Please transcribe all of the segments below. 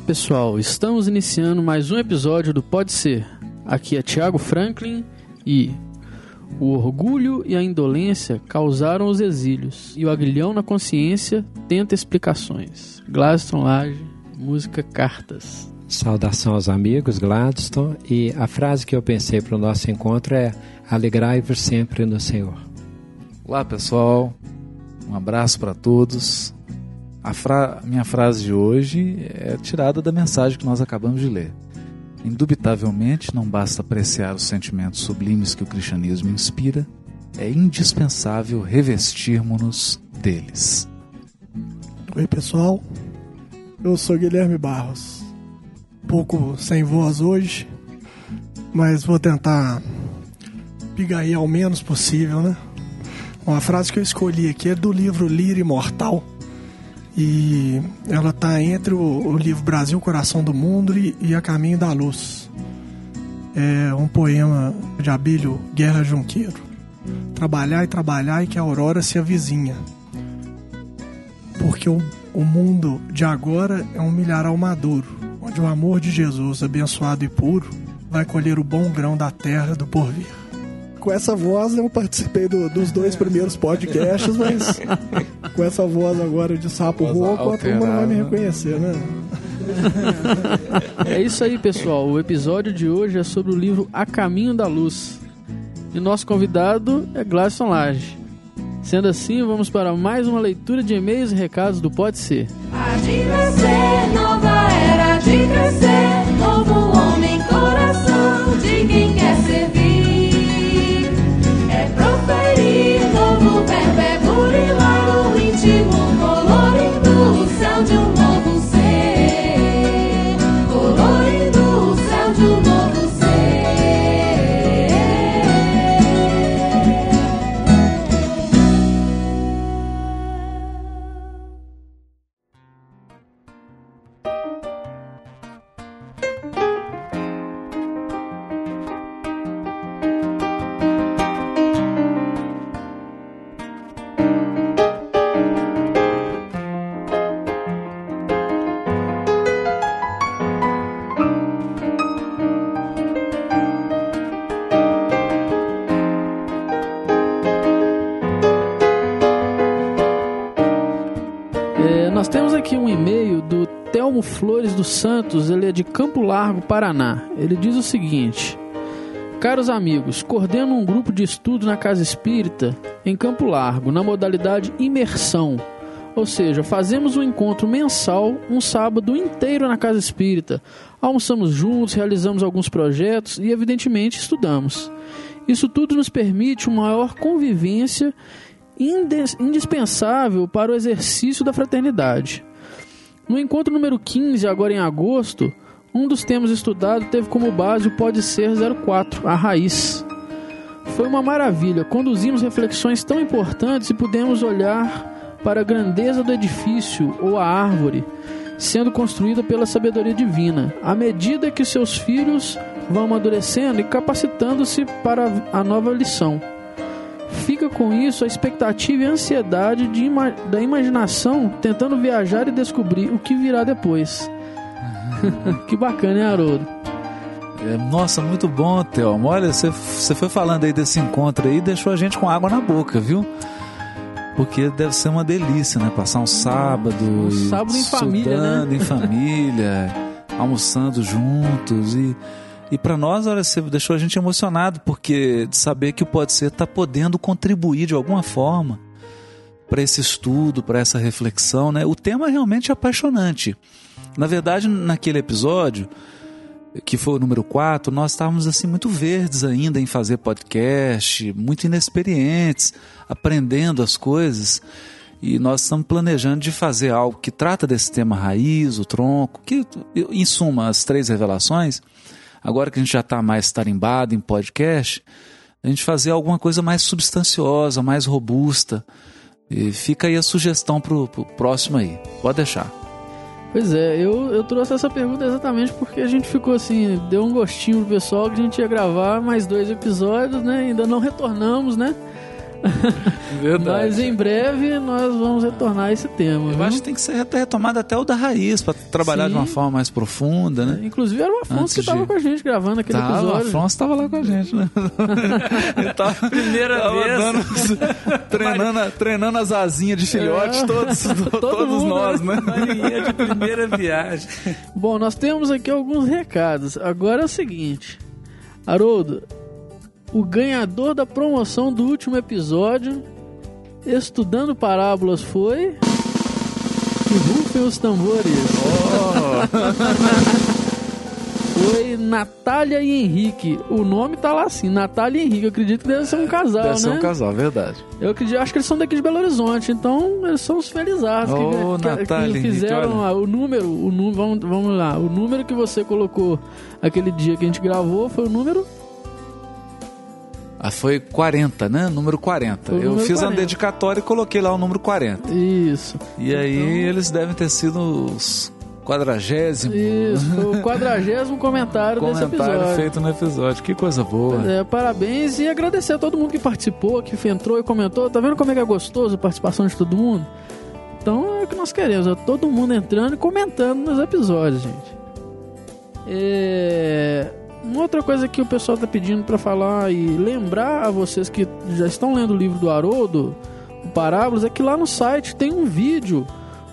Olá pessoal, estamos iniciando mais um episódio do Pode Ser. Aqui é Thiago Franklin e o orgulho e a indolência causaram os exílios e o aguilhão na consciência tenta explicações. Gladstone Lage, música Cartas. Saudação aos amigos, Gladstone. E a frase que eu pensei para o nosso encontro é: Alegrai-vos sempre no Senhor. Olá pessoal, um abraço para todos. A fra- minha frase de hoje é tirada da mensagem que nós acabamos de ler. Indubitavelmente, não basta apreciar os sentimentos sublimes que o cristianismo inspira, é indispensável revestirmos-nos deles. Oi, pessoal. Eu sou Guilherme Barros. Pouco sem voz hoje, mas vou tentar pigair ao menos possível, né? Uma frase que eu escolhi aqui é do livro Lira Imortal. E ela tá entre o, o livro Brasil, Coração do Mundo e, e A Caminho da Luz. É um poema de Abílio Guerra Junqueiro. Trabalhar e trabalhar e que a aurora se avizinha porque o, o mundo de agora é um milharal maduro, onde o amor de Jesus, abençoado e puro, vai colher o bom grão da terra do porvir. Com essa voz eu participei do- dos dois primeiros podcasts, mas com essa voz agora de sapo rouco, a turma não vai me reconhecer, né? É isso aí pessoal, o episódio de hoje é sobre o livro A Caminho da Luz. E nosso convidado é Gladstone Lage. Sendo assim, vamos para mais uma leitura de e-mails e recados do Pode Ser. Há de nascer, nova era de crescer, novo homem, coração de quem quer servir. Campo Largo, Paraná. Ele diz o seguinte: Caros amigos, coordeno um grupo de estudo na Casa Espírita em Campo Largo, na modalidade imersão. Ou seja, fazemos um encontro mensal, um sábado inteiro na Casa Espírita. Almoçamos juntos, realizamos alguns projetos e, evidentemente, estudamos. Isso tudo nos permite uma maior convivência indispensável para o exercício da fraternidade. No encontro número 15, agora em agosto, um dos temas estudados teve como base o Pode Ser 04, a raiz. Foi uma maravilha, conduzimos reflexões tão importantes e pudemos olhar para a grandeza do edifício ou a árvore sendo construída pela sabedoria divina, à medida que seus filhos vão amadurecendo e capacitando-se para a nova lição. Fica com isso a expectativa e a ansiedade de ima- da imaginação tentando viajar e descobrir o que virá depois. que bacana, hein, Haroldo? É, nossa, muito bom, Thelma. Olha, você- foi falando aí desse encontro aí, deixou a gente com água na boca, viu? Porque deve ser uma delícia, né? Passar um sábado. Um sábado em família, né? em família, almoçando juntos. E, e para nós, olha, você deixou a gente emocionado, porque de saber que o Pode Ser está podendo contribuir de alguma forma para esse estudo, para essa reflexão, né? O tema realmente é apaixonante. Na verdade, naquele episódio, que foi o número 4, nós estávamos assim muito verdes ainda em fazer podcast, muito inexperientes, aprendendo as coisas. E nós estamos planejando de fazer algo que trata desse tema raiz, o tronco, que, em suma, as três revelações. Agora que a gente já está mais tarimbado em podcast, a gente fazer alguma coisa mais substanciosa, mais robusta. E fica aí a sugestão para o próximo aí. Pode deixar. Pois é, eu, eu trouxe essa pergunta exatamente porque a gente ficou assim, deu um gostinho pro pessoal que a gente ia gravar mais dois episódios, né? Ainda não retornamos, né? Verdade. Mas em breve nós vamos retornar a esse tema. Eu viu? acho que tem que ser retomado até o da raiz, para trabalhar Sim. de uma forma mais profunda, né? Inclusive era o Afonso Antes que estava de- com a gente gravando aquele Tava, o episódio. Afonso estava lá com a gente, né? Ele tava, Primeira tava vez. dando- treinando, treinando as asinhas de filhote, É. todos, todos mundo, nós, né? Marinha de primeira viagem. Bom, nós temos aqui alguns recados. Agora é o seguinte, Haroldo, o ganhador da promoção do último episódio, estudando parábolas, foi. Que rufem os tambores. Foi Natália e Henrique. O nome tá lá assim, Natália e Henrique. Eu acredito que deve ser um casal, Deve né? ser um casal, verdade. Eu acredito, acho que eles são daqui de Belo Horizonte, então eles são os felizardos que, Ô, que- Natália, que Henrique, fizeram ah, o número, o número, vamos, vamos lá, o número que você colocou aquele dia que a gente gravou foi o número Ah, foi 40, né? Número 40. Foi o Eu número fiz 40. uma dedicatória e coloquei lá o número 40. isso. E aí Então- eles devem ter sido os quadragésimo Isso, o quadragésimo comentário, desse comentário episódio. feito no episódio. Que coisa boa. É, parabéns e agradecer a todo mundo que participou, que entrou e comentou. Tá vendo como é que é gostoso a participação de todo mundo? Então é o que nós queremos, é todo mundo entrando e comentando nos episódios, gente. É... Uma outra coisa que o pessoal tá pedindo pra falar e lembrar a vocês que já estão lendo o livro do Haroldo, o Parábolas, é que lá no site tem um vídeo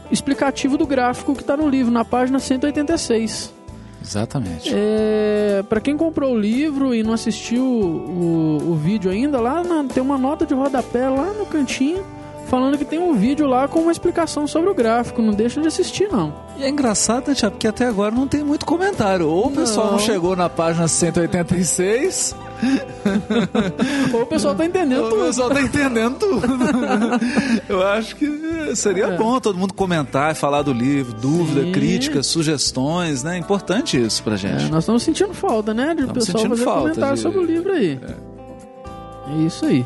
explicativo do gráfico que tá no livro, na página 186. Exatamente. É, para quem comprou o livro e não assistiu o, o vídeo ainda, lá na- tem uma nota de rodapé lá no cantinho falando que tem um vídeo lá com uma explicação sobre o gráfico. Não deixa de assistir, não. E é engraçado, né, Tiago? Porque até agora não tem muito comentário. Ou o pessoal não, Não. chegou na página 186, Ou o pessoal tá entendendo ou o tudo. pessoal tá entendendo tudo. Eu acho que seria É. bom todo mundo comentar, falar do livro, dúvida, Sim. críticas, sugestões, né? Importante isso pra gente. É, nós estamos sentindo falta, né? De o Estamos pessoal fazer falta comentário de- sobre o livro aí. É isso aí.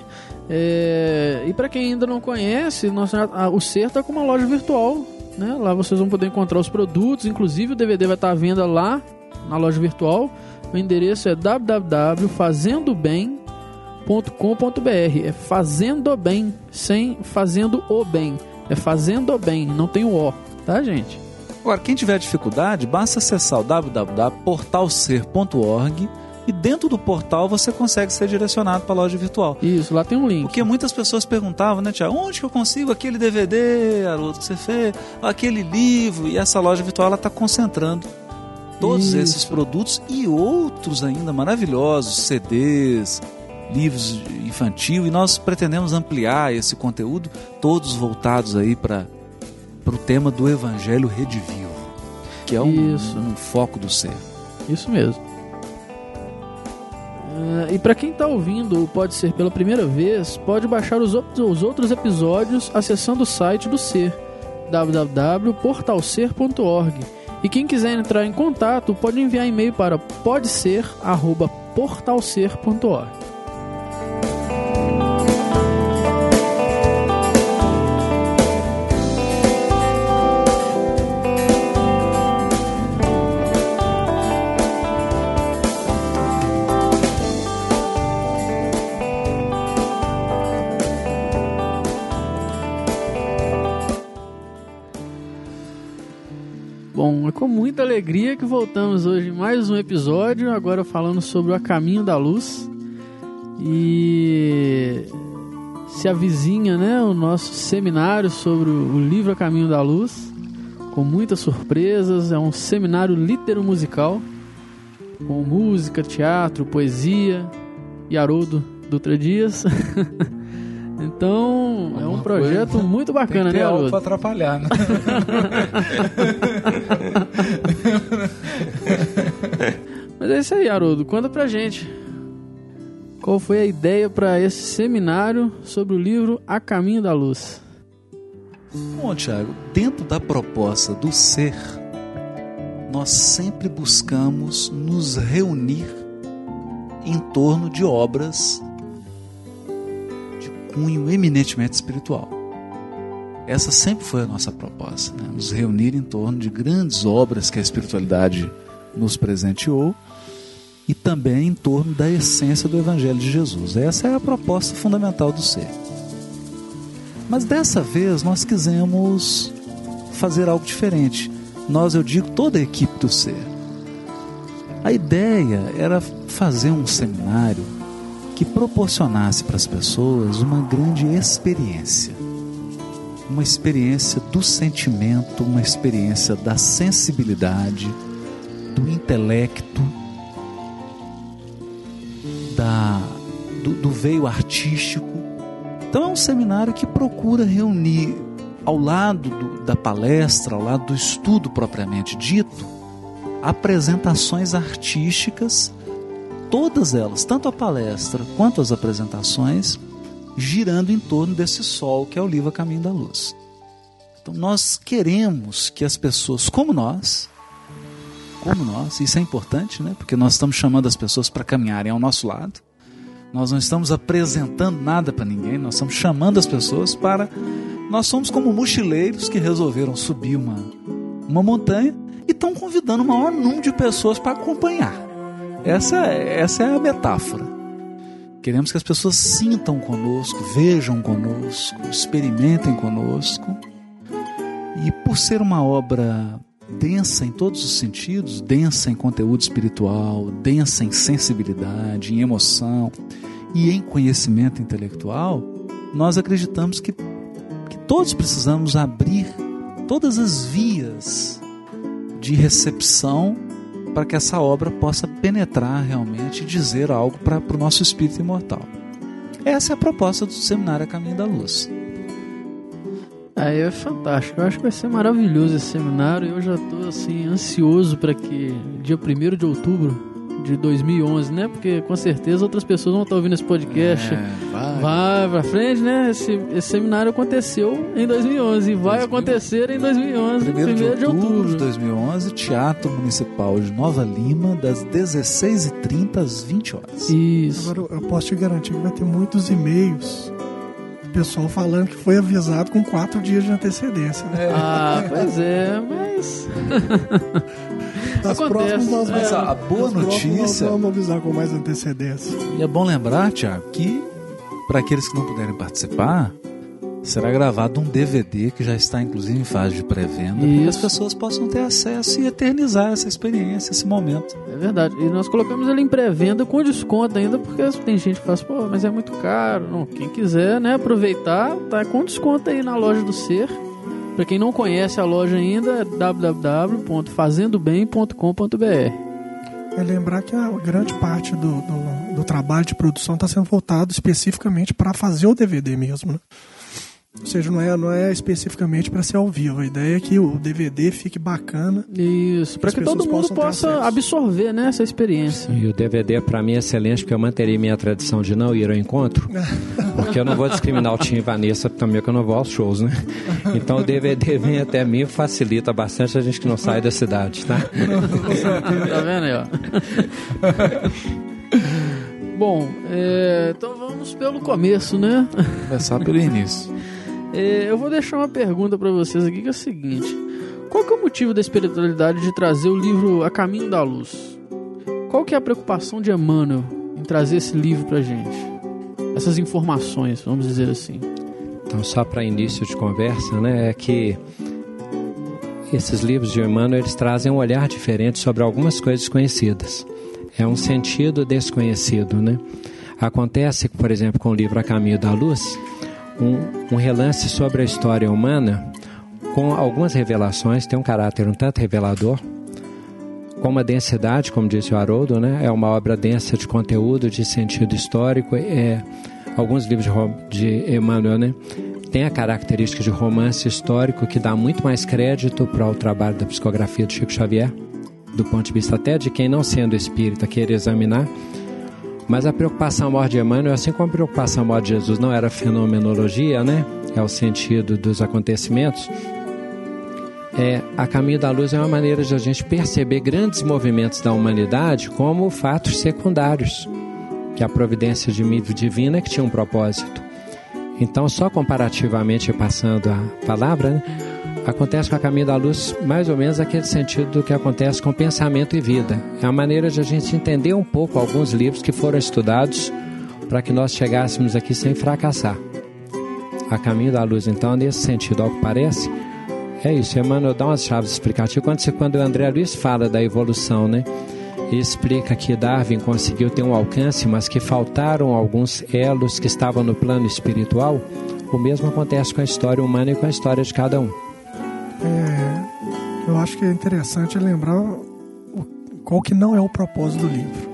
É, e para quem ainda não conhece, a- o Ser tá com uma loja virtual. Né? Lá vocês vão poder encontrar os produtos, inclusive o DVD vai estar à venda lá na loja virtual. O endereço é www.fazendobem.com.br. É fazendo bem, sem fazendo o bem. É fazendo bem, não tem o O, tá, gente? Agora, quem tiver dificuldade, basta acessar o www.portalser.org e dentro do portal você consegue ser direcionado para a loja virtual. Isso, lá tem um link. Porque muitas pessoas perguntavam, né, Tiago, onde que eu consigo aquele DVD, Haroldo, que você fez, aquele livro? E essa loja virtual ela está concentrando todos Isso. esses produtos e outros ainda maravilhosos, CDs, livros infantil, e nós pretendemos ampliar esse conteúdo, todos voltados aí para o tema do Evangelho Redivivo, que é um, um foco do ser. Isso mesmo. Ah, e para quem está ouvindo, ou pode ser pela primeira vez, pode baixar os, outros- os outros episódios acessando o site do Ser, www.portalser.org. E quem quiser entrar em contato, pode enviar e-mail para podser@portalser.org. Bom, é com muita alegria que voltamos hoje mais um episódio, agora falando sobre o A Caminho da Luz. E se avizinha, né, o nosso seminário sobre o livro A Caminho da Luz, com muitas surpresas, é um seminário litero musical, com música, teatro, poesia e Haroldo Dutra Dias. Então, é um Alguma projeto coisa- muito bacana, Tem que ter né, algo Haroldo? para atrapalhar, né? Mas é isso aí, Haroldo. Conta pra gente. Qual foi a ideia para esse seminário sobre o livro A Caminho da Luz? Bom, Tiago, dentro da proposta do ser, nós sempre buscamos nos reunir em torno de obras cunho eminentemente espiritual. Essa sempre foi a nossa proposta, né? nos reunir em torno de grandes obras que a espiritualidade nos presenteou e também em torno da essência do Evangelho de Jesus. Essa é a proposta fundamental do ser. Mas dessa vez nós quisemos fazer algo diferente. Nós, eu digo, toda a equipe do ser. A ideia era fazer um seminário que proporcionasse para as pessoas uma grande experiência. Uma experiência do sentimento, uma experiência da sensibilidade, do intelecto, da, do, do veio artístico. Então é um seminário que procura reunir ao lado do, da palestra, ao lado do estudo propriamente dito, apresentações artísticas, todas elas, tanto a palestra quanto as apresentações, girando em torno desse sol que é o livro a Caminho da Luz. Então nós queremos que as pessoas como nós, como nós, isso é importante, né? Porque nós estamos chamando as pessoas para caminharem ao nosso lado. Nós não estamos apresentando nada para ninguém, nós estamos chamando as pessoas para. Nós somos como mochileiros que resolveram subir uma, uma montanha e estão convidando o maior número de pessoas para acompanhar. Essa, essa é a metáfora. Queremos que as pessoas sintam conosco, vejam conosco, experimentem conosco. E por ser uma obra densa em todos os sentidos, densa em conteúdo espiritual, densa em sensibilidade, em emoção e em conhecimento intelectual, nós acreditamos que, que todos precisamos abrir todas as vias de recepção para que essa obra possa penetrar realmente e dizer algo para o nosso espírito imortal. Essa é a proposta do seminário a Caminho da Luz. Aí é fantástico. Eu acho que vai ser maravilhoso esse seminário. Eu já estou assim ansioso para que dia 1 de outubro de 2011, né? Porque com certeza outras pessoas vão estar ouvindo esse podcast. É, vai. Vai pra frente, né? Esse, esse seminário aconteceu em 2011 e vai 2000. acontecer em 2011, 1 1 de outubro de 2011, Teatro Municipal de Nova Lima, das 16h30 às 20 horas. Isso. Agora eu posso te garantir que vai ter muitos e-mails do pessoal falando que foi avisado com quatro dias de antecedência. Né? Ah, pois é, mas. Acontece. próximas nós vamos, a boa notícia- Nós vamos avisar com mais antecedência. E é bom lembrar, Tiago, que para aqueles que não puderem participar, será gravado um DVD que já está inclusive em fase de pré-venda, para que as pessoas possam ter acesso e eternizar essa experiência, esse momento. É verdade. E nós colocamos ele em pré-venda com desconto ainda, porque tem gente que fala assim, pô, mas é muito caro. Não, quem quiser, né, aproveitar, tá com desconto aí na loja do Ser. Pra quem não conhece a loja ainda, é www.fazendobem.com.br. É lembrar que a grande parte do, do, do trabalho de produção está sendo voltado especificamente para fazer o DVD mesmo, né? Ou seja, não é, não é especificamente para ser ao vivo. A ideia é que o DVD fique bacana. Isso, pra as que todo mundo possa acesso. absorver, né, essa experiência. E o DVD para mim é excelente porque eu manterei minha tradição de não ir ao encontro, porque eu não vou discriminar o Tim e Vanessa também que eu não vou aos shows, né? Então o DVD vem até mim e facilita bastante a gente que não sai da cidade, tá? Tá vendo aí, ó? Bom, é, então vamos pelo começo, né? Começar pelo início. É, eu vou deixar uma pergunta pra vocês aqui que é o seguinte: Qual que é o motivo da espiritualidade de trazer o livro A Caminho da Luz? Qual que é a preocupação de Emmanuel em trazer esse livro pra gente? Essas informações, vamos dizer assim. Então, só para início de conversa, né, é que esses livros de Emmanuel eles trazem um olhar diferente sobre algumas coisas conhecidas. É um sentido desconhecido, né? Acontece, por exemplo, com o livro A Caminho da Luz, um, um relance sobre a história humana com algumas revelações, tem um caráter um tanto revelador, com uma densidade, como disse o Haroldo, né? É uma obra densa de conteúdo, de sentido histórico. É, alguns livros de, de Emmanuel, né? Tem a característica de romance histórico que dá muito mais crédito para o trabalho da psicografia de Chico Xavier. do ponto de vista até de quem não sendo espírita queira examinar. Mas a preocupação maior de Emmanuel, assim como a preocupação maior de Jesus não era fenomenologia, né? É o sentido dos acontecimentos. É, a Caminho da Luz é uma maneira de a gente perceber grandes movimentos da humanidade como fatos secundários, que a providência divina que tinha um propósito. Então, só comparativamente passando a palavra, né? Acontece com a caminho da luz mais ou menos aquele sentido do que acontece com pensamento e vida. É a maneira de a gente entender um pouco alguns livros que foram estudados para que nós chegássemos aqui sem fracassar. A caminho da luz, então, nesse sentido, ao que parece, é isso. Emmanuel dá umas chaves explicativas. Quando, quando o André Luiz fala da evolução, né? E explica que Darwin conseguiu ter um alcance, mas que faltaram alguns elos que estavam no plano espiritual. O mesmo acontece com a história humana e com a história de cada um. É, eu acho que é interessante lembrar o, qual que não é o propósito do livro.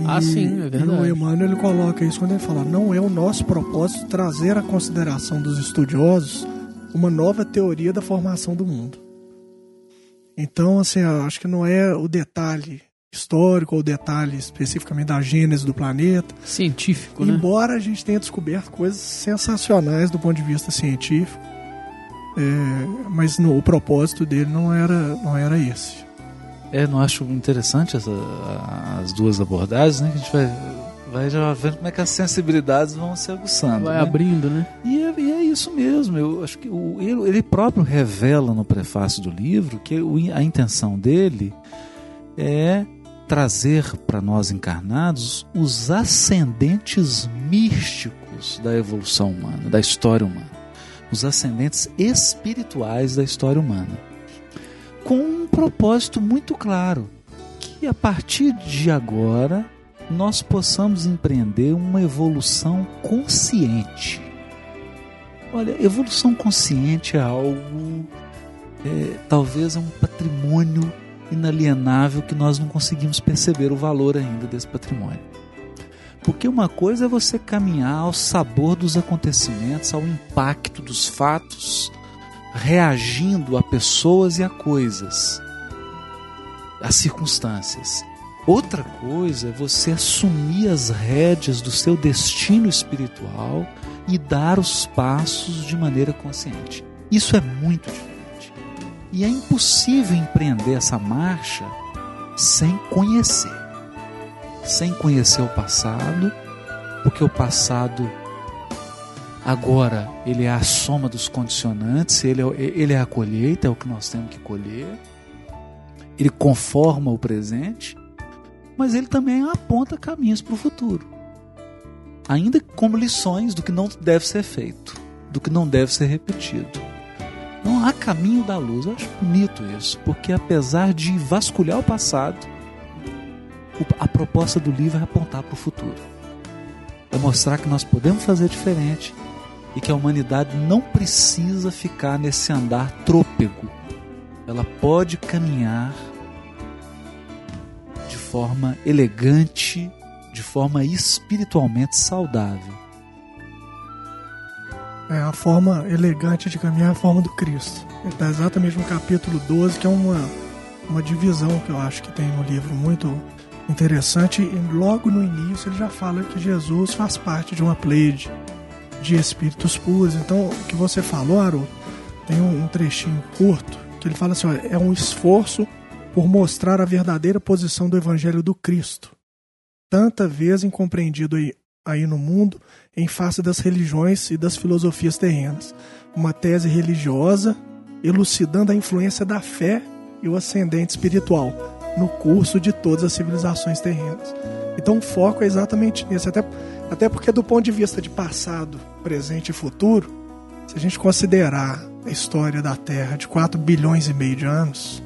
E, Ah, sim, é e verdade. o Emmanuel ele coloca isso quando ele fala: não é o nosso propósito trazer à consideração dos estudiosos uma nova teoria da formação do mundo. Então, assim, eu acho que não é o detalhe histórico ou o detalhe especificamente da gênese do planeta, Científico, né? Embora a gente tenha descoberto coisas sensacionais do ponto de vista científico, é, mas no- o propósito dele não era, não era esse. É, não acho interessante essa- as duas abordagens, né? Que a gente vai, vai já vendo como é que as sensibilidades vão se aguçando. Vai né? abrindo, né? E é, e é isso mesmo. Eu acho que o- ele, ele próprio revela no prefácio do livro que o- a intenção dele é trazer para nós encarnados os ascendentes místicos da evolução humana, da história humana, os ascendentes espirituais da história humana, com um propósito muito claro, que a partir de agora nós possamos empreender uma evolução consciente. Olha, evolução consciente é algo, é, talvez é um patrimônio inalienável que nós não conseguimos perceber o valor ainda desse patrimônio. Porque uma coisa é você caminhar ao sabor dos acontecimentos, ao impacto dos fatos, reagindo a pessoas e a coisas, a circunstâncias. Outra coisa é você assumir as rédeas do seu destino espiritual e dar os passos de maneira consciente. Isso é muito diferente. E é impossível empreender essa marcha sem conhecer. Sem conhecer o passado, porque o passado agora ele é a soma dos condicionantes, ele é, ele é a colheita, é o que nós temos que colher. Ele conforma o presente, mas ele também aponta caminhos para o futuro. Ainda como lições do que não deve ser feito, do que não deve ser repetido. Não há caminho da luz. Eu acho bonito isso, porque apesar de vasculhar o passado, a proposta do livro é apontar para o futuro. É mostrar que nós podemos fazer diferente e que a humanidade não precisa ficar nesse andar trôpego. Ela pode caminhar de forma elegante, de forma espiritualmente saudável. É a forma elegante de caminhar, é a forma do Cristo. Está exatamente no capítulo 12, que é uma, uma divisão que eu acho que tem no livro muito interessante. Logo no início ele já fala que Jesus faz parte de uma pleide de espíritos puros. Então, o que você falou, Haroldo, tem um, trechinho curto que ele fala assim: é um esforço por mostrar a verdadeira posição do Evangelho do Cristo, tanta vez incompreendido aí, aí no mundo em face das religiões e das filosofias terrenas. Uma tese religiosa elucidando a influência da fé e o ascendente espiritual no curso de todas as civilizações terrenas. Então o foco é exatamente nisso, até, até porque do ponto de vista de passado, presente e futuro, se a gente considerar a história da Terra de 4 bilhões e meio de anos,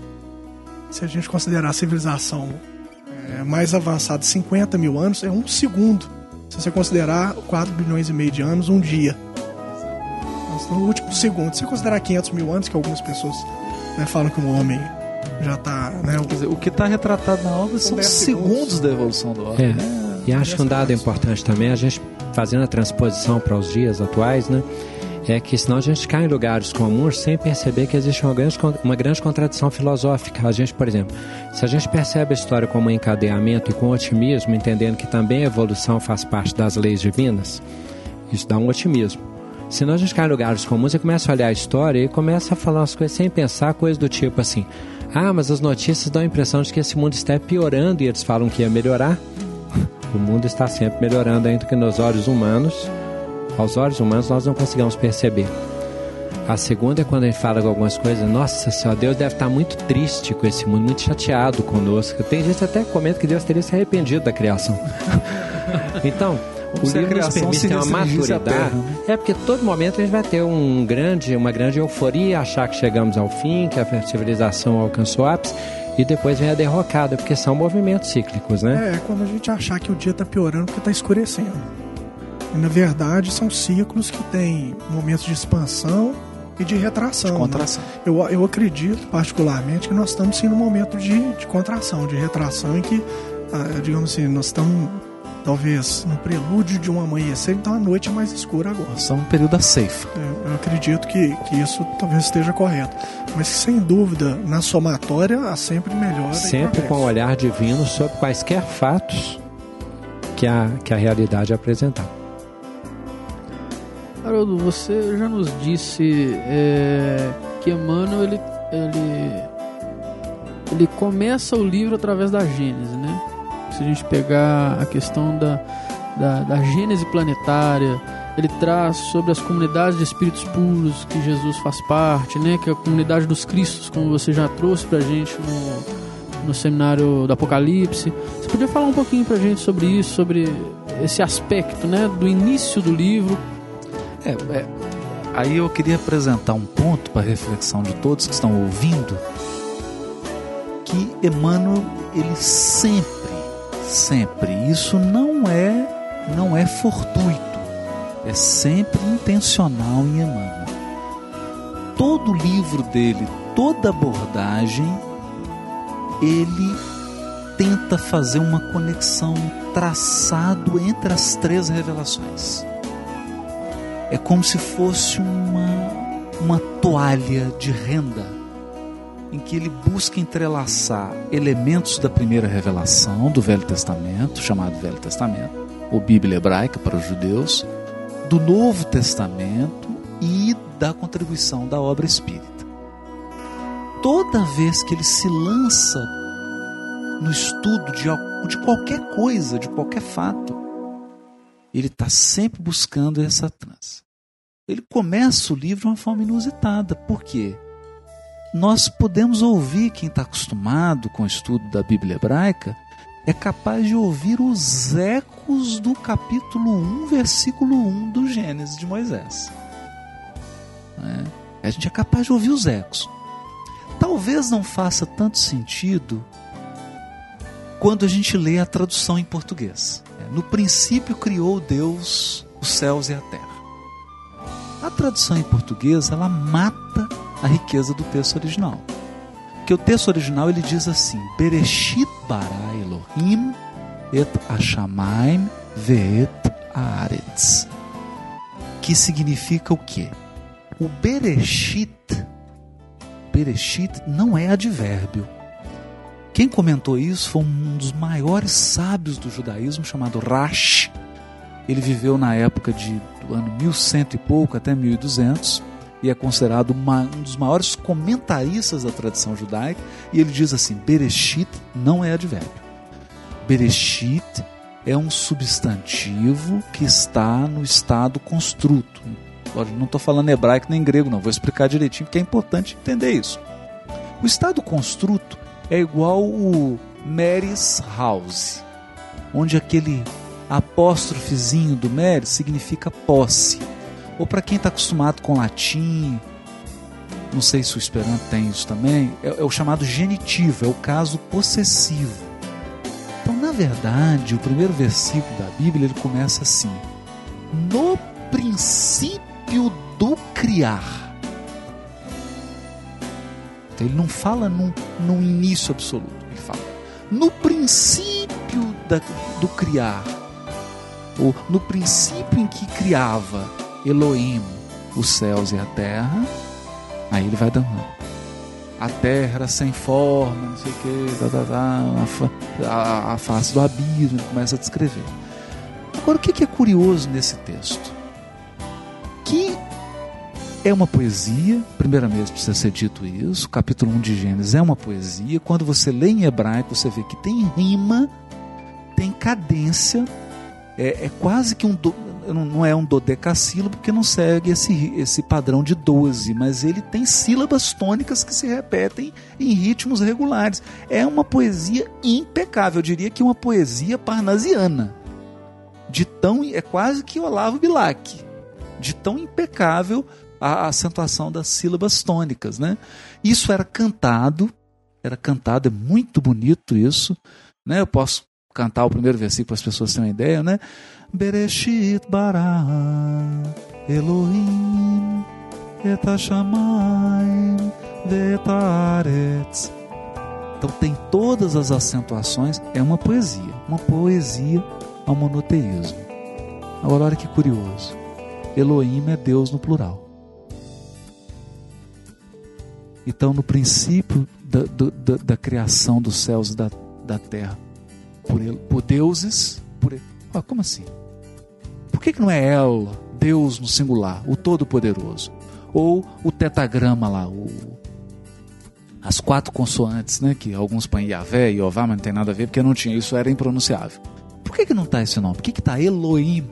se a gente considerar a civilização é, mais avançada, 50 mil anos, é um segundo. Se você considerar 4 bilhões e meio de anos, um dia. Estamos no último segundo. Se você considerar 500 mil anos, que algumas pessoas né, falam que o homem já está. Né, Quer dizer, o que está retratado na obra são 10 segundos segundos. da evolução do homem. É. né? E acho que um dado importante também, a gente fazendo a transposição para os dias atuais, né? é que senão a gente cai em lugares comuns sem perceber que existe uma grande, uma grande contradição filosófica. A gente, por exemplo, se a gente percebe a história como um encadeamento e com otimismo, entendendo que também a evolução faz parte das leis divinas, isso dá um otimismo. Senão a gente cai em lugares comuns e começa a olhar a história e começa a falar as coisas sem pensar, coisas do tipo assim: ah, mas as notícias dão a impressão de que esse mundo está piorando e eles falam que ia melhorar. O mundo está sempre melhorando, ainda que nos olhos humanos aos olhos humanos nós não conseguimos perceber. A segunda é quando gente fala de algumas coisas, nossa senhora, Deus deve estar muito triste com esse mundo, muito chateado conosco. Tem gente que até comenta que Deus teria se arrependido da criação. então, O livro nos permite ter uma maturidade. Né? É porque todo momento a gente vai ter um grande, uma grande euforia, achar que chegamos ao fim, que a civilização alcançou o ápice e depois vem a derrocada, porque são movimentos cíclicos, né? É, quando a gente achar que o dia está piorando porque está escurecendo. E, na verdade, são ciclos que têm momentos de expansão e de retração. De né? contração. Né? Eu, eu acredito, particularmente, que nós estamos sim num momento de, de contração, de retração, em que, ah, digamos assim, nós estamos talvez no prelúdio de um amanhecer, então a noite é mais escura agora. Estamos no período da ceifa. É, eu acredito que, que isso talvez esteja correto. Mas sem dúvida, na somatória, há sempre melhor. Sempre com o olhar divino sobre quaisquer fatos que a, que a realidade apresentar. Haroldo, você já nos disse é, que Emmanuel ele, ele, ele começa o livro através da Gênese, né? Se a gente pegar a questão da, da, da Gênese planetária, ele traz sobre as comunidades de espíritos puros que Jesus faz parte, né? Que é a comunidade dos Cristos, como você já trouxe pra gente no, no seminário do Apocalipse. Você podia falar um pouquinho pra gente sobre isso, sobre esse aspecto, né? Do início do livro, é, é, aí eu queria apresentar um ponto para reflexão de todos que estão ouvindo, que Emmanuel ele sempre, sempre, isso não é, não é fortuito, é sempre intencional em Emmanuel. Todo livro dele, toda abordagem, ele tenta fazer uma conexão, um traçado entre as três revelações. É como se fosse uma, uma toalha de renda em que ele busca entrelaçar elementos da primeira revelação do Velho Testamento, chamado Velho Testamento, ou Bíblia hebraica para os judeus, do Novo Testamento e da contribuição da obra espírita. Toda vez que ele se lança no estudo de, de qualquer coisa, de qualquer fato, ele está sempre buscando essa trans. Ele começa o livro de uma forma inusitada. Por quê? Nós podemos ouvir, quem está acostumado com o estudo da Bíblia hebraica, é capaz de ouvir os ecos do capítulo 1, versículo 1 do Gênesis de Moisés. É? A gente é capaz de ouvir os ecos. Talvez não faça tanto sentido quando a gente lê a tradução em português. No princípio criou Deus os céus e a terra. A tradução em português ela mata a riqueza do texto original. Que o texto original ele diz assim: Bereshit bara Elohim et Ashamaim veet Aretz. Que significa o quê? O Bereshit, Bereshit não é advérbio. Quem comentou isso foi um dos maiores sábios do judaísmo, chamado Rash. Ele viveu na época de, do ano 1100 e pouco até 1200 e é considerado uma, um dos maiores comentaristas da tradição judaica. E ele diz assim: Bereshit não é advérbio. Bereshit é um substantivo que está no estado construto. Não estou falando hebraico nem grego, não. Vou explicar direitinho porque é importante entender isso. O estado construto é igual o Mary's House, onde aquele apóstrofezinho do Mary significa posse. Ou para quem está acostumado com latim, não sei se o Esperanto tem isso também, é, é o chamado genitivo, é o caso possessivo. Então, na verdade, o primeiro versículo da Bíblia ele começa assim: No princípio do criar. Então, ele não fala num, num início absoluto, ele fala no princípio da, do criar, ou no princípio em que criava Elohim, os céus e a terra, aí ele vai dando. A terra era sem forma, não sei o que, tá, tá, tá, a, a, face do abismo, ele começa a descrever. Agora, o que é curioso nesse texto? Que é uma poesia, primeiramente precisa ser dito isso, capítulo 1 de Gênesis é uma poesia. Quando você lê em hebraico, você vê que tem rima, tem cadência, é, é quase que um. Do, não é um dodecassílabo porque não segue esse, esse padrão de 12, mas ele tem sílabas tônicas que se repetem em ritmos regulares. É uma poesia impecável, eu diria que uma poesia parnasiana. De tão, é quase que Olavo Bilac. De tão impecável a acentuação das sílabas tônicas, né? Isso era cantado, era cantado, é muito bonito isso, né? Eu posso cantar o primeiro versículo para as pessoas terem uma ideia, né? Bereshit bara Elohim et hashamayim vetaretz. Então tem todas as acentuações, é uma poesia, uma poesia ao monoteísmo. Agora olha que curioso. Elohim é Deus no plural. Então, no princípio da, da, da criação dos céus e da, da terra, por, por deuses, por. Ah, como assim? Por que, que não é ela, Deus no singular, o Todo-Poderoso? Ou o tetagrama lá, o, as quatro consoantes, né? Que alguns põem Yahvé e Yová, mas não tem nada a ver, porque não tinha, isso era impronunciável. Por que, que não está esse nome? Por que está Elohim?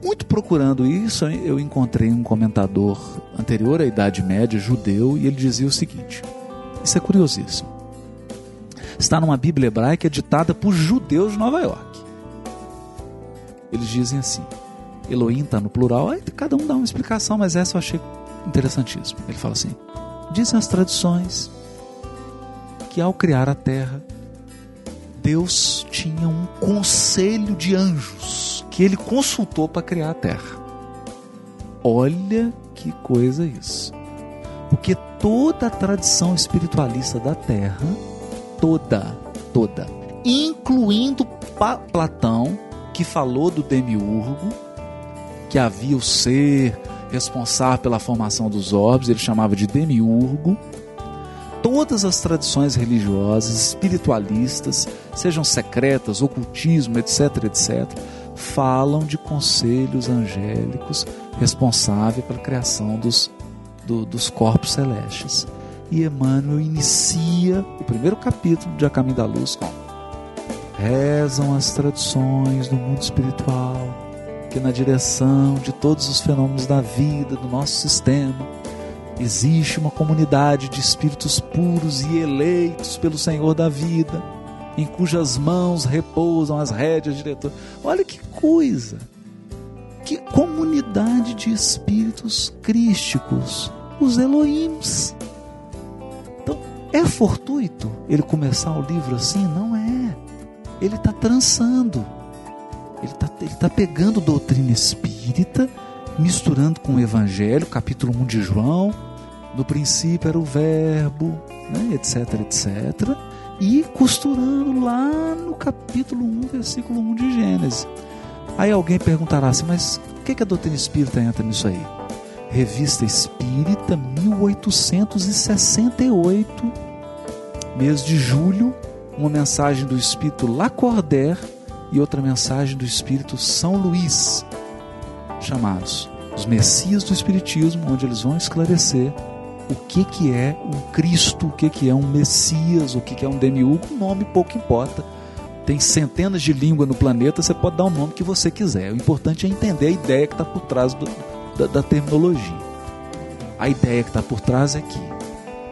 Muito procurando isso, eu encontrei um comentador anterior à Idade Média, judeu, e ele dizia o seguinte: isso é curiosíssimo. Está numa Bíblia hebraica ditada por judeus de Nova York. Eles dizem assim: Elohim está no plural, aí cada um dá uma explicação, mas essa eu achei interessantíssimo. Ele fala assim: dizem as tradições que ao criar a terra, Deus tinha um conselho de anjos que ele consultou para criar a terra. Olha que coisa isso. Porque toda a tradição espiritualista da terra, toda, toda, incluindo Platão, falou do demiurgo, que havia o ser responsável pela formação dos orbes, ele chamava de demiurgo todas as tradições religiosas, espiritualistas, sejam secretas, ocultismo, etc., etc., falam de conselhos angélicos responsáveis pela criação dos, do, dos corpos celestes. E Emmanuel inicia o primeiro capítulo de A Caminho da Luz com Rezam as tradições do mundo espiritual que na direção de todos os fenômenos da vida, do nosso sistema, Existe uma comunidade de espíritos puros e eleitos pelo Senhor da vida, em cujas mãos repousam as rédeas diretoras. Olha que coisa! Que comunidade de espíritos crísticos, os Elohims. Então, é fortuito ele começar o livro assim? Não é. Ele está trançando. Ele está ele tá pegando doutrina espírita misturando com o Evangelho, capítulo 1 de João, no princípio era o Verbo, né, etc, etc, e costurando lá no capítulo 1, versículo 1 de Gênesis. Aí alguém perguntará assim, mas o que, que a doutrina espírita entra nisso aí? Revista Espírita, 1868, mês de julho, uma mensagem do Espírito Lacordaire e outra mensagem do Espírito São Luís, chamados os Messias do Espiritismo, onde eles vão esclarecer o que, que é um Cristo, o que, que é um Messias, o que, que é um demiurgo, o nome pouco importa. Tem centenas de línguas no planeta, você pode dar o nome que você quiser. O importante é entender a ideia que está por trás do, da, da terminologia. A ideia que está por trás é que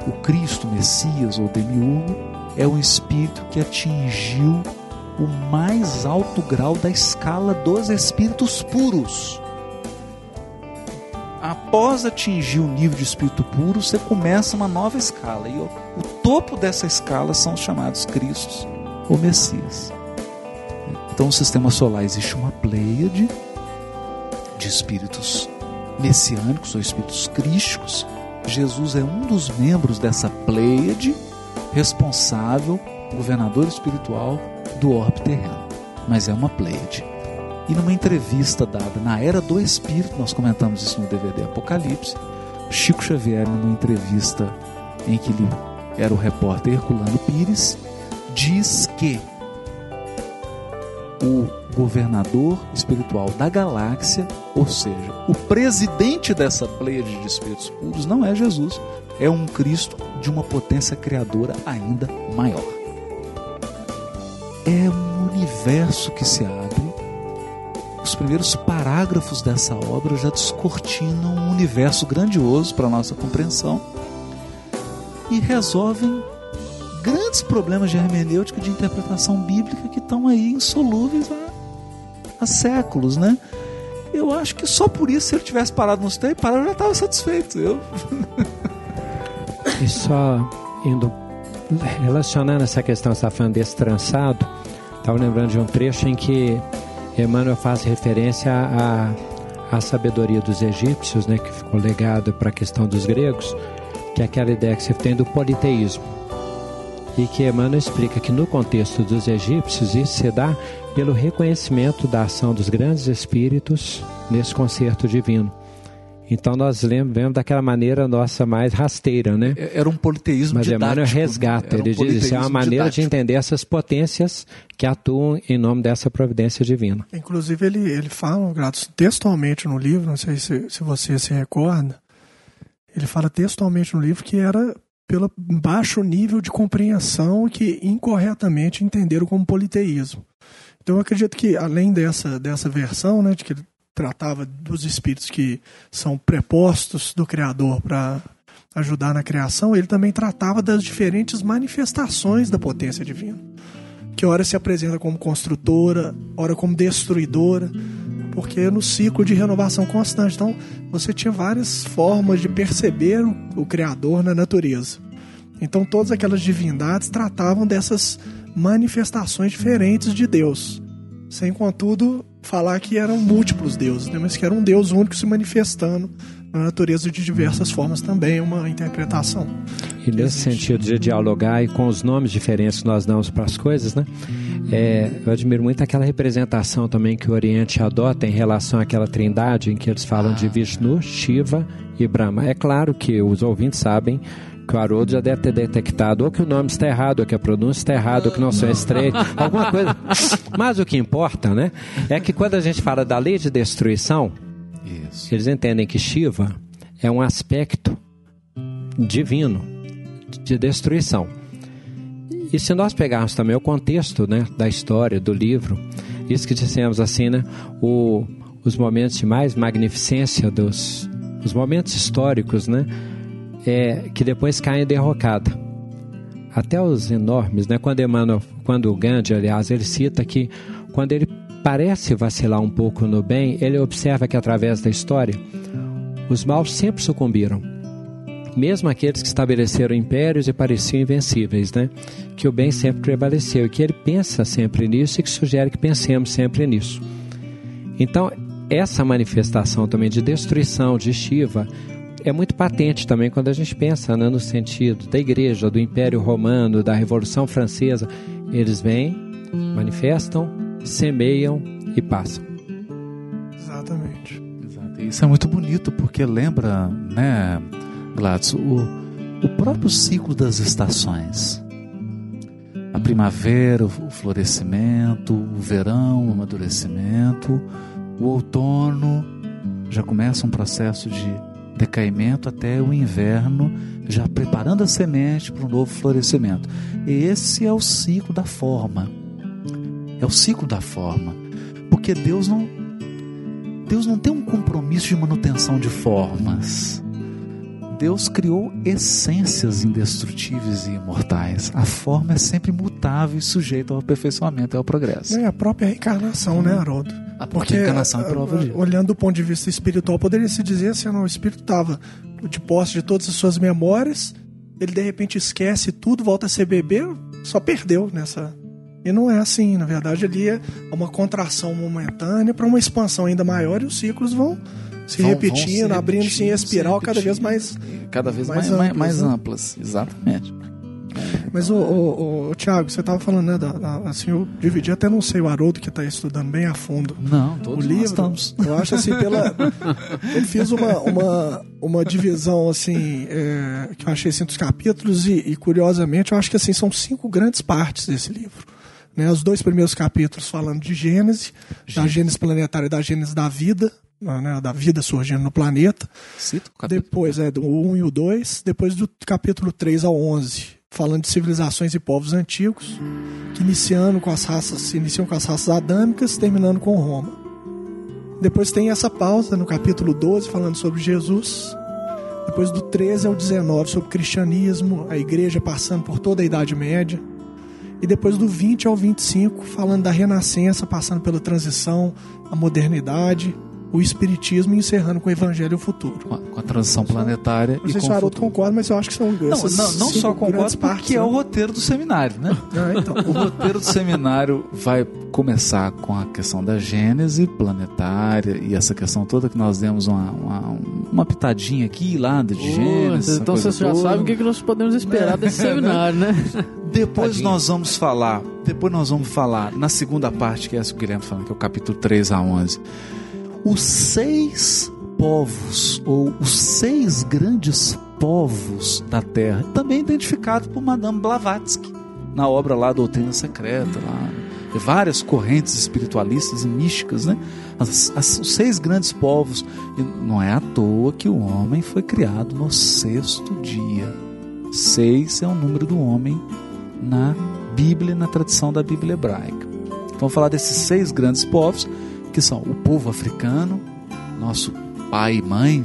o Cristo, Messias ou demiurgo é um espírito que atingiu o mais alto grau da escala dos espíritos puros após atingir o nível de espírito puro, você começa uma nova escala. E o, o topo dessa escala são os chamados Cristos ou Messias. Então, no sistema solar existe uma pleiade de espíritos messiânicos ou espíritos crísticos. Jesus é um dos membros dessa pleiade, responsável, governador espiritual do orbe terreno. Mas é uma pleiade. E numa entrevista dada na Era do Espírito, nós comentamos isso no DVD Apocalipse, Chico Xavier, numa entrevista em que ele era o repórter Herculano Pires, diz que o governador espiritual da galáxia, ou seja, o presidente dessa pleiade de espíritos puros, não é Jesus, é um Cristo de uma potência criadora ainda maior. É um universo que se abre. Os primeiros parágrafos dessa obra já descortinam um universo grandioso para a nossa compreensão e resolvem grandes problemas de hermenêutica, de interpretação bíblica que estão aí insolúveis há, há séculos, né? Eu acho que só por isso, se ele tivesse parado nos tempos, eu já estava satisfeito. Eu... e só indo relacionando essa questão, está falando desse trançado, estava lembrando de um trecho em que Emmanuel faz referência à, à sabedoria dos egípcios, né, que ficou legado para a questão dos gregos, que é aquela ideia que você tem do politeísmo e que Emmanuel explica que no contexto dos egípcios isso se dá pelo reconhecimento da ação dos grandes espíritos nesse concerto divino. Então nós lembramos daquela maneira nossa mais rasteira, né? É, era um politeísmo Mas didático. Emmanuel resgata, um ele diz isso, é uma maneira didático. de entender essas potências que atuam em nome dessa providência divina. Inclusive ele, ele fala, Gratos, textualmente no livro, não sei se, se você se recorda, ele fala textualmente no livro que era pelo baixo nível de compreensão que incorretamente entenderam como politeísmo. Então eu acredito que além dessa, dessa versão, né, de que ele tratava dos espíritos que são prepostos do Criador para ajudar na criação, ele também tratava das diferentes manifestações da potência divina. Que ora se apresenta como construtora, ora como destruidora, porque é no ciclo de renovação constante. Então, você tinha várias formas de perceber o, Criador na natureza. Então, todas aquelas divindades tratavam dessas manifestações diferentes de Deus, sem, contudo, falar que eram múltiplos deuses, né? mas que era um Deus único se manifestando na natureza de diversas formas também, é uma interpretação. E nesse sentido de dialogar e com os nomes diferentes que nós damos para as coisas, né? É, eu admiro muito aquela representação também que o Oriente adota em relação àquela trindade em que eles falam de Vishnu, Shiva e Brahma. É claro que os ouvintes sabem que o Haroldo já deve ter detectado ou que o nome está errado, ou que a pronúncia está errada, ou que não são estreito, alguma coisa. Mas o que importa, né, é que quando a gente fala da lei de destruição, Isso. eles entendem que Shiva é um aspecto divino de destruição. E se nós pegarmos também o contexto né, da história, do livro, isso que dissemos assim, né, o, os momentos de mais magnificência dos os momentos históricos, né, é, que depois caem em derrocada. Até os enormes, né, quando Emmanuel, quando o Gandhi, aliás, ele cita que quando ele parece vacilar um pouco no bem, ele observa que através da história os maus sempre sucumbiram mesmo aqueles que estabeleceram impérios e pareciam invencíveis, né? Que o bem sempre prevaleceu e que ele pensa sempre nisso e que sugere que pensemos sempre nisso. Então, essa manifestação também de destruição de Shiva é muito patente também quando a gente pensa né, no sentido da igreja, do Império Romano, da Revolução Francesa. Eles vêm, manifestam, semeiam e passam. Exatamente. Exato. Isso é muito bonito porque lembra, né? Gladys, o, o próprio ciclo das estações. A primavera, o florescimento, o verão, o amadurecimento, o outono, já começa um processo de decaimento até o inverno, já preparando a semente para um novo florescimento. Esse é o ciclo da forma. É o ciclo da forma. Porque Deus não Deus não tem um compromisso de manutenção de formas. Deus criou essências indestrutíveis e imortais. A forma é sempre mutável e sujeita ao aperfeiçoamento e ao progresso. É a própria reencarnação, né, Haroldo? A própria reencarnação é prova disso. Olhando do ponto de vista espiritual, poderia se dizer assim, não, o espírito estava de posse de todas as suas memórias, ele de repente esquece tudo, volta a ser bebê, só perdeu nessa. E não é assim, na verdade ali é uma contração momentânea para uma expansão ainda maior e os ciclos vão se vão, repetindo, vão abrindo-se em espiral cada vez mais cada vez mais, mais, amplas, mais, mais amplas. Exatamente. Mas, ô, ô, ô, Tiago, você tava falando, né? Da, da- assim, eu dividi, até não sei o Haroldo que tá estudando bem a fundo. Não, O todos livro, nós estamos. eu acho assim, pela. Eu fiz uma, uma, uma divisão, assim, é, que eu achei assim, dos capítulos, e, e, curiosamente, eu acho que assim, são cinco grandes partes desse livro. Né? Os dois primeiros capítulos falando de Gênese, da Gênese planetária e da Gênese da vida, né? da vida surgindo no planeta. Cita o capítulo. Depois, é, do 1 e o 2. Depois do capítulo 3 ao 11, falando de civilizações e povos antigos, que iniciando com as raças, iniciam com as raças adâmicas, terminando com Roma. Depois tem essa pausa no capítulo 12, falando sobre Jesus. Depois do 13 ao 19, sobre o cristianismo, a igreja passando por toda a Idade Média. E depois do 20 ao 25, falando da renascença, passando pela transição, a modernidade, o espiritismo encerrando com o evangelho e o futuro. Com a, com a transição planetária Não e sei com se o Haroldo concorda, mas eu acho que são Não, essas não, não só concordo partes, porque é né? o roteiro do seminário, né? Ah, então. O roteiro do seminário vai começar com a questão da gênese planetária e essa questão toda que nós demos uma, uma, uma pitadinha aqui e lá de gênese. então vocês já toda. sabem o que que nós podemos esperar desse seminário, né? Depois Tadinho. nós vamos falar, depois nós vamos falar na segunda parte, que é essa que o Guilherme tá falando, que é o capítulo 3 a 11. Os seis povos, ou os seis grandes povos da Terra, também identificado por Madame Blavatsky, na obra lá Doutrina Secreta, lá, várias correntes espiritualistas e místicas, né? As- as- os seis grandes povos. E não é à toa que o homem foi criado no sexto dia. Seis é o número do homem na Bíblia, na tradição da Bíblia hebraica. Então, vamos falar desses seis grandes povos, que são o povo africano, nosso pai e mãe,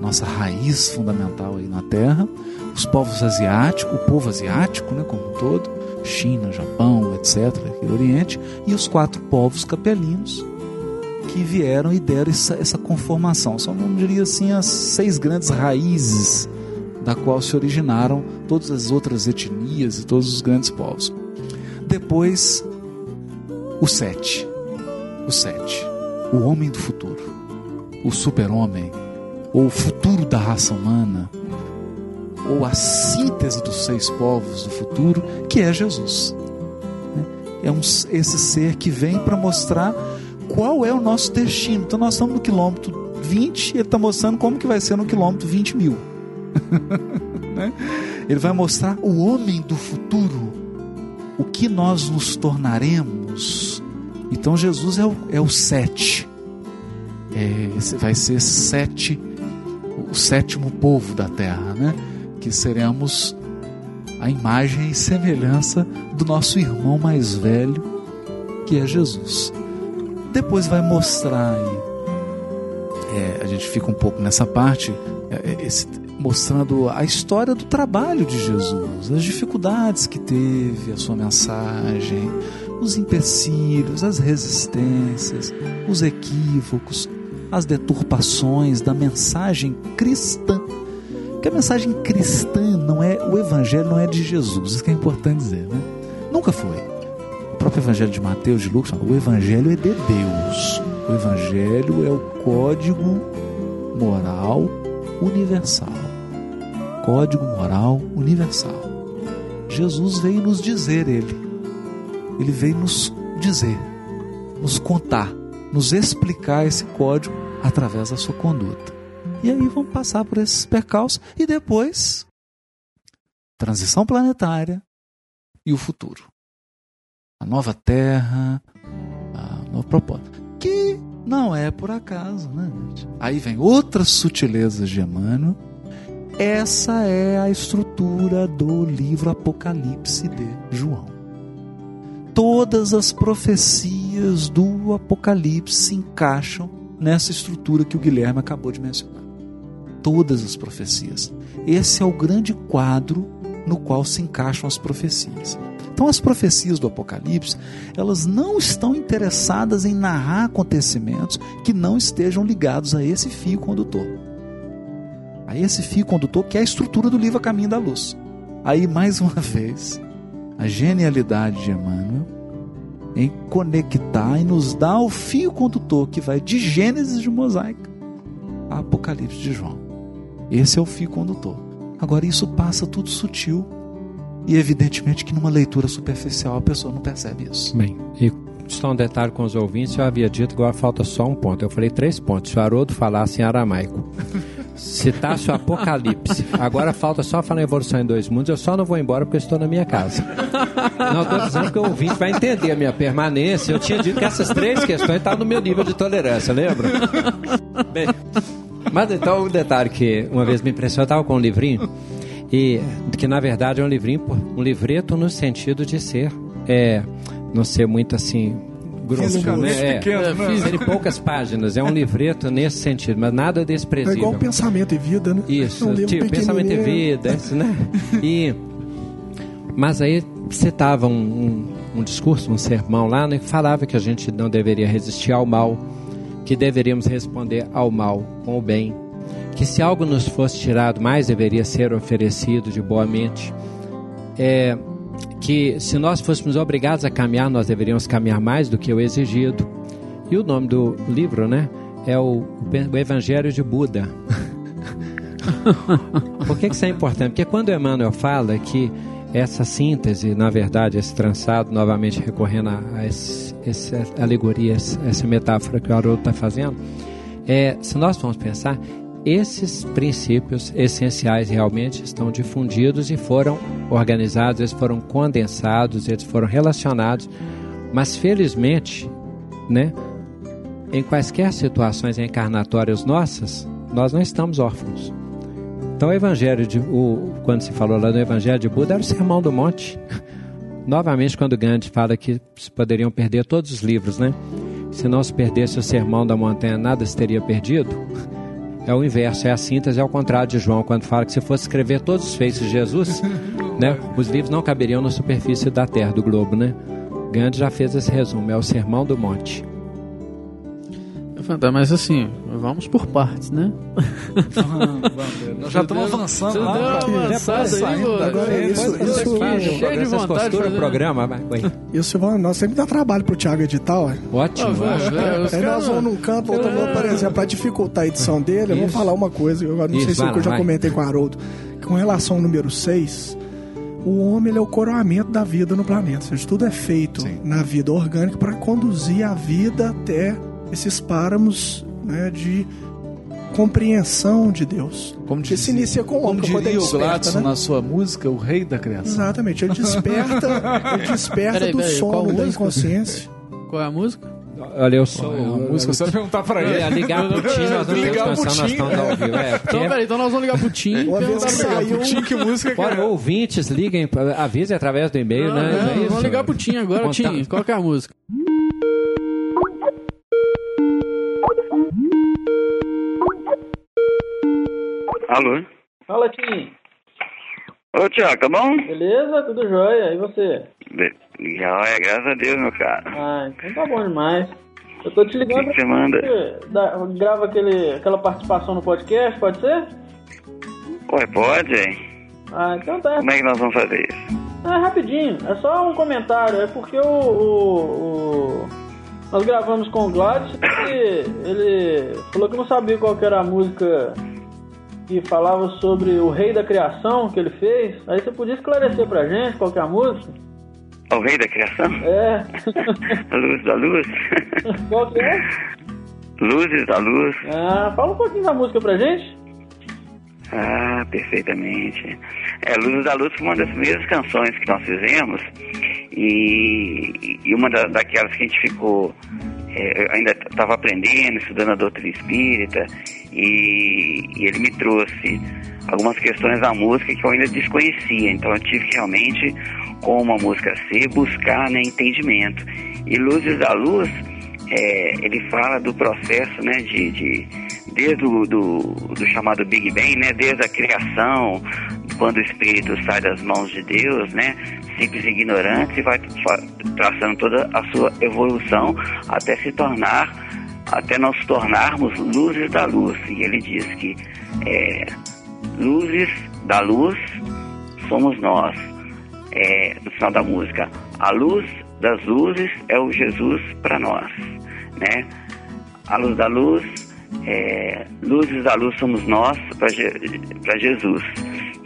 nossa raiz fundamental aí na Terra, os povos asiáticos, o povo asiático, né, como um todo, China, Japão, etc., aqui Oriente, e os quatro povos capelinos que vieram e deram essa, essa conformação. São, eu diria assim, as seis grandes raízes da qual se originaram todas as outras etnias e todos os grandes povos. Depois, o sete. O sete. O homem do futuro. O super-homem. Ou o futuro da raça humana. Ou a síntese dos seis povos do futuro, que é Jesus. É um, esse ser que vem para mostrar qual é o nosso destino. Então nós estamos no quilômetro 20 e ele está mostrando como que vai ser no quilômetro 20 mil. Né? Ele vai mostrar o homem do futuro, o que nós nos tornaremos. Então Jesus é o, é o sete. É, vai ser sete, o sétimo povo da terra, né? Que seremos a imagem e semelhança do nosso irmão mais velho, que é Jesus. Depois vai mostrar aí, é, a gente fica um pouco nessa parte, é, é, esse- mostrando a história do trabalho de Jesus, as dificuldades que teve, a sua mensagem, os empecilhos, as resistências, os equívocos, as deturpações da mensagem cristã. Porque a mensagem cristã não é o evangelho não é de Jesus, isso que é importante dizer, né? Nunca foi. O próprio evangelho de Mateus, de Lucas, o evangelho é de Deus. O evangelho é o código moral universal. Código moral universal. Jesus veio nos dizer ele. Ele veio nos dizer, nos contar, nos explicar esse código através da sua conduta. E aí vamos passar por esses percalços e depois transição planetária e o futuro. A nova Terra, a nova proposta. Que não é por acaso, né, gente? Aí vem outras sutilezas de Emmanuel. Essa é a estrutura do livro Apocalipse de João. Todas as profecias do Apocalipse se encaixam nessa estrutura que o Guilherme acabou de mencionar. Todas as profecias. Esse é o grande quadro no qual se encaixam as profecias. Então as profecias do Apocalipse, elas não estão interessadas em narrar acontecimentos que não estejam ligados a esse fio condutor. A esse fio condutor que é a estrutura do livro A Caminho da Luz. Aí mais uma vez, a genialidade de Emmanuel em conectar e nos dar o fio condutor que vai de Gênesis de Mosaico a Apocalipse de João. Esse é o fio condutor. Agora isso passa tudo sutil E evidentemente que numa leitura superficial a pessoa não percebe isso. Bem, e só um detalhe com os ouvintes, eu havia dito que agora falta só um ponto. Eu falei três pontos. Se o Haroldo falasse em aramaico, citasse o Apocalipse, agora falta só falar em evolução em dois mundos, eu só não vou embora porque estou na minha casa. Não estou dizendo que o ouvinte vai entender a minha permanência. Eu tinha dito que essas três questões estavam no meu nível de tolerância, lembra? Bem, mas então um detalhe que uma vez me impressionou, eu estava com um livrinho, e que na verdade é um livrinho, um livreto no sentido de ser. É, não ser muito assim grosso, né? É, pequeno, né? ser poucas páginas, é um livreto nesse sentido, mas nada É desprezível. igual pensamento e vida, né? Isso, É um tipo, pensamento e pequenininho. vida, isso, né? E, mas aí citava um, um, um discurso, um sermão lá, né, que falava que a gente não deveria resistir ao mal, que deveríamos responder ao mal com o bem, que se algo nos fosse tirado, mais deveria ser oferecido de boa mente. É, que se nós fôssemos obrigados a caminhar, nós deveríamos caminhar mais do que o exigido. E o nome do livro, né, é o, o Evangelho de Buda. Por que, que isso é importante? Porque quando Emmanuel fala que essa síntese, na verdade, esse trançado, novamente recorrendo a, a essa alegoria, essa metáfora que o Haroldo está fazendo, é, se nós formos pensar, esses princípios essenciais realmente estão difundidos e foram organizados, eles foram condensados, eles foram relacionados, mas felizmente, né, em quaisquer situações encarnatórias nossas, nós não estamos órfãos. Então, o Evangelho de, o, quando se falou lá no Evangelho de Buda, era o Sermão do Monte. Novamente, quando Gandhi fala que se poderiam perder todos os livros, né? Se não se perdesse o Sermão da Montanha, nada se teria perdido. É o inverso, é a síntese, é ao contrário de João, quando fala que se fosse escrever todos os feitos de Jesus, né, os livros não caberiam na superfície da terra, do globo, né? Gandhi já fez esse resumo, é o Sermão do Monte. Mas assim, vamos por partes, né? Nós já estamos avançando Você lá. deu uma cara. avançada Já aí, saindo pô. da Agora é isso, isso- cheio de Vocês vontade fazer- o programa, ué, Isso, vai- nós sempre dá trabalho pro Thiago editar, ó. ótimo. Ah, vai, vai, os Aí nós vamos num canto, outro vamos, por exemplo, para dificultar a edição dele, eu vou falar uma coisa, eu não sei se é vai eu já vai. comentei com o Haroldo, que com relação ao número 6, o homem ele é o coroamento da vida no planeta. Ou seja, tudo é feito Sim. na vida orgânica para conduzir a vida até esses páramos né, de compreensão de Deus. Como que se inicia com o como homem, quando ele diria o desperta, Gladson né? na sua música, o rei da criação. Exatamente, ele desperta, ele desperta Peraí, do peraí, sono da música? inconsciência. Qual é a música? Olha, eu sou. É uma música, você vai perguntar pra ele. É, ligar pro Tim, nós temos Ligar pro Tim. estamos ao vivo. É, porque Então, peraí, então nós vamos ligar pro Tim. Uma vez perguntar que saiu- Tim, que música que Olha, é? ouvintes, liguem, avisem através do e-mail, né? É vamos ligar pro Tim agora. Tim. Qual que é a música? Alô? Fala, Tim. Ô, Tiago, tá bom? Beleza? Tudo jóia. E você? Be- Joia, graças a Deus, meu cara. Ah, então tá bom demais. Eu tô te ligando que que você manda? grava aquele, aquela participação no podcast, pode ser? Ué, pode, hein? Ah, então tá. Como é que nós vamos fazer isso? É rapidinho, é só um comentário. É porque o, o- o- nós gravamos com o Gladys e ele falou que não sabia qual era a música que falava sobre o rei da criação que ele fez. Aí você podia esclarecer pra gente qual que é a música? O rei da criação? É. A luz da luz? qual que é? Luzes da luz? Ah, fala um pouquinho da música pra gente. Ah, perfeitamente. É, Luzes da Luz foi uma das primeiras canções que nós fizemos e, e uma da, daquelas que a gente ficou, é, ainda estava aprendendo, estudando a doutrina espírita e, e ele me trouxe algumas questões da música que eu ainda desconhecia, então eu tive que realmente, com uma música ser, buscar né, entendimento. E Luzes da Luz, é, ele fala do processo né, de, de desde o do, do chamado Big Bang, né, desde a criação, quando o espírito sai das mãos de Deus, né, simples ignorante, e vai traçando toda a sua evolução até se tornar, até nós tornarmos luzes da luz. E ele diz que é, luzes da luz somos nós. É, no final da música, a luz das luzes é o Jesus para nós, né? A luz da luz, é, luzes da luz somos nós para Jesus.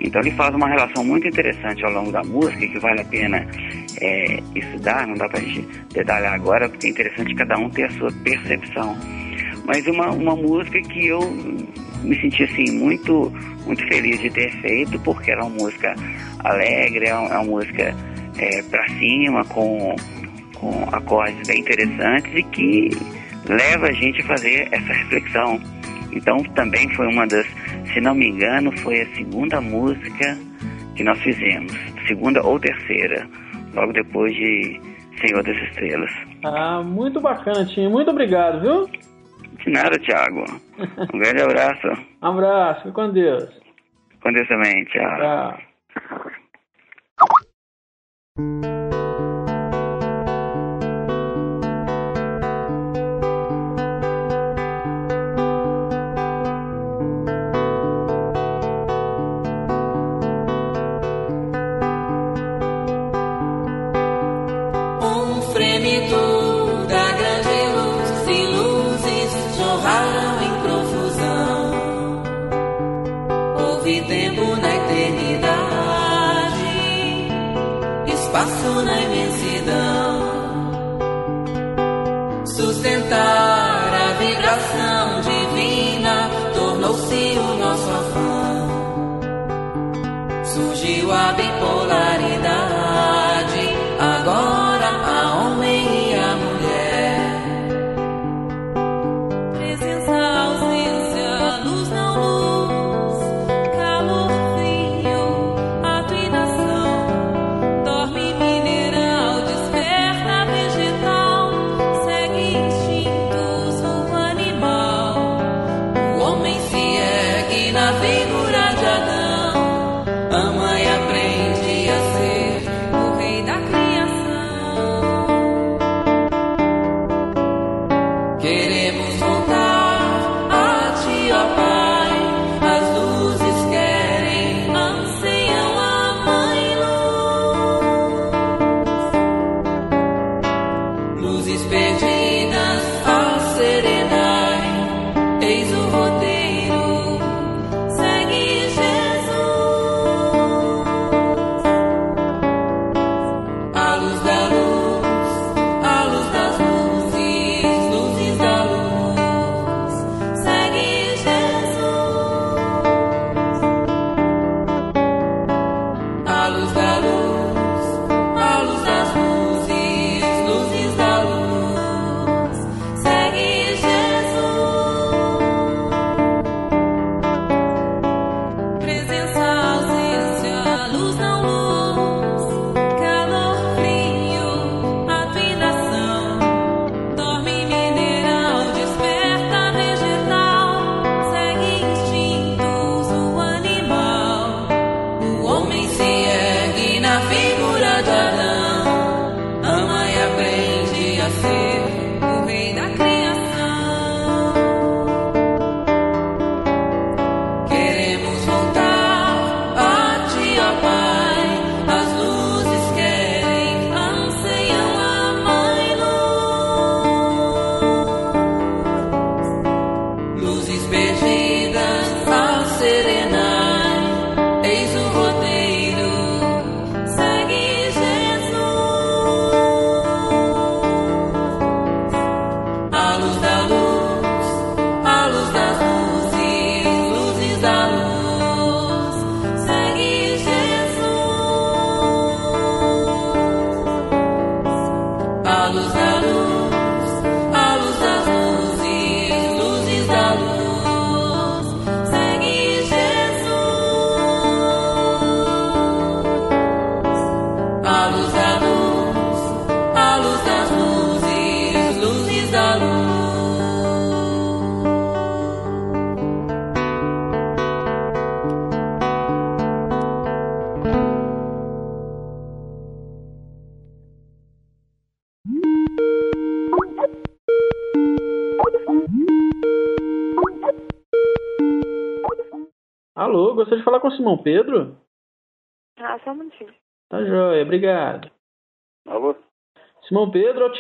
Então ele faz uma relação muito interessante ao longo da música que vale a pena é, estudar, não dá pra gente detalhar agora, porque é interessante cada um ter a sua percepção. Mas uma, uma música que eu me senti assim muito, muito feliz de ter feito, porque era uma música alegre, é uma, é uma música é, pra cima, com, com acordes bem interessantes e que leva a gente a fazer essa reflexão. Então também foi uma das, se não me engano, foi a segunda música que nós fizemos, segunda ou terceira, logo depois de Senhor das Estrelas. Ah, muito bacana, Tim. Muito obrigado, viu? De nada, Thiago. Um grande abraço. Um abraço, fique com Deus. Com Deus também, tchau. Tchau. Espaço na imensidão. Sustentar a vibração divina tornou-se o nosso afã. Surgiu a bipolaridade,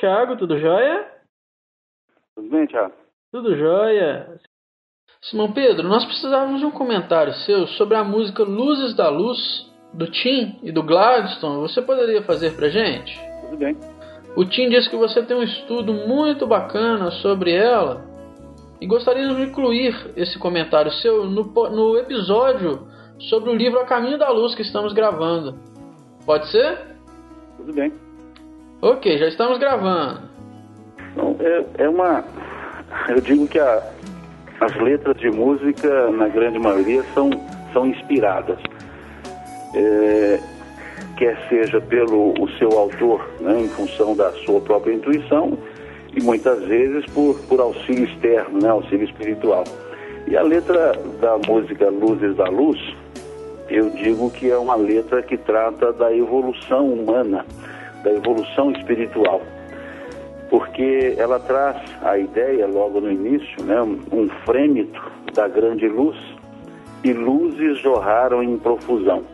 Thiago, tudo jóia? Tudo bem, Thiago? Tudo jóia. Simão Pedro, nós precisávamos de um comentário seu sobre a música Luzes da Luz, do Tim e do Gladstone. Você poderia fazer pra gente? Tudo bem. O Tim disse que você tem um estudo muito bacana sobre ela e gostaríamos de incluir esse comentário seu no, no episódio sobre o livro A Caminho da Luz que estamos gravando. Pode ser? Tudo bem. Ok, já estamos gravando. É, é uma. Eu digo que a- as letras de música, na grande maioria, são, são inspiradas. É, quer seja pelo o seu autor, né, em função da sua própria intuição, e muitas vezes por, por auxílio externo, né, auxílio espiritual. E a letra da música Luzes da Luz, eu digo que é uma letra que trata da evolução humana, da evolução espiritual. Porque ela traz a ideia logo no início, né, um frêmito da grande luz e luzes jorraram em profusão,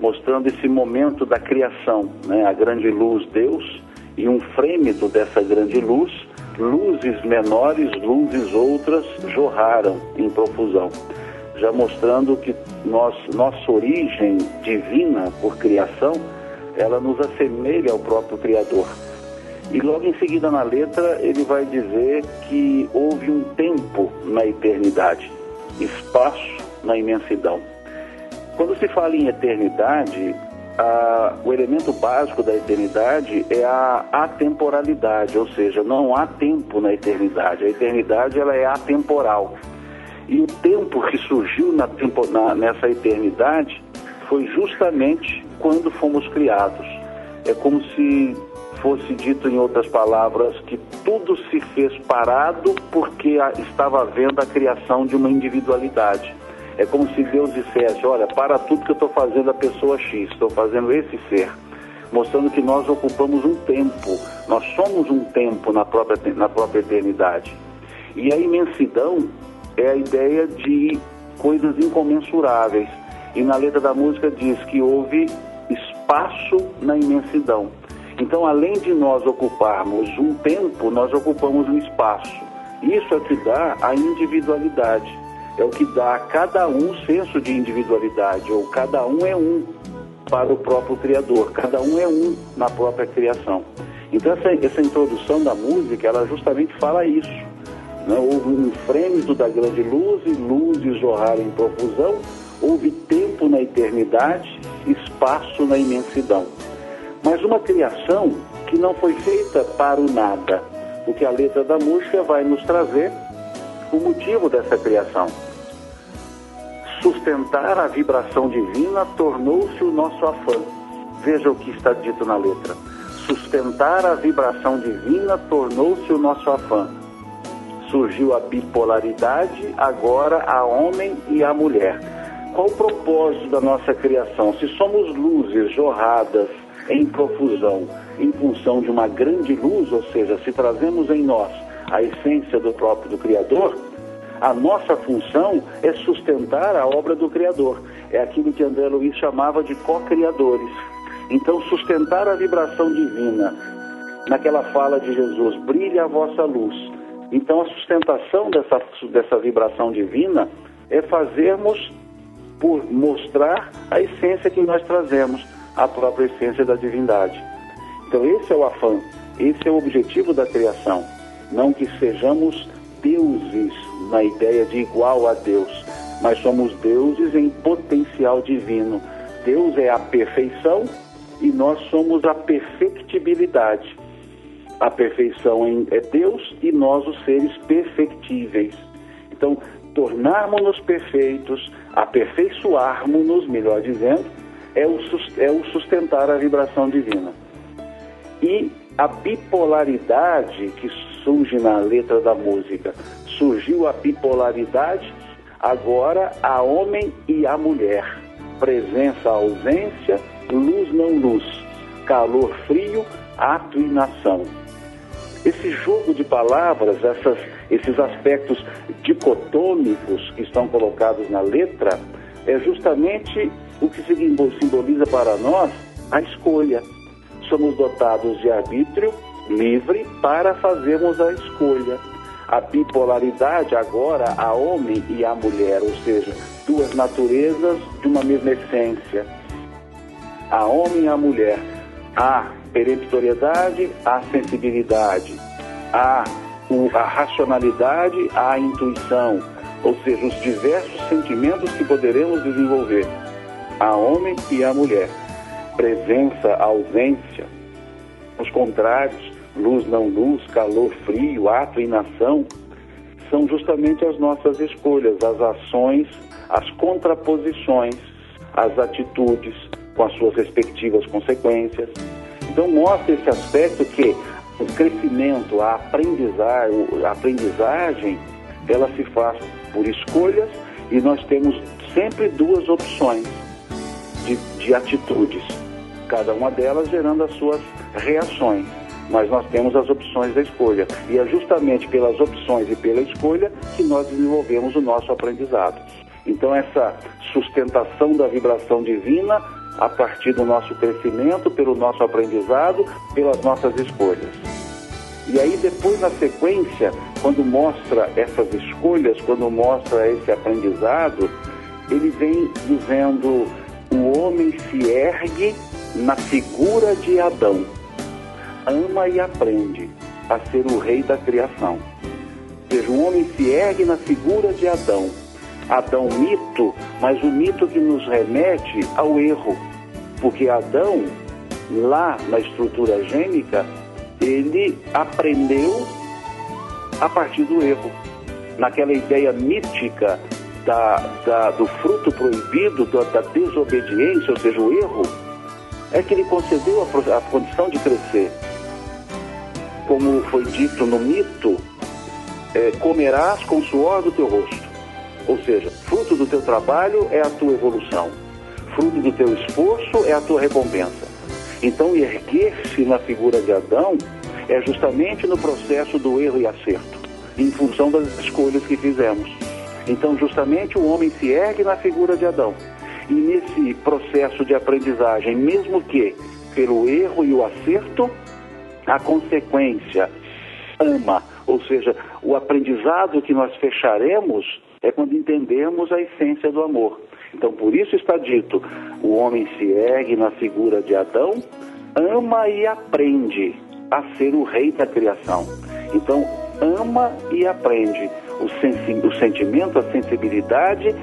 mostrando esse momento da criação, né, a grande luz Deus e um frêmito dessa grande luz, luzes menores, luzes outras jorraram em profusão, já mostrando que nós, nossa origem divina por criação, ela nos assemelha ao próprio Criador. E logo em seguida na letra ele vai dizer que houve um tempo na eternidade, espaço na imensidão. Quando se fala em eternidade, a- o elemento básico da eternidade é a atemporalidade, ou seja, não há tempo na eternidade. A eternidade ela é atemporal. E o tempo que surgiu na na- nessa eternidade foi justamente quando fomos criados. É como se fosse dito em outras palavras que tudo se fez parado porque estava havendo a criação de uma individualidade. É como se Deus dissesse: Olha, para tudo que eu estou fazendo a pessoa X, estou fazendo esse ser. Mostrando que nós ocupamos um tempo, nós somos um tempo na própria, na própria eternidade. E a imensidão é a ideia de coisas incomensuráveis. E na letra da música diz que houve espaço na imensidão. Então, além de nós ocuparmos um tempo, nós ocupamos um espaço. Isso é que dá a individualidade. É o que dá a cada um senso de individualidade, ou cada um é um para o próprio Criador, cada um é um na própria criação. Então, essa, essa introdução da música, ela justamente fala isso. Né? Houve um frêmito da grande luz e luzes jorraram em profusão, houve tempo na eternidade, espaço na imensidão mas uma criação que não foi feita para o nada. O que a letra da música vai nos trazer o motivo dessa criação. Sustentar a vibração divina tornou-se o nosso afã. Veja o que está dito na letra. Sustentar a vibração divina tornou-se o nosso afã. Surgiu a bipolaridade, agora a homem e a mulher. Qual o propósito da nossa criação? Se somos luzes jorradas em profusão, em função de uma grande luz, ou seja, se trazemos em nós a essência do próprio do Criador, a nossa função é sustentar a obra do Criador. É aquilo que André Luiz chamava de co-criadores. Então, sustentar a vibração divina, naquela fala de Jesus, brilha a vossa luz. Então, a sustentação dessa, dessa vibração divina é fazermos por mostrar a essência que nós trazemos a própria essência da divindade. Então, esse é o afã, esse é o objetivo da criação. Não que sejamos deuses na ideia de igual a Deus, mas somos deuses em potencial divino. Deus é a perfeição e nós somos a perfectibilidade. A perfeição é Deus e nós, os seres perfectíveis. Então, tornarmos-nos perfeitos, aperfeiçoarmos-nos, melhor dizendo, é o, é o sustentar a vibração divina. E a bipolaridade que surge na letra da música, surgiu a bipolaridade, agora a homem e a mulher, presença, ausência, luz, não luz, calor, frio, ato e nação. Esse jogo de palavras, essas, esses aspectos dicotômicos que estão colocados na letra, é justamente o que simboliza para nós a escolha. Somos dotados de arbítrio livre para fazermos a escolha. a bipolaridade agora a homem e a mulher, ou seja, duas naturezas de uma mesma essência. A homem e a mulher. A peremptoriedade, a sensibilidade. O, a racionalidade, a intuição. Ou seja, os diversos sentimentos que poderemos desenvolver. A homem e a mulher. Presença, ausência. Os contrários luz não luz, calor frio, ato inação, são justamente as nossas escolhas, as ações, as contraposições, as atitudes com as suas respectivas consequências. Então mostra esse aspecto que o crescimento, a aprendizagem, a aprendizagem, ela se faz por escolhas e nós temos sempre duas opções de, de atitudes, cada uma delas gerando as suas reações mas nós temos as opções da escolha. E é justamente pelas opções e pela escolha que nós desenvolvemos o nosso aprendizado. Então, essa sustentação da vibração divina a partir do nosso crescimento, pelo nosso aprendizado, pelas nossas escolhas. E aí, depois, na sequência, quando mostra essas escolhas, quando mostra esse aprendizado, ele vem dizendo: o homem se ergue na figura de Adão ama e aprende a ser o rei da criação. Ou seja, o homem se ergue na figura de Adão. Adão mito, mas o mito que nos remete ao erro. Porque Adão, lá na estrutura gênica, ele aprendeu a partir do erro. Naquela ideia mítica da, da, do fruto proibido, da, da, desobediência, ou seja, o erro, é que ele concedeu a, a condição de crescer como foi dito no mito, é, comerás com o suor do teu rosto. Ou seja, fruto do teu trabalho é a tua evolução, fruto do teu esforço é a tua recompensa. Então, erguer-se na figura de Adão é justamente no processo do erro e acerto, em função das escolhas que fizemos. Então, justamente o homem se ergue na figura de Adão. E nesse processo de aprendizagem, mesmo que pelo erro e o acerto, a consequência ama, ou seja, o aprendizado que nós fecharemos é quando entendemos a essência do amor. Então, por isso está dito: o homem se ergue na figura de Adão, ama e aprende a ser o rei da criação. Então, ama e aprende. O, o sentimento, a sensibilidade,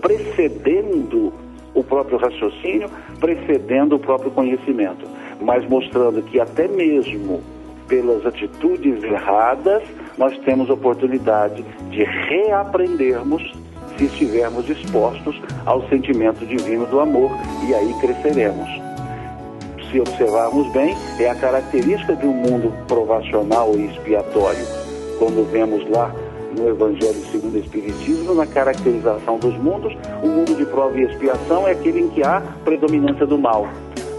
precedendo o próprio raciocínio, precedendo o próprio conhecimento mas mostrando que até mesmo pelas atitudes erradas, nós temos oportunidade de reaprendermos se estivermos dispostos ao sentimento divino do amor e aí cresceremos. Se observarmos bem, é a característica de um mundo provacional e expiatório. Quando vemos lá no Evangelho segundo o Espiritismo, na caracterização dos mundos, o mundo de prova e expiação é aquele em que há predominância do mal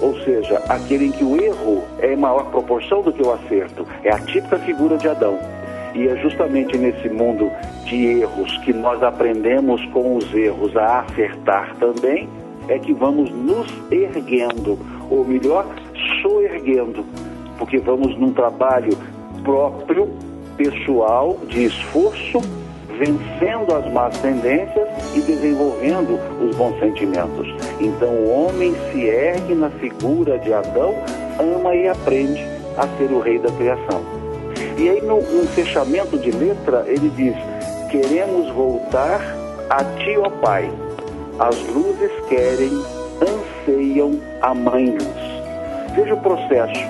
ou seja, aquele em que o erro é em maior proporção do que o acerto. É a típica figura de Adão. E é justamente nesse mundo de erros que nós aprendemos com os erros a acertar também, é que vamos nos erguendo, ou melhor, soerguendo, porque vamos num trabalho próprio, pessoal, de esforço vencendo as más tendências e desenvolvendo os bons sentimentos. Então o homem se ergue na figura de Adão, ama e aprende a ser o rei da criação. E aí no, no fechamento de letra ele diz: queremos voltar a ti, ó Pai. As luzes querem, anseiam a. Veja o processo.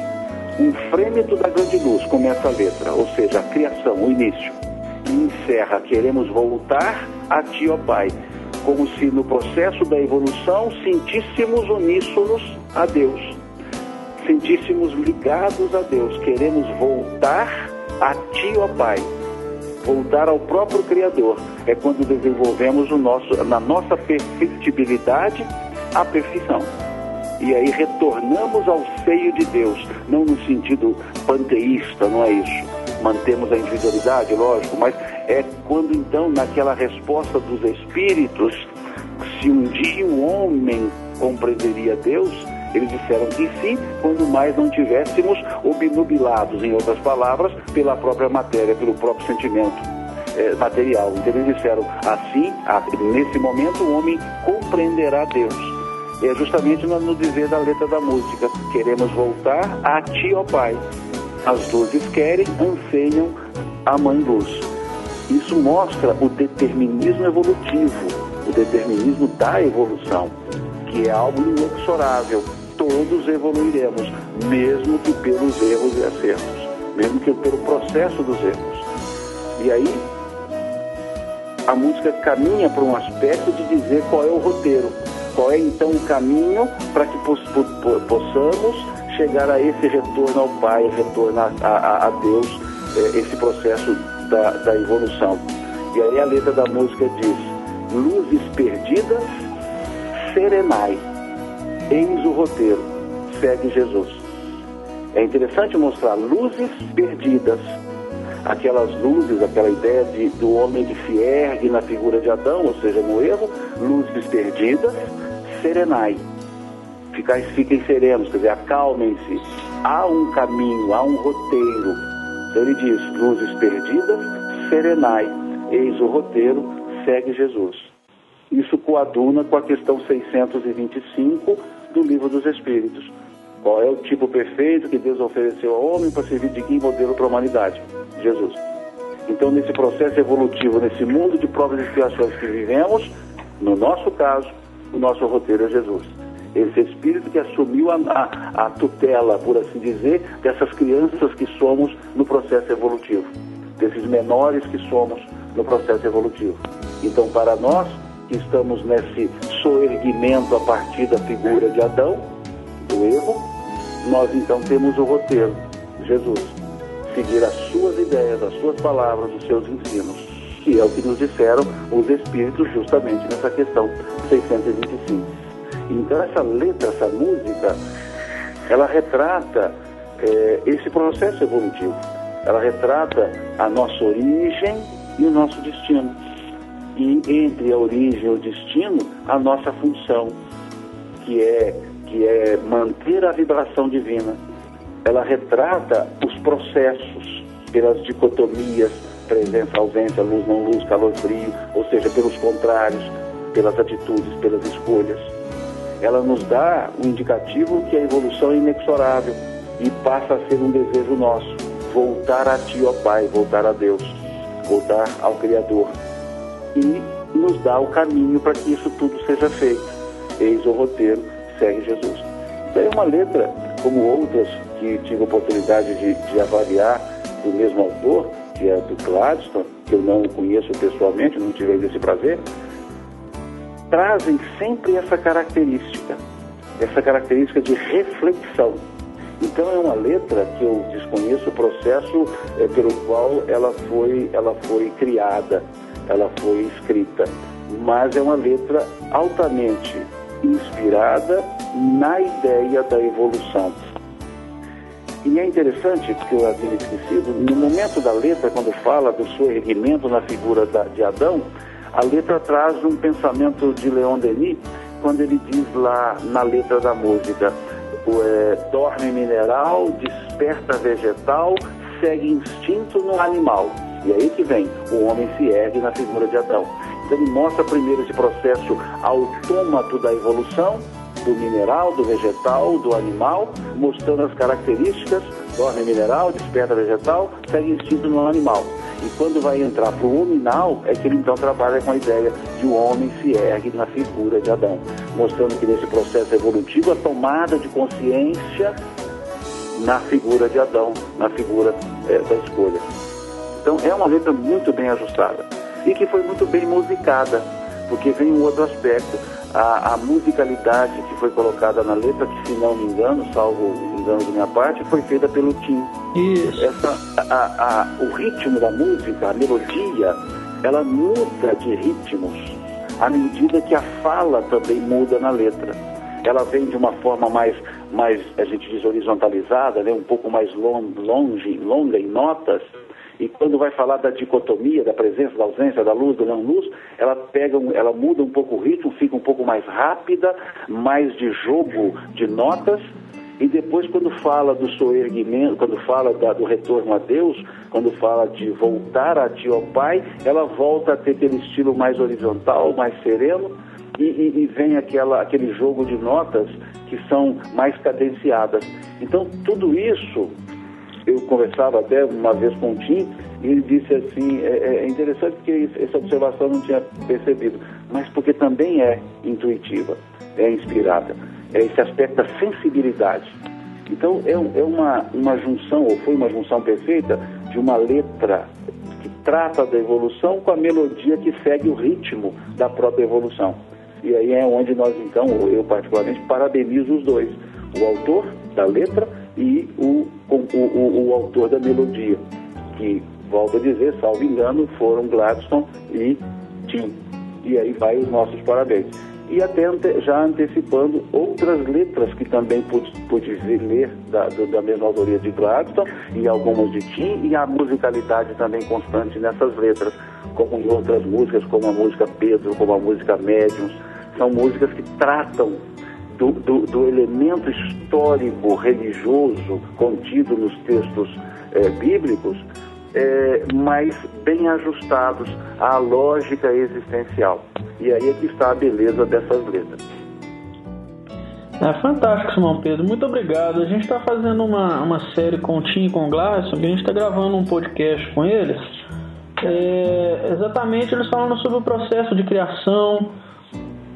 Um frêmito da grande luz começa a letra, ou seja, a criação, o início encerra, queremos voltar a Ti, ó Pai, como se no processo da evolução sentíssemos uníssonos a Deus, sentíssemos ligados a Deus, queremos voltar a Ti, ó Pai, voltar ao próprio Criador. É quando desenvolvemos o nosso, na nossa perfectibilidade a perfeição. E aí retornamos ao seio de Deus, não no sentido panteísta, não é isso mantemos a individualidade, lógico, mas é quando então, naquela resposta dos espíritos, se um dia o homem compreenderia Deus, Eles disseram que sim, quando mais não tivéssemos obnubilados, em outras palavras, pela própria matéria, pelo próprio sentimento é, material. Então eles disseram assim, nesse momento o homem compreenderá Deus. É justamente no, dizer da letra da música: queremos voltar a Ti, ó Pai. As luzes querem, anseiam a Mãe Luz. Isso mostra o determinismo evolutivo, o determinismo da evolução, que é algo inexorável. Todos evoluiremos, mesmo que pelos erros e acertos, mesmo que pelo processo dos erros. E aí, a música caminha para um aspecto de dizer qual é o roteiro, qual é então o caminho para que possamos chegar a esse retorno ao Pai, retorno a, a, a Deus, é, esse processo da, da evolução. E aí a letra da música diz: Luzes perdidas, serenai, eis o roteiro, segue Jesus. É interessante mostrar luzes perdidas, aquelas luzes, aquela ideia de, do homem que se ergue na figura de Adão, ou seja, no erro, luzes perdidas, serenai. Ficais, fiquem serenos, quer dizer, acalmem-se. Há um caminho, há um roteiro. Então ele diz, luzes perdidas, serenai. Eis o roteiro, segue Jesus. Isso coaduna com a questão 625 do Livro dos Espíritos. Qual é o tipo perfeito que Deus ofereceu ao homem para servir de guia e modelo para a humanidade? Jesus. Então, nesse processo evolutivo, nesse mundo de provas e expiações que vivemos, no nosso caso, o nosso roteiro é Jesus. Esse espírito que assumiu a, a, a tutela, por assim dizer, dessas crianças que somos no processo evolutivo, desses menores que somos no processo evolutivo. Então, para nós que estamos nesse soerguimento a partir da figura de Adão, do erro, nós então temos o roteiro, Jesus. Seguir as suas ideias, as suas palavras, os seus ensinos, que é o que nos disseram os Espíritos justamente nessa questão 625. Então essa letra, essa música, ela retrata é, esse processo evolutivo. Ela retrata a nossa origem e o nosso destino. E entre a origem e o destino, a nossa função, que é que é manter a vibração divina. Ela retrata os processos pelas dicotomias, presença, ausência, luz, não luz, calor, frio, ou seja, pelos contrários, pelas atitudes, pelas escolhas. Ela nos dá um indicativo que a evolução é inexorável e passa a ser um desejo nosso, voltar a Ti, ó Pai, voltar a Deus, voltar ao Criador. E nos dá o caminho para que isso tudo seja feito. Eis o roteiro segue Jesus. É uma letra, como outras que tive oportunidade de, de avaliar do mesmo autor, que é do Gladstone, que eu não conheço pessoalmente, não tive ainda esse prazer, trazem sempre essa característica, essa característica de reflexão. Então é uma letra que eu desconheço o processo é, pelo qual ela foi, ela foi criada, ela foi escrita, mas é uma letra altamente inspirada na ideia da evolução. E é interessante, porque eu havia esquecido, no momento da letra, quando fala do seu erguimento na figura da, de Adão, a letra traz um pensamento de Leon Denis, quando ele diz lá na letra da música, é, dorme mineral, desperta vegetal, segue instinto no animal. E aí que vem, o homem se ergue na figura de Adão. Então ele mostra primeiro esse processo autômato da evolução, do mineral, do vegetal, do animal, mostrando as características, dorme mineral, desperta vegetal, segue instinto no animal. E quando vai entrar para o hominal, é que ele então trabalha com a ideia de o homem se ergue na figura de Adão, mostrando que nesse processo evolutivo a tomada de consciência na figura de Adão, na figura é, da escolha. Então é uma letra muito bem ajustada e que foi muito bem musicada, porque vem um outro aspecto. A, a, musicalidade que foi colocada na letra, que se não me engano, salvo engano da minha parte, foi feita pelo Tim. Isso. Essa, a, a, o ritmo da música, a melodia, ela muda de ritmos à medida que a fala também muda na letra. Ela vem de uma forma mais, mais a gente diz horizontalizada, né, um pouco mais long, longe, longa em notas, e quando vai falar da dicotomia, da presença, da ausência, da luz, da não luz, ela pega, um- ela muda um pouco o ritmo, fica um pouco mais rápida, mais de jogo de notas, e depois quando fala do soerguimento, quando fala da- do retorno a Deus, quando fala de voltar a ti ao Pai, ela volta a ter aquele estilo mais horizontal, mais sereno, e, e- e vem aquela, aquele jogo de notas que são mais cadenciadas. Então, tudo isso, eu conversava até uma vez com o Tim, e ele disse assim, é, é interessante porque essa observação não tinha percebido, mas porque também é intuitiva, é inspirada, é esse aspecto da sensibilidade. Então, é, é uma, uma junção, ou foi uma junção perfeita, de uma letra que trata da evolução com a melodia que segue o ritmo da própria evolução. E aí é onde nós, então, eu particularmente, parabenizo os dois. O autor da letra e o, o, o, o autor da melodia. Que, volto a dizer, salvo engano, foram Gladstone e Tim. E aí vai os nossos parabéns. E até ante- já antecipando outras letras que também pude, pude ler da, do- da mesma autoria de Gladstone e algumas de Tim e a musicalidade também constante nessas letras, como em outras músicas, como a música Pedro, como a música Médiuns. São músicas que tratam do, do- do elemento histórico religioso contido nos textos eh, bíblicos, eh, mas bem ajustados à lógica existencial. E aí é que está a beleza dessas letras. É fantástico, Simão Pedro. Muito obrigado. A gente está fazendo uma, uma série com o Tim e com o Gladson, e a gente está gravando um podcast com eles. É, exatamente, eles falando sobre o processo de criação,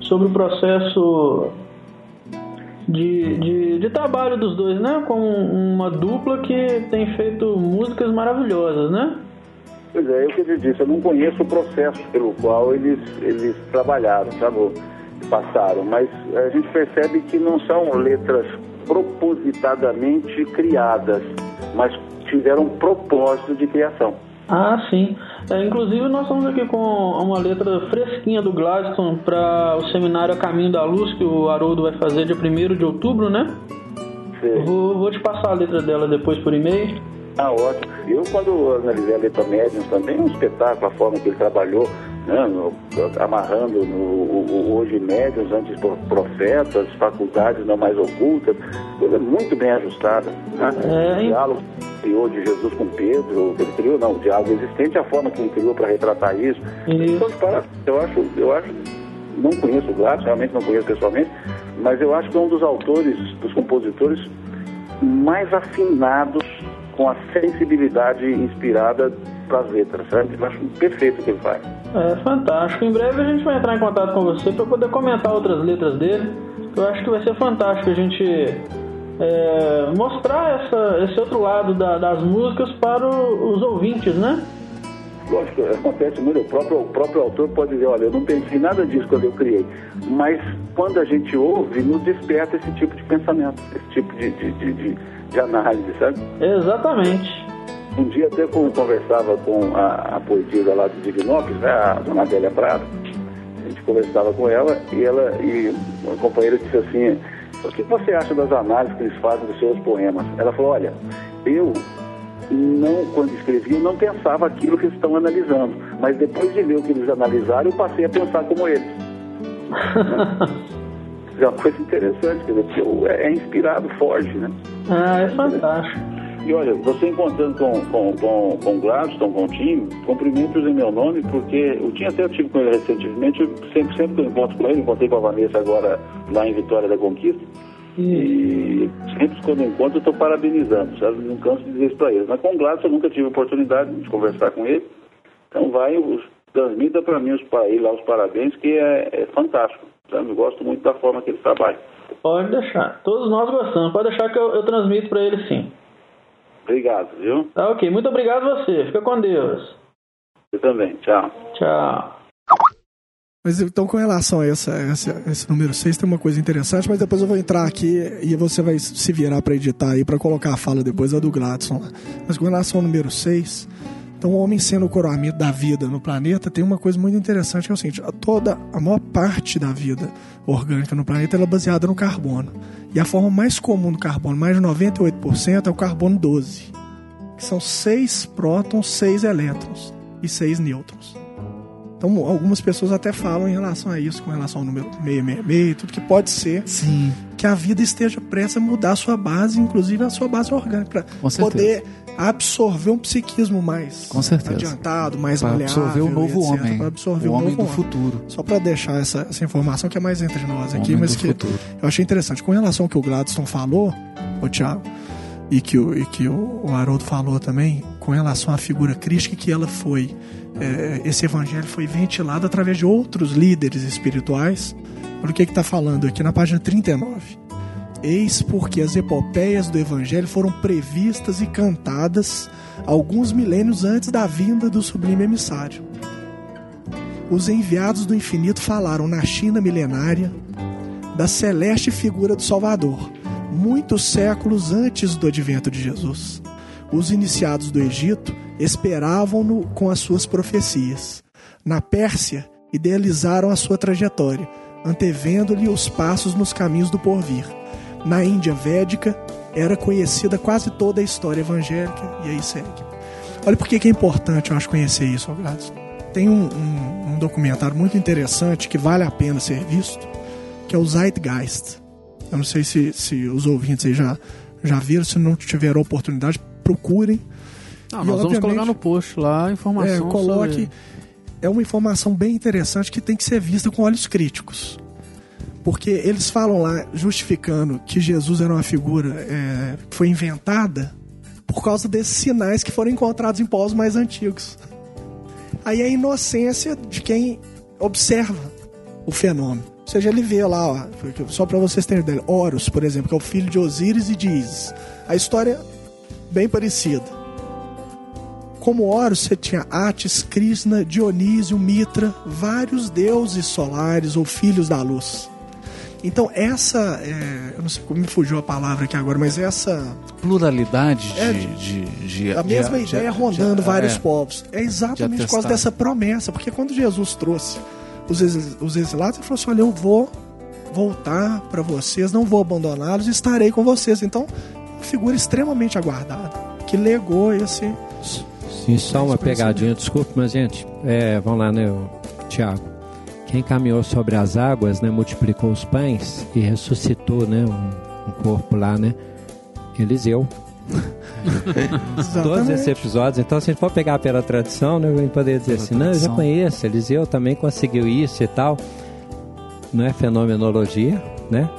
sobre o processo de, de, de trabalho dos dois, né? Como uma dupla que tem feito músicas maravilhosas, né? Pois é, é o que eu disse, eu não conheço o processo pelo qual eles, eles trabalharam, sabe? Passaram, mas a gente percebe que não são letras propositadamente criadas, mas tiveram um propósito de criação. Ah, sim. É, inclusive, nós estamos aqui com uma letra fresquinha do Gladstone para o seminário A Caminho da Luz, que o Haroldo vai fazer dia 1 de outubro, né? Sim. Vou, vou te passar a letra dela depois por e-mail. Ah, ótimo. Eu, quando analisei a letra Médiuns também, é um espetáculo a forma que ele trabalhou, né, no- amarrando no, o, hoje Médiuns, antes pro- profetas, faculdades não mais ocultas, coisa muito bem ajustada. Né? É, o diálogo criou de Jesus com Pedro, ele criou, não, o diálogo existente, a forma que ele criou para retratar isso. Então, para, eu acho, eu acho, não conheço o Gladys, realmente não conheço pessoalmente, mas eu acho que é um dos autores, dos compositores mais afinados com a sensibilidade inspirada para as letras, sabe? Eu acho perfeito o que ele faz. É fantástico. Em breve a gente vai entrar em contato com você para poder comentar outras letras dele. Eu acho que vai ser fantástico a gente é, mostrar essa, esse outro lado da- das músicas para o- os ouvintes, né? Lógico, acontece muito, o próprio, o próprio autor pode dizer, olha, eu não pensei nada disso quando eu criei, mas quando a gente ouve, nos desperta esse tipo de pensamento, esse tipo de, de, de, de- de análise, sabe? Exatamente. Um dia até eu conversava com a, a poetisa lá de Divinópolis, né, a dona Adélia Prado, a gente conversava com ela e ela e uma companheira disse assim, o que você acha das análises que eles fazem dos seus poemas? Ela falou, olha, eu não, quando escrevi, eu não pensava aquilo que eles estão analisando, mas depois de ler o que eles analisaram, eu passei a pensar como eles. É uma coisa interessante, quer dizer, porque o- é inspirado, foge, né? Ah, é fantástico. E olha, você encontrando com, com, com, com o Gladstone, com o Tim, cumprimentos em meu nome, porque o Tim até eu tive com ele recentemente, eu sempre, sempre que eu encontro com ele, encontrei com a Vanessa agora lá em Vitória da Conquista, e sempre quando eu encontro eu estou parabenizando, sabe? Não canso de dizer isso para eles. Mas com o Gladstone eu nunca tive oportunidade de conversar com ele, então vai, os- transmita para mim os, lá os parabéns, que é, é fantástico, sabe? Eu gosto muito da forma que ele trabalha. Pode deixar. Todos nós gostamos. Pode deixar que eu, eu transmito para ele sim. Obrigado, viu? Tá ok. Muito obrigado a você. Fica com Deus. Você também, tchau. Tchau. Mas então, com relação a essa, essa- esse número 6, tem uma coisa interessante, mas depois eu vou entrar aqui e você vai se virar para editar aí, para colocar a fala depois, a do Gladson. Mas com relação ao número 6, então o homem sendo o coroamento da vida no planeta, tem uma coisa muito interessante que é o seguinte: a toda, a maior parte da vida orgânica no planeta é baseada no carbono. E a forma mais comum do carbono, mais de 98%, é o carbono 12. que são seis prótons, seis elétrons e seis nêutrons. Então, algumas pessoas até falam em relação a isso, com relação ao número 666, tudo que pode ser Sim. que a vida esteja prestes a mudar a sua base, inclusive a sua base orgânica, para poder absorver um psiquismo mais Com certeza. adiantado, mais Para maleável. absorver o novo etc., homem. pra absorver o o, homem do futuro. Só para deixar essa, essa informação que é mais entre nós aqui, homem mas que futuro. eu achei interessante. Com relação ao que o Gladstone falou, o Thiago, e que, o, e que o, o Haroldo falou também, com relação à figura crística, que ela foi. é, esse evangelho foi ventilado através de outros líderes espirituais. Olha o que está falando aqui na página 39. Eis porque as epopeias do evangelho foram previstas e cantadas alguns milênios antes da vinda do sublime emissário. Os enviados do infinito falaram na China milenária da celeste figura do Salvador, muitos séculos antes do advento de Jesus. Os iniciados do Egito esperavam-no com as suas profecias. Na Pérsia, idealizaram a sua trajetória, antevendo-lhe os passos nos caminhos do porvir. Na Índia Védica, era conhecida quase toda a história evangélica, e aí segue. Olha por que é importante, eu acho, conhecer isso, Gladys. Tem um, um- um documentário muito interessante que vale a pena ser visto, que é o Zeitgeist. Eu não sei se, se os ouvintes aí já, já viram, se não tiveram oportunidade, procurem. Não, E, nós vamos colocar no post lá a informação É, coloque. sobre... É uma informação bem interessante que tem que ser vista com olhos críticos. Porque eles falam lá, justificando que Jesus era uma figura é, que foi inventada por causa desses sinais que foram encontrados em povos mais antigos. Aí é a inocência de quem observa o fenômeno. Ou seja, ele vê lá, ó, só para vocês terem ideia, Horus, por exemplo, que é o filho de Osíris e de Isis. A história é bem parecida. Como Horus, você tinha Atis, Krishna, Dionísio, Mitra, vários deuses solares ou filhos da luz. Então, essa. é, eu não sei como me fugiu a palavra aqui agora, mas essa. Pluralidade de. É, de, de- A mesma de- ideia de- rondando de- vários é. povos. É exatamente por causa dessa promessa. Porque quando Jesus trouxe os, exi- os exilados, ele falou assim: Olha, eu vou voltar para vocês, não vou abandoná-los, estarei com vocês. Então, uma figura extremamente aguardada, que legou esse. Sim, só uma pegadinha, desculpe, mas gente, é, vamos lá, né, Tiago. Quem caminhou sobre as águas, né, multiplicou os pães e ressuscitou, né, um, um corpo lá, né, Eliseu. Todos esses episódios, então se a gente for pegar pela tradição, né, eu vou poder dizer Pela assim, não, eu já tradição. conheço, Eliseu também conseguiu isso e tal. Não é fenomenologia, né?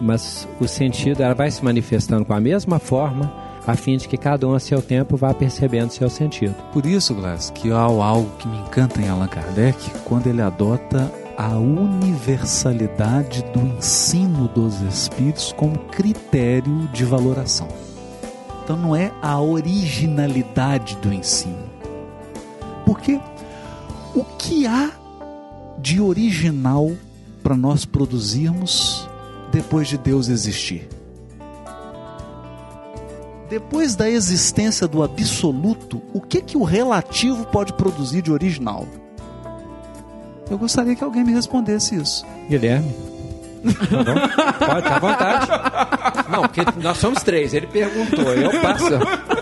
Mas o sentido ela vai se manifestando com a mesma forma, a fim de que cada um a seu tempo vá percebendo seu sentido. Por isso, Glass, que há algo que me encanta em Allan Kardec quando ele adota a universalidade do ensino dos espíritos como critério de valoração. Então não é a originalidade do ensino. Porque o que há de original para nós produzirmos depois de Deus existir? Depois da existência do absoluto, o que que o relativo pode produzir de original? Eu gostaria que alguém me respondesse isso. Guilherme. Tá bom? Pode, tá à vontade. Não, porque nós somos três. Ele perguntou, eu passo.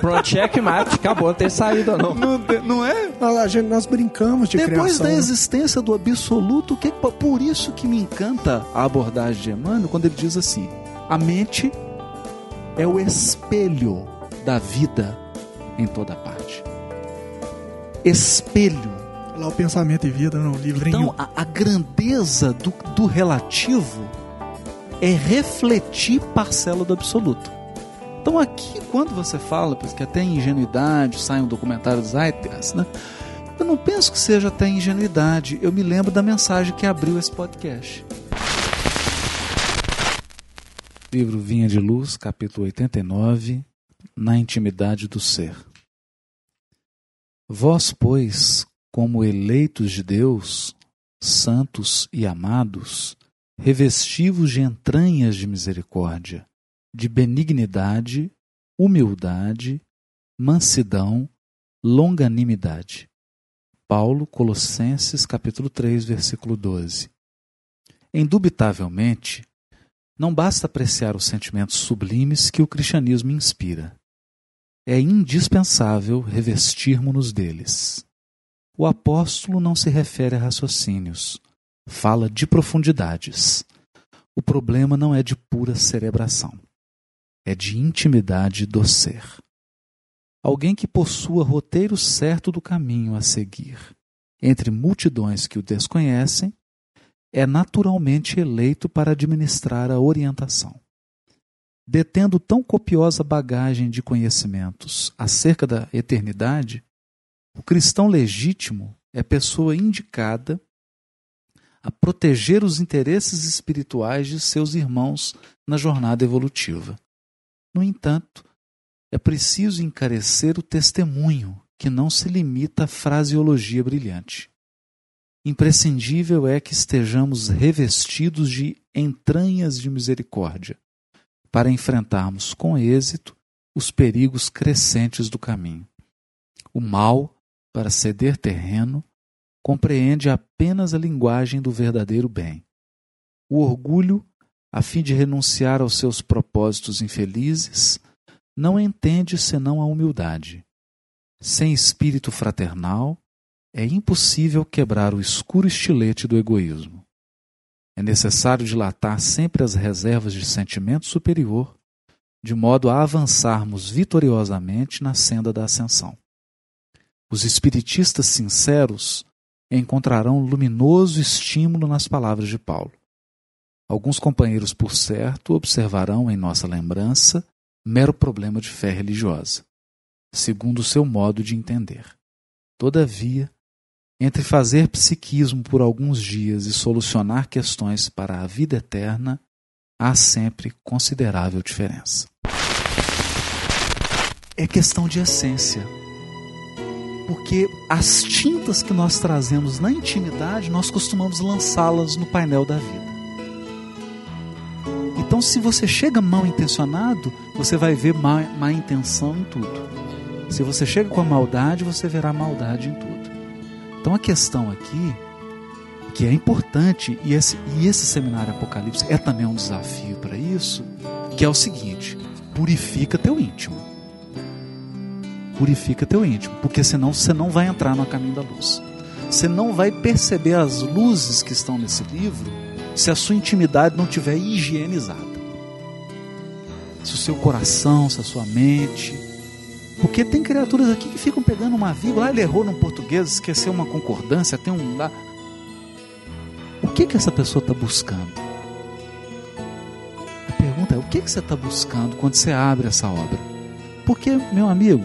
Pronto, checkmate, acabou, não tem saída ou não. Não, não é? Nós, a gente- nós brincamos de Depois criação. da né? existência do absoluto, o que que- por isso que me encanta a abordagem de Emmanuel quando ele diz assim: a mente é o espelho da vida em toda parte. Espelho. Lá o Pensamento e Vida, no livrinho. Então, a, a grandeza do, do relativo é refletir parcela do absoluto. Então, aqui, quando você fala que até ingenuidade sai um documentário do Zeitgeist, né? eu não penso que seja até ingenuidade. Eu me lembro da mensagem que abriu esse podcast. Livro Vinha de Luz, capítulo 89, Na Intimidade do Ser. Vós, pois, como eleitos de Deus, santos e amados, revestivos de entranhas de misericórdia, de benignidade, humildade, mansidão, longanimidade. Paulo, Colossenses, capítulo 3, versículo 12. Indubitavelmente, não basta apreciar os sentimentos sublimes que o cristianismo inspira. é indispensável revestirmos-nos deles. O apóstolo não se refere a raciocínios, fala de profundidades. O problema não é de pura cerebração, é de intimidade do ser. Alguém que possua roteiro certo do caminho a seguir, entre multidões que o desconhecem, é naturalmente eleito para administrar a orientação. Detendo tão copiosa bagagem de conhecimentos acerca da eternidade, o cristão legítimo é pessoa indicada a proteger os interesses espirituais de seus irmãos na jornada evolutiva. No entanto, é preciso encarecer o testemunho, que não se limita à fraseologia brilhante. Imprescindível é que estejamos revestidos de entranhas de misericórdia, para enfrentarmos com êxito os perigos crescentes do caminho. O mal para ceder terreno, compreende apenas a linguagem do verdadeiro bem. O orgulho, a fim de renunciar aos seus propósitos infelizes, não entende senão a humildade. Sem espírito fraternal, é impossível quebrar o escuro estilete do egoísmo. É necessário dilatar sempre as reservas de sentimento superior, de modo a avançarmos vitoriosamente na senda da ascensão. Os espiritistas sinceros encontrarão luminoso estímulo nas palavras de Paulo. Alguns companheiros, por certo, observarão em nossa lembrança mero problema de fé religiosa, segundo o seu modo de entender. Todavia, entre fazer psiquismo por alguns dias e solucionar questões para a vida eterna, há sempre considerável diferença. É questão de essência porque as tintas que nós trazemos na intimidade, nós costumamos lançá-las no painel da vida. Então, se você chega mal intencionado, você vai ver má, má intenção em tudo. Se você chega com a maldade, você verá maldade em tudo. Então, a questão aqui, que é importante, e esse, e esse seminário Apocalipse é também um desafio para isso, que é o seguinte: purifica teu íntimo purifica teu íntimo, porque senão você não vai entrar no caminho da luz. Você não vai perceber as luzes que estão nesse livro se a sua intimidade não tiver higienizada. Se o seu coração, se a sua mente. Porque tem criaturas aqui que ficam pegando uma vírgula, ah, ele errou no português, esqueceu uma concordância, tem um. O que que essa pessoa está buscando? A pergunta é: o que que você está buscando quando você abre essa obra? Porque, meu amigo,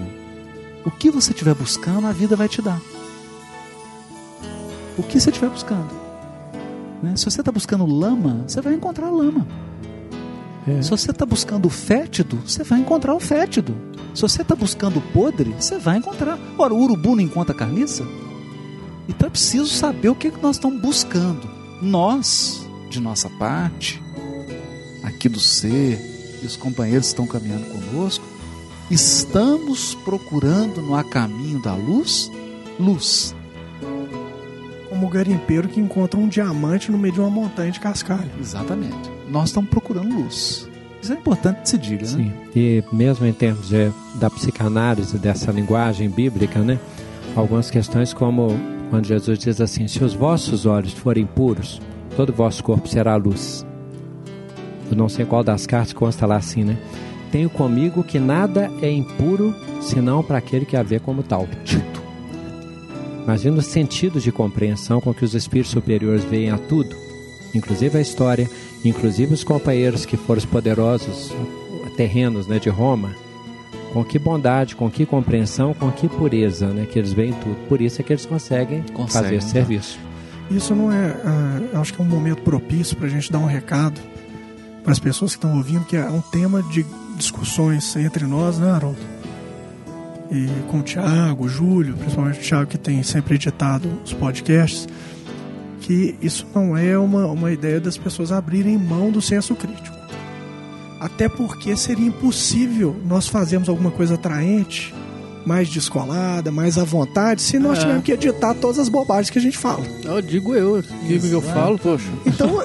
o que você estiver buscando, a vida vai te dar. O que você estiver buscando. Né? Se você está buscando lama, você vai encontrar lama. É. Se você está buscando o fétido, você vai encontrar o fétido. Se você está buscando o podre, você vai encontrar. Ora, o urubu não encontra carniça? Então é preciso saber o que, que nós estamos buscando. Nós, de nossa parte, aqui do ser, e os companheiros estão caminhando conosco, Estamos procurando no a caminho da luz, luz. Como o garimpeiro que encontra um diamante no meio de uma montanha de cascalho. Exatamente. Nós estamos procurando luz. Isso é importante que se diga, Sim. né? E mesmo em termos de, da psicanálise, dessa linguagem bíblica, né? Algumas questões como quando Jesus diz assim, se os vossos olhos forem puros, todo o vosso corpo será luz. Eu não sei qual das cartas consta lá assim, né? tenho comigo que nada é impuro senão para aquele que a vê como tal. Tito. Imagina o sentido de compreensão com que os espíritos superiores veem a tudo, inclusive a história, inclusive os companheiros que foram os poderosos terrenos né, de Roma. Com que bondade, com que compreensão, com que pureza né, que eles veem tudo. Por isso é que eles conseguem, conseguem fazer esse serviço. Isso não é. Uh, acho que é um momento propício para a gente dar um recado para as pessoas que estão ouvindo, que é um tema de discussões entre nós, né, Haroldo? E com o Thiago, o Júlio, principalmente o Thiago que tem sempre editado os podcasts, que isso não é uma, uma ideia das pessoas abrirem mão do senso crítico. Até porque seria impossível nós fazermos alguma coisa atraente, mais descolada, mais à vontade, se nós é. tivermos que editar todas as bobagens que a gente fala. Eu digo eu, digo que eu falo, poxa. Então,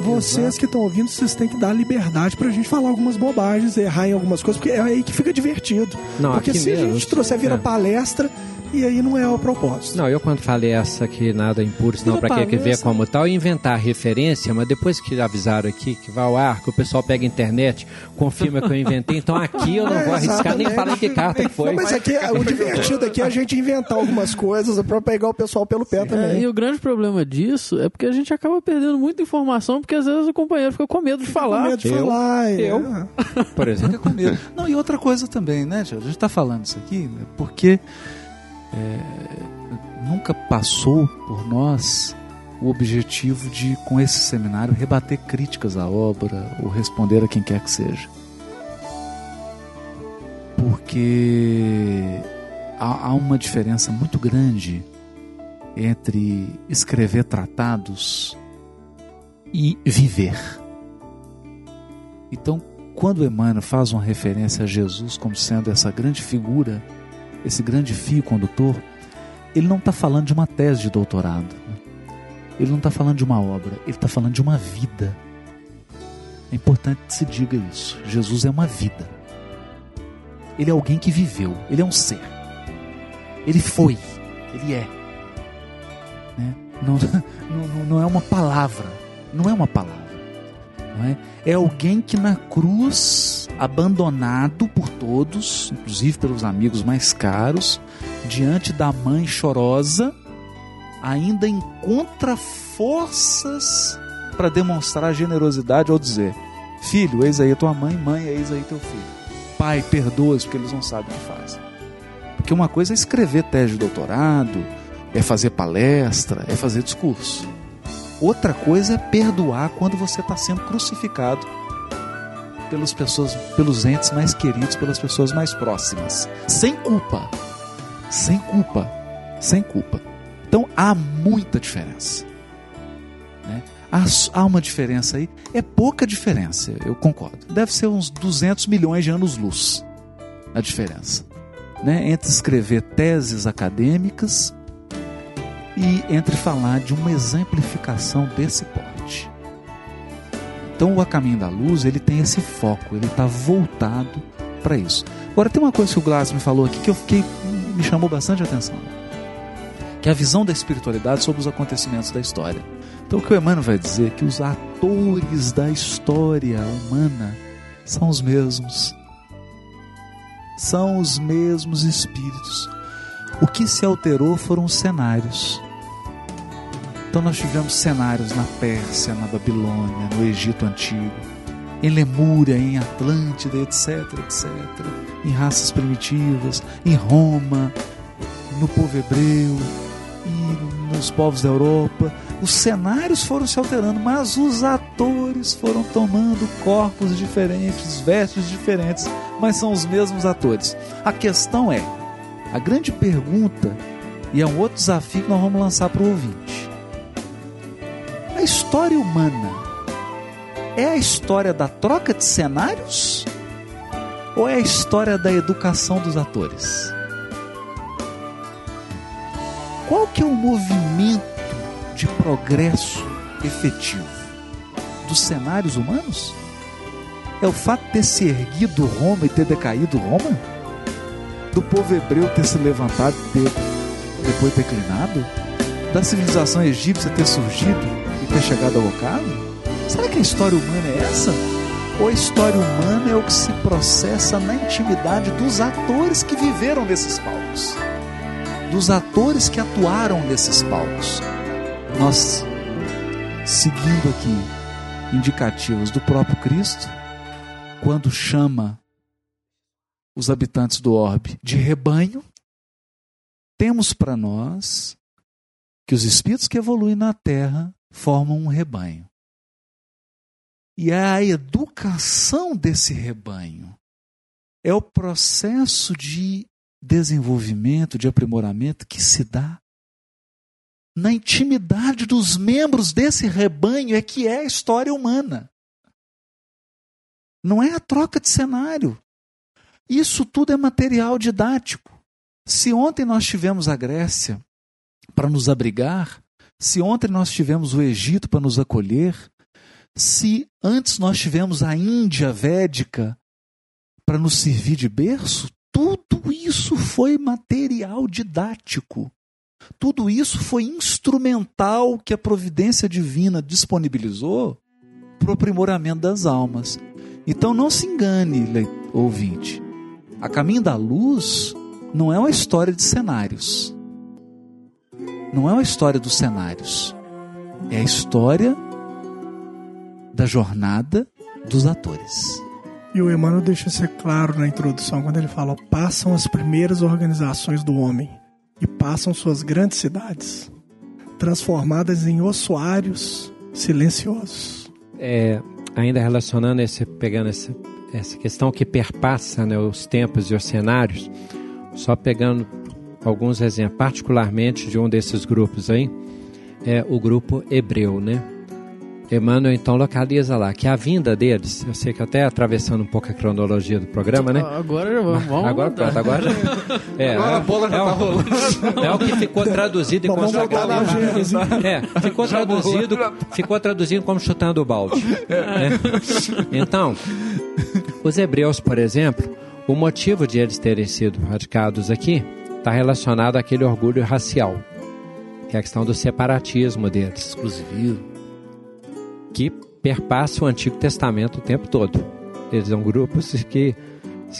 vocês que estão ouvindo, vocês têm que dar liberdade pra gente falar algumas bobagens, errar em algumas coisas, porque é aí que fica divertido. Não, porque se a mesmo, gente trouxer vira é. palestra, e aí não é o propósito. Não, eu quando falei essa que nada impuro, senão pra que que ver palestra. como tal, inventar a referência, mas depois que avisaram aqui que vai ao ar, que o pessoal pega a internet, confirma que eu inventei, então aqui eu não vou arriscar nem falar em que carta que foi. Não, mas aqui, o divertido aqui é a gente inventar algumas coisas pra pegar o pessoal pelo pé É, também. e o grande problema disso é porque a gente acaba perdendo muita informação, porque às vezes o companheiro fica com medo de falar. Com medo de Eu- falar. é. eu. Por exemplo. Fica com medo. Não, e outra coisa também, né, Tio? A gente está falando isso aqui né, porque é, nunca passou por nós o objetivo de, com esse seminário, rebater críticas à obra ou responder a quem quer que seja. Porque há, há uma diferença muito grande entre escrever tratados e viver. Então, quando Emmanuel faz uma referência a Jesus como sendo essa grande figura, esse grande fio condutor, ele não está falando de uma tese de doutorado. né? Ele não está falando de uma obra, ele está falando de uma vida. É importante que se diga isso. Jesus é uma vida. Ele é alguém que viveu, ele é um ser. Ele foi, ele é. Né? Não, não, não é uma palavra, não é uma palavra. É? é alguém que na cruz, abandonado por todos, inclusive pelos amigos mais caros, diante da mãe chorosa, ainda encontra forças para demonstrar generosidade ao dizer: Filho, eis aí a tua mãe, mãe, eis aí teu filho. Pai, perdoa-os porque eles não sabem o que fazem. Porque uma coisa é escrever tese de doutorado, é fazer palestra, é fazer discurso. Outra coisa é perdoar quando você está sendo crucificado pelas pessoas, pelos entes mais queridos, pelas pessoas mais próximas, sem culpa, sem culpa, sem culpa. Então há muita diferença. Né? Há, há uma diferença aí, é pouca diferença, eu concordo. Deve ser uns 200 milhões de anos-luz a diferença. Né? Entre escrever teses acadêmicas e entre falar de uma exemplificação desse porte. Então o A Caminho da Luz ele tem esse foco, ele está voltado para isso. Agora tem uma coisa que o Glass me falou aqui que eu fiquei me chamou bastante atenção, que é a visão da espiritualidade sobre os acontecimentos da história. Então o que o Emmanuel vai dizer é que os atores da história humana são os mesmos. São os mesmos espíritos. O que se alterou foram os cenários. Então nós tivemos cenários na Pérsia, na Babilônia, no Egito Antigo, em Lemúria, em Atlântida, etc, etc. Em raças primitivas, em Roma, no povo hebreu e nos povos da Europa. Os cenários foram se alterando, mas os atores foram tomando corpos diferentes, vestes diferentes, mas são os mesmos atores. A questão é, a grande pergunta, e é um outro desafio que nós vamos lançar para o ouvinte. História humana é a história da troca de cenários ou é a história da educação dos atores? Qual que é o movimento de progresso efetivo dos cenários humanos? É o fato de ter se erguido Roma e ter decaído Roma? Do povo hebreu ter se levantado e ter depois declinado? Da civilização egípcia ter surgido ter chegado ao ocaso? Será que a história humana é essa? Ou a história humana é o que se processa na intimidade dos atores que viveram nesses palcos? Dos atores que atuaram nesses palcos? Nós, seguindo aqui indicativos do próprio Cristo, quando chama os habitantes do orbe de rebanho, temos para nós que os espíritos que evoluem na terra formam um rebanho. E a educação desse rebanho é o processo de desenvolvimento, de aprimoramento que se dá na intimidade dos membros desse rebanho, é que é a história humana. Não é a troca de cenário. Isso tudo é material didático. Se ontem nós tivemos a Grécia para nos abrigar, se ontem nós tivemos o Egito para nos acolher, se antes nós tivemos a Índia védica para nos servir de berço, tudo isso foi material didático. Tudo isso foi instrumental que a providência divina disponibilizou para o aprimoramento das almas. Então não se engane, ouvinte. A Caminho da Luz não é uma história de cenários. Não é uma história dos cenários. É a história da jornada dos atores. E o Emmanuel deixa ser claro na introdução quando ele fala: passam as primeiras organizações do homem e passam suas grandes cidades, transformadas em ossuários silenciosos. É, ainda relacionando esse, pegando esse, essa questão que perpassa né, os tempos e os cenários, só pegando alguns exemplos, particularmente de um desses grupos aí, é o grupo hebreu, né? Emmanuel então localiza lá que a vinda deles, eu sei que até atravessando um pouco a cronologia do programa, né? Agora já vamos. vamos agora voltar. pronto, agora já. É, Agora a bola já é, tá o- rolando. é o que ficou traduzido e Gênesis. É, ficou traduzido, ficou traduzido como chutando o balde. né? Então, os hebreus, por exemplo, o motivo de eles terem sido radicados aqui está relacionado àquele orgulho racial, que é a questão do separatismo deles Exclusivismo. que perpassa o Antigo Testamento o tempo todo. Eles são grupos que,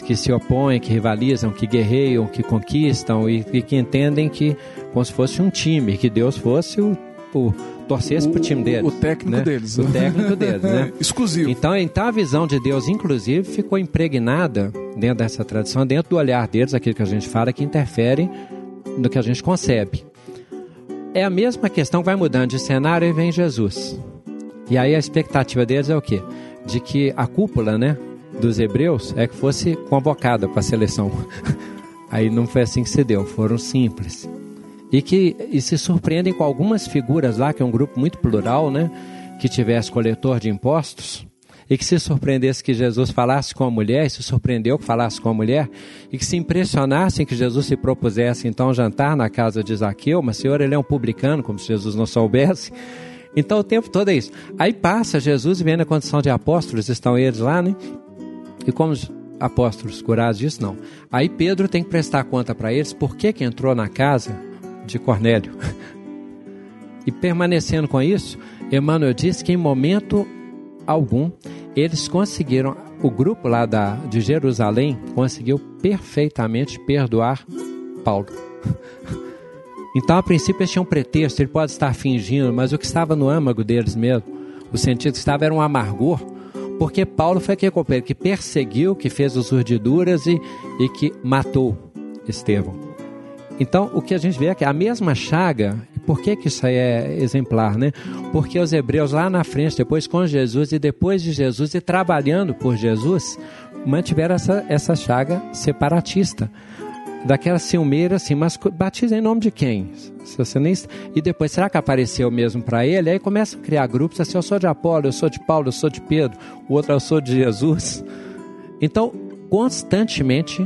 que se opõem, que rivalizam, que guerreiam, que conquistam e, e que entendem que como se fosse um time, que Deus fosse o, o torcesse para o time deles. O técnico né? deles. O técnico deles, né? Exclusivo. Então, então a visão de Deus, inclusive, ficou impregnada dentro dessa tradição, dentro do olhar deles, aquilo que a gente fala, que interfere no que a gente concebe. É a mesma questão que vai mudando de cenário e vem Jesus. E aí a expectativa deles é o quê? De que a cúpula, né, dos hebreus é que fosse convocada para a seleção. Aí não foi assim que se deu, foram simples. E que e se surpreendem com algumas figuras lá, que é um grupo muito plural, né, que tivesse coletor de impostos, e que se surpreendesse que Jesus falasse com a mulher, e se surpreendeu que falasse com a mulher, e que se impressionassem que Jesus se propusesse então jantar na casa de Zaqueu, mas senhor, ele é um publicano, como se Jesus não soubesse. Então o tempo todo é isso. Aí passa Jesus e vem na condição de apóstolos, estão eles lá, né? E como os apóstolos curados disso, não. Aí Pedro tem que prestar conta para eles por que, que entrou na casa de Cornélio. E permanecendo com isso, Emmanuel diz que em momento algum eles conseguiram, o grupo lá da, de Jerusalém conseguiu perfeitamente perdoar Paulo. Então, a princípio, eles tinham um pretexto, ele pode estar fingindo, mas o que estava no âmago deles mesmo, o sentido que estava era um amargor, porque Paulo foi aquele companheiro que perseguiu, que fez as urdiduras e, e que matou Estevão. Então, o que a gente vê é que a mesma chaga, por que, que isso aí é exemplar, né? Porque os hebreus lá na frente, depois com Jesus e depois de Jesus e trabalhando por Jesus, mantiveram essa, essa chaga separatista daquela ciumeira assim, mas batiza em nome de quem? Você nem... E depois, será que apareceu mesmo para ele? Aí começam a criar grupos assim, eu sou de Apolo, eu sou de Paulo, eu sou de Pedro, o outro eu sou de Jesus. Então, constantemente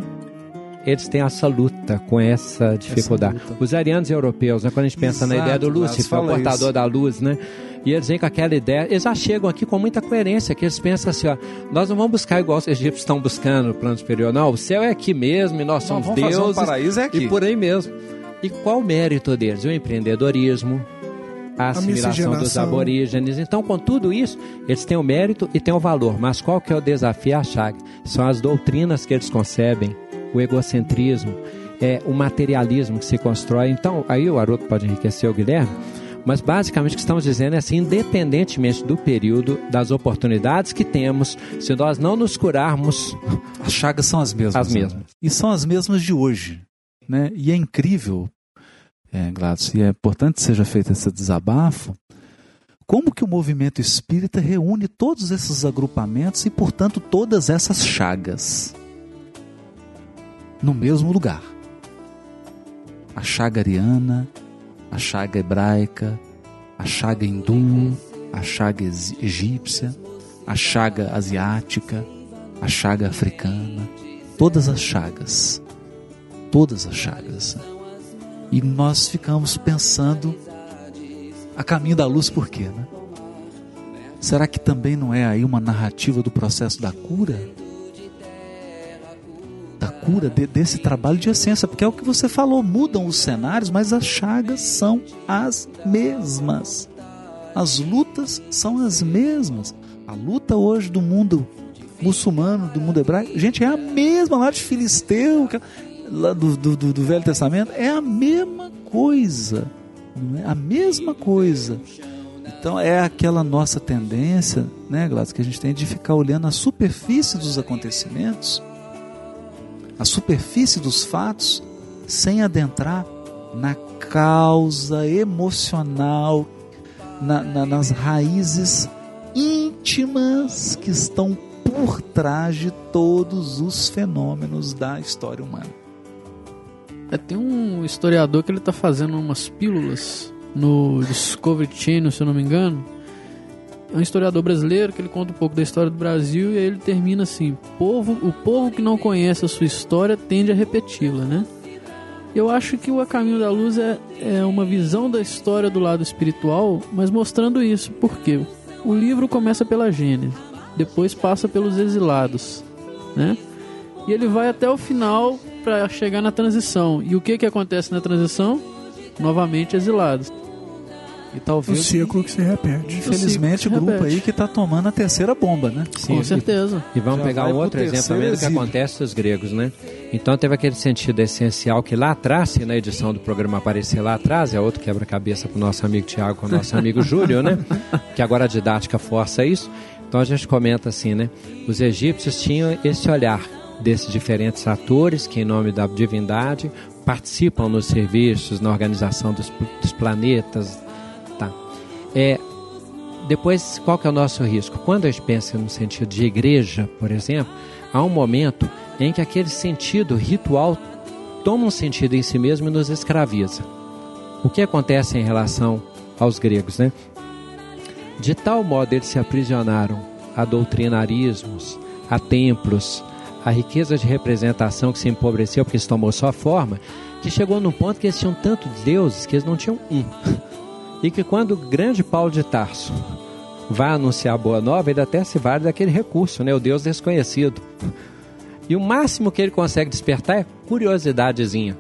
eles têm essa luta com essa dificuldade. luta. Os arianos europeus, né, quando a gente pensa na Exato, ideia do Lúcifer, o portador isso. da luz, né? E eles vêm com aquela ideia, eles já chegam aqui com muita coerência, que eles pensam assim, ó, nós não vamos buscar igual os egípcios estão buscando no plano superior, não, o céu é aqui mesmo e nós somos vamos fazer um deuses. paraíso é aqui. E por aí mesmo. E qual o mérito deles? O empreendedorismo, a assimilação dos miscigenação. aborígenes. Então, com tudo isso, eles têm o mérito e têm o valor. Mas qual que é o desafio? A chaga. São as doutrinas que eles concebem, o egocentrismo, é o materialismo que se constrói. Então, aí o Haroldo pode enriquecer o Guilherme, mas basicamente o que estamos dizendo é assim, independentemente do período, das oportunidades que temos, se nós não nos curarmos, As chagas são as mesmas. As né? mesmas. E são as mesmas de hoje. Né? E é incrível, é, Gladys, e é importante que seja feito esse desabafo, como que o movimento espírita reúne todos esses agrupamentos e, portanto, todas essas chagas no mesmo lugar. A chaga ariana, a chaga hebraica, a chaga hindu, a chaga egípcia, a chaga asiática, a chaga africana, todas as chagas, todas as chagas. E nós ficamos pensando a caminho da luz por quê, né? Será que também não é aí uma narrativa do processo da cura? Da cura, de, desse trabalho de essência, porque é o que você falou, mudam os cenários, mas as chagas são as mesmas. As lutas são as mesmas. A luta hoje do mundo muçulmano, do mundo hebraico, gente, é a mesma lá de Filisteu, lá do, do, do Velho Testamento, é a mesma coisa. É? A mesma coisa. Então é aquela nossa tendência, né, Gladys, que a gente tem de ficar olhando a superfície dos acontecimentos, a superfície dos fatos, sem adentrar na causa emocional, na, na, nas raízes íntimas que estão por trás de todos os fenômenos da história humana. É, tem um historiador que ele está fazendo umas pílulas no Discovery Channel, se eu não me engano. É um historiador brasileiro que ele conta um pouco da história do Brasil e aí ele termina assim: povo, o povo que não conhece a sua história tende a repeti-la, né? Eu acho que o A Caminho da Luz é, é uma visão da história do lado espiritual, mas mostrando isso. Por quê? O livro começa pela Gênesis, depois passa pelos exilados, né? E ele vai até o final para chegar na transição. E o que que acontece na transição? Novamente exilados. E talvez. O ciclo que se repete. Infelizmente, o grupo repete. aí que está tomando a terceira bomba, né? Sim, Com certeza. E vamos Já pegar um outro exemplo do que acontece dos gregos, né? Então teve aquele sentido essencial que lá atrás, se na edição do programa aparecer lá atrás, é outro quebra-cabeça para o nosso amigo Tiago com o nosso amigo Júlio, né? Que agora a didática força isso. Então a gente comenta assim, né? Os egípcios tinham esse olhar desses diferentes atores que, em nome da divindade, participam nos serviços, na organização dos, dos planetas? É, depois, qual que é o nosso risco? Quando a gente pensa no sentido de igreja, por exemplo, há um momento em que aquele sentido ritual toma um sentido em si mesmo e nos escraviza. O que acontece em relação aos gregos, né? De tal modo eles se aprisionaram a doutrinarismos, a templos, a riqueza de representação que se empobreceu porque se tomou só forma, que chegou num ponto que eles tinham tantos deuses que eles não tinham um. E que quando o grande Paulo de Tarso vai anunciar a boa nova, ele até se vale daquele recurso, né? O Deus desconhecido. E o máximo que ele consegue despertar é curiosidadezinha.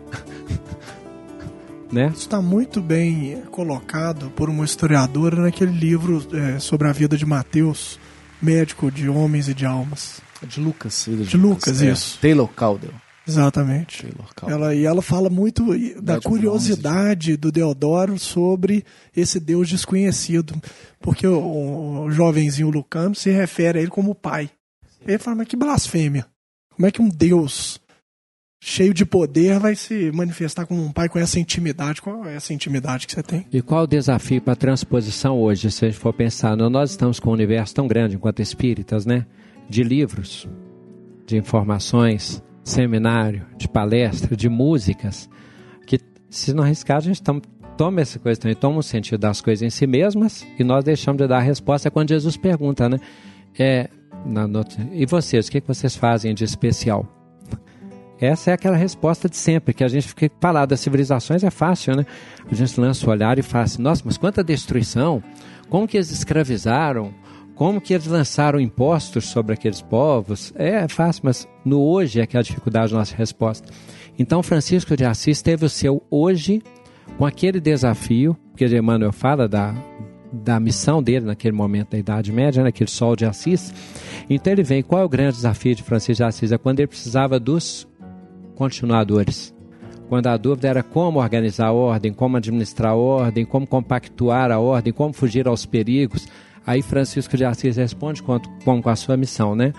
né? Isso está muito bem colocado por uma historiadora naquele livro é, sobre a vida de Mateus, médico de homens e de almas. De Lucas. De Lucas, é. isso. Taylor Caldwell. Exatamente. Ela, e ela fala muito da Idade curiosidade do Deodoro sobre esse Deus desconhecido. Porque o, o jovenzinho Lucano se refere a ele como pai. Ele fala, mas que blasfêmia. Como é que um Deus cheio de poder vai se manifestar como um pai com essa intimidade? Qual é essa intimidade que você tem? E qual o desafio para a transposição hoje, se a gente for pensar? Nós estamos com um universo tão grande enquanto espíritas, né? De livros, de informações, seminário, de palestra, de músicas, que se não arriscar, a gente toma essa coisa também, toma o sentido das coisas em si mesmas e nós deixamos de dar a resposta quando Jesus pergunta, né? É, na, no- e vocês, o que, que vocês fazem de especial? Essa é aquela resposta de sempre, que a gente fica falar das civilizações é fácil, né? A gente lança o olhar e fala assim, nossa, mas quanta destruição, como que eles escravizaram, como que eles lançaram impostos sobre aqueles povos? É fácil, mas no hoje é que é a dificuldade da nossa resposta. Então Francisco de Assis teve o seu hoje com aquele desafio, porque Emmanuel fala da, da missão dele naquele momento da Idade Média, naquele sol de Assis. Então ele vem, qual é o grande desafio de Francisco de Assis? É quando ele precisava dos continuadores. Quando a dúvida era como organizar a ordem, como administrar a ordem, como compactuar a ordem, como fugir aos perigos. Aí Francisco de Assis responde com, com, com a sua missão, né?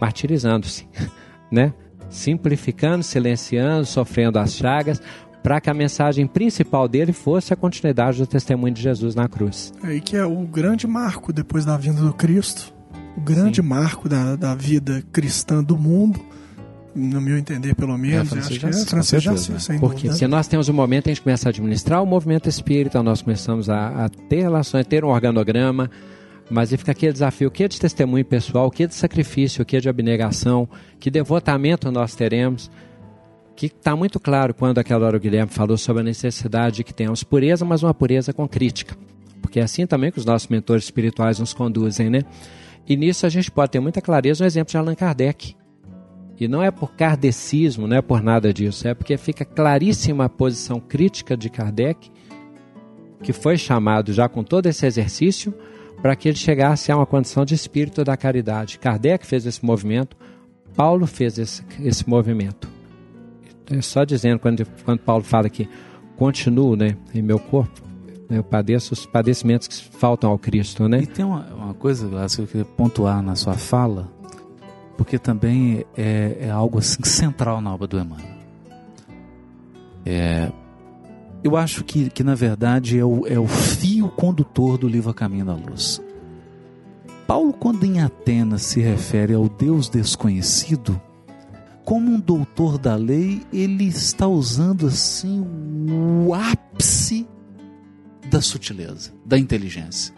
Martirizando-se, né? Simplificando, silenciando, sofrendo as chagas, para que a mensagem principal dele fosse a continuidade do testemunho de Jesus na cruz. Aí que é o grande marco depois da vinda do Cristo, o grande marco da, da vida cristã do mundo, no meu entender pelo menos, É, acho que é de Assis, sem Porque dúvida. se nós temos um momento em que a gente começa a administrar o movimento espírita, nós começamos a, a ter relações, ter um organograma, mas aí fica aquele desafio, o que é de testemunho pessoal, o que é de sacrifício, o que é de abnegação, que devotamento nós teremos, que está muito claro quando aquela hora o Guilherme falou sobre a necessidade de que tenhamos pureza, mas uma pureza com crítica. Porque porque é assim também que os nossos mentores espirituais nos conduzem, né? E nisso a gente pode ter muita clareza no exemplo de Allan Kardec. E não é por kardecismo, não é por nada disso, é porque fica claríssima a posição crítica de Kardec, que foi chamado já com todo esse exercício para que ele chegasse a uma condição de espírito da caridade. Kardec fez esse movimento, Paulo fez esse, esse movimento. É só dizendo, quando, quando Paulo fala que continuo né, em meu corpo, né, eu padeço os padecimentos que faltam ao Cristo. Né? E tem uma, uma coisa, Glaucio, que eu queria pontuar na sua fala, porque também é, é algo assim central na obra do Emmanuel. É, eu acho que, que na verdade é o, é o fio condutor do livro A Caminho da Luz. Paulo, quando em Atenas se refere ao Deus desconhecido, como um doutor da lei, ele está usando assim o ápice da sutileza, da inteligência.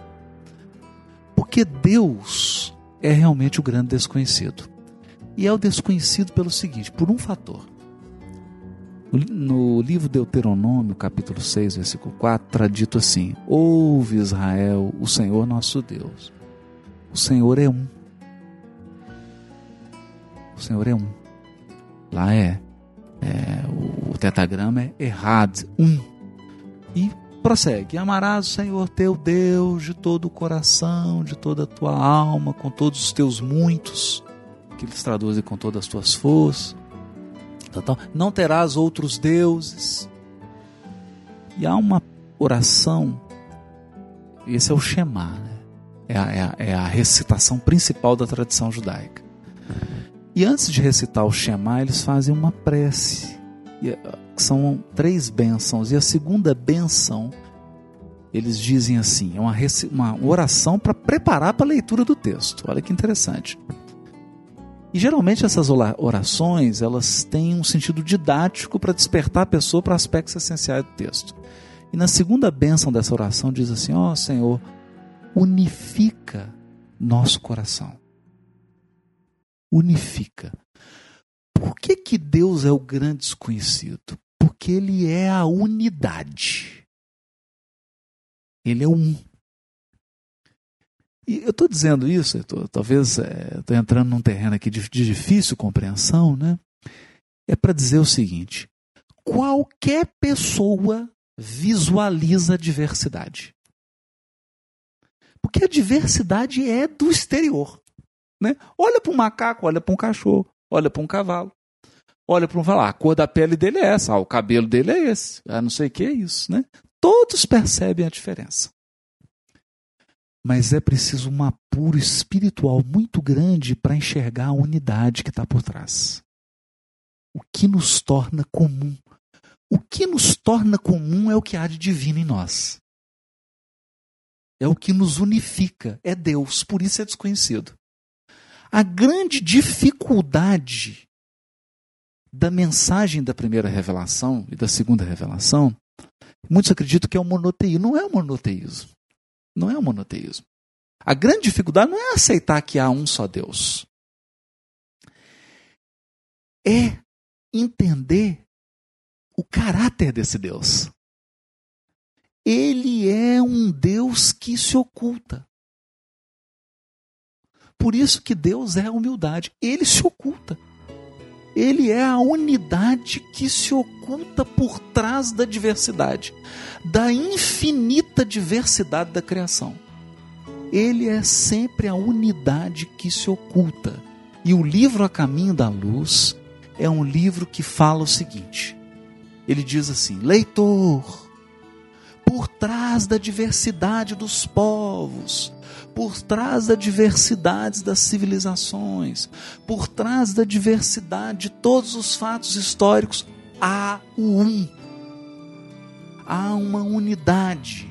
Porque Deus é realmente o grande desconhecido. E é o desconhecido pelo seguinte, por um fator. No livro Deuteronômio, capítulo 6, versículo 4, está dito assim: Ouve Israel, o Senhor nosso Deus. O Senhor é um. O Senhor é um. Lá é, é o tetagrama é errado, um. E prossegue: Amarás o Senhor teu Deus de todo o coração, de toda a tua alma, com todos os teus muitos, que eles traduzem com todas as tuas forças não terás outros deuses. E há uma oração, esse é o Shema, né? é, a, é, a, é a recitação principal da tradição judaica. E antes de recitar o Shema, eles fazem uma prece, eh, que são três bênçãos. E a segunda bênção, eles dizem assim: é uma, uma oração para preparar para a leitura do texto. Olha que interessante. E geralmente essas orações, elas têm um sentido didático para despertar a pessoa para aspectos essenciais do texto. E na segunda bênção dessa oração diz assim: ó oh, Senhor, unifica nosso coração. Unifica. Por que, que Deus é o grande desconhecido? Porque Ele é a unidade. Ele é um. E eu estou dizendo isso, tô, talvez estou é, entrando num terreno aqui de, de difícil compreensão, né? É para dizer o seguinte: qualquer pessoa visualiza a diversidade. Porque a diversidade é do exterior. Né? Olha para um macaco, olha para um cachorro, olha para um cavalo. Olha para um falar, ah, a cor da pele dele é essa, ah, o cabelo dele é esse, ah, não sei o que é isso. Né? Todos percebem a diferença mas é preciso um apuro espiritual muito grande para enxergar a unidade que está por trás. O que nos torna comum. O que nos torna comum é o que há de divino em nós. É o que nos unifica, é Deus, por isso é desconhecido. A grande dificuldade da mensagem da primeira revelação e da segunda revelação, muitos acreditam que é o monoteísmo. Não é o monoteísmo. Não é o monoteísmo. A grande dificuldade não é aceitar que há um só Deus. É entender o caráter desse Deus. Ele é um Deus que se oculta. Por isso que Deus é a humildade. Ele se oculta. Ele é a unidade que se oculta por trás da diversidade, da infinita diversidade da criação. Ele é sempre a unidade que se oculta. E o livro A Caminho da Luz é um livro que fala o seguinte: ele diz assim, leitor, por trás da diversidade dos povos, por trás da diversidade das civilizações, por trás da diversidade de todos os fatos históricos, há um. Há uma unidade.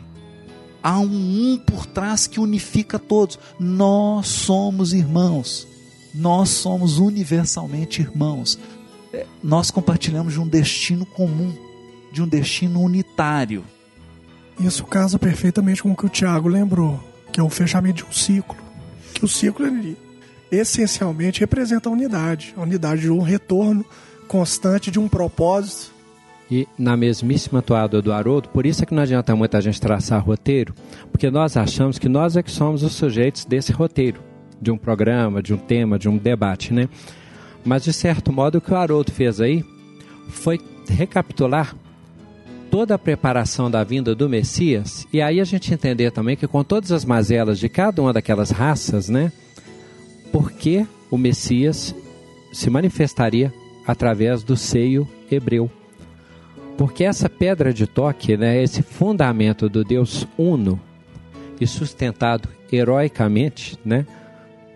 Há um um por trás que unifica todos. Nós somos irmãos. Nós somos universalmente irmãos. É, nós compartilhamos de um destino comum, de um destino unitário. Isso casa perfeitamente com o que o Tiago lembrou que é o fechamento de um ciclo. Que o ciclo ele essencialmente representa a unidade, a unidade de um retorno constante de um propósito e na mesmíssima toada do Haroldo, por isso é que não adianta muito a gente traçar roteiro, porque nós achamos que nós é que somos os sujeitos desse roteiro, de um programa, de um tema, de um debate, né? Mas de certo modo o que o Haroldo fez aí foi recapitular toda a preparação da vinda do Messias, e aí a gente entender também que com todas as mazelas de cada uma daquelas raças, né? Porque o Messias se manifestaria através do seio hebreu. Porque essa pedra de toque, né, esse fundamento do Deus uno e sustentado heroicamente, né,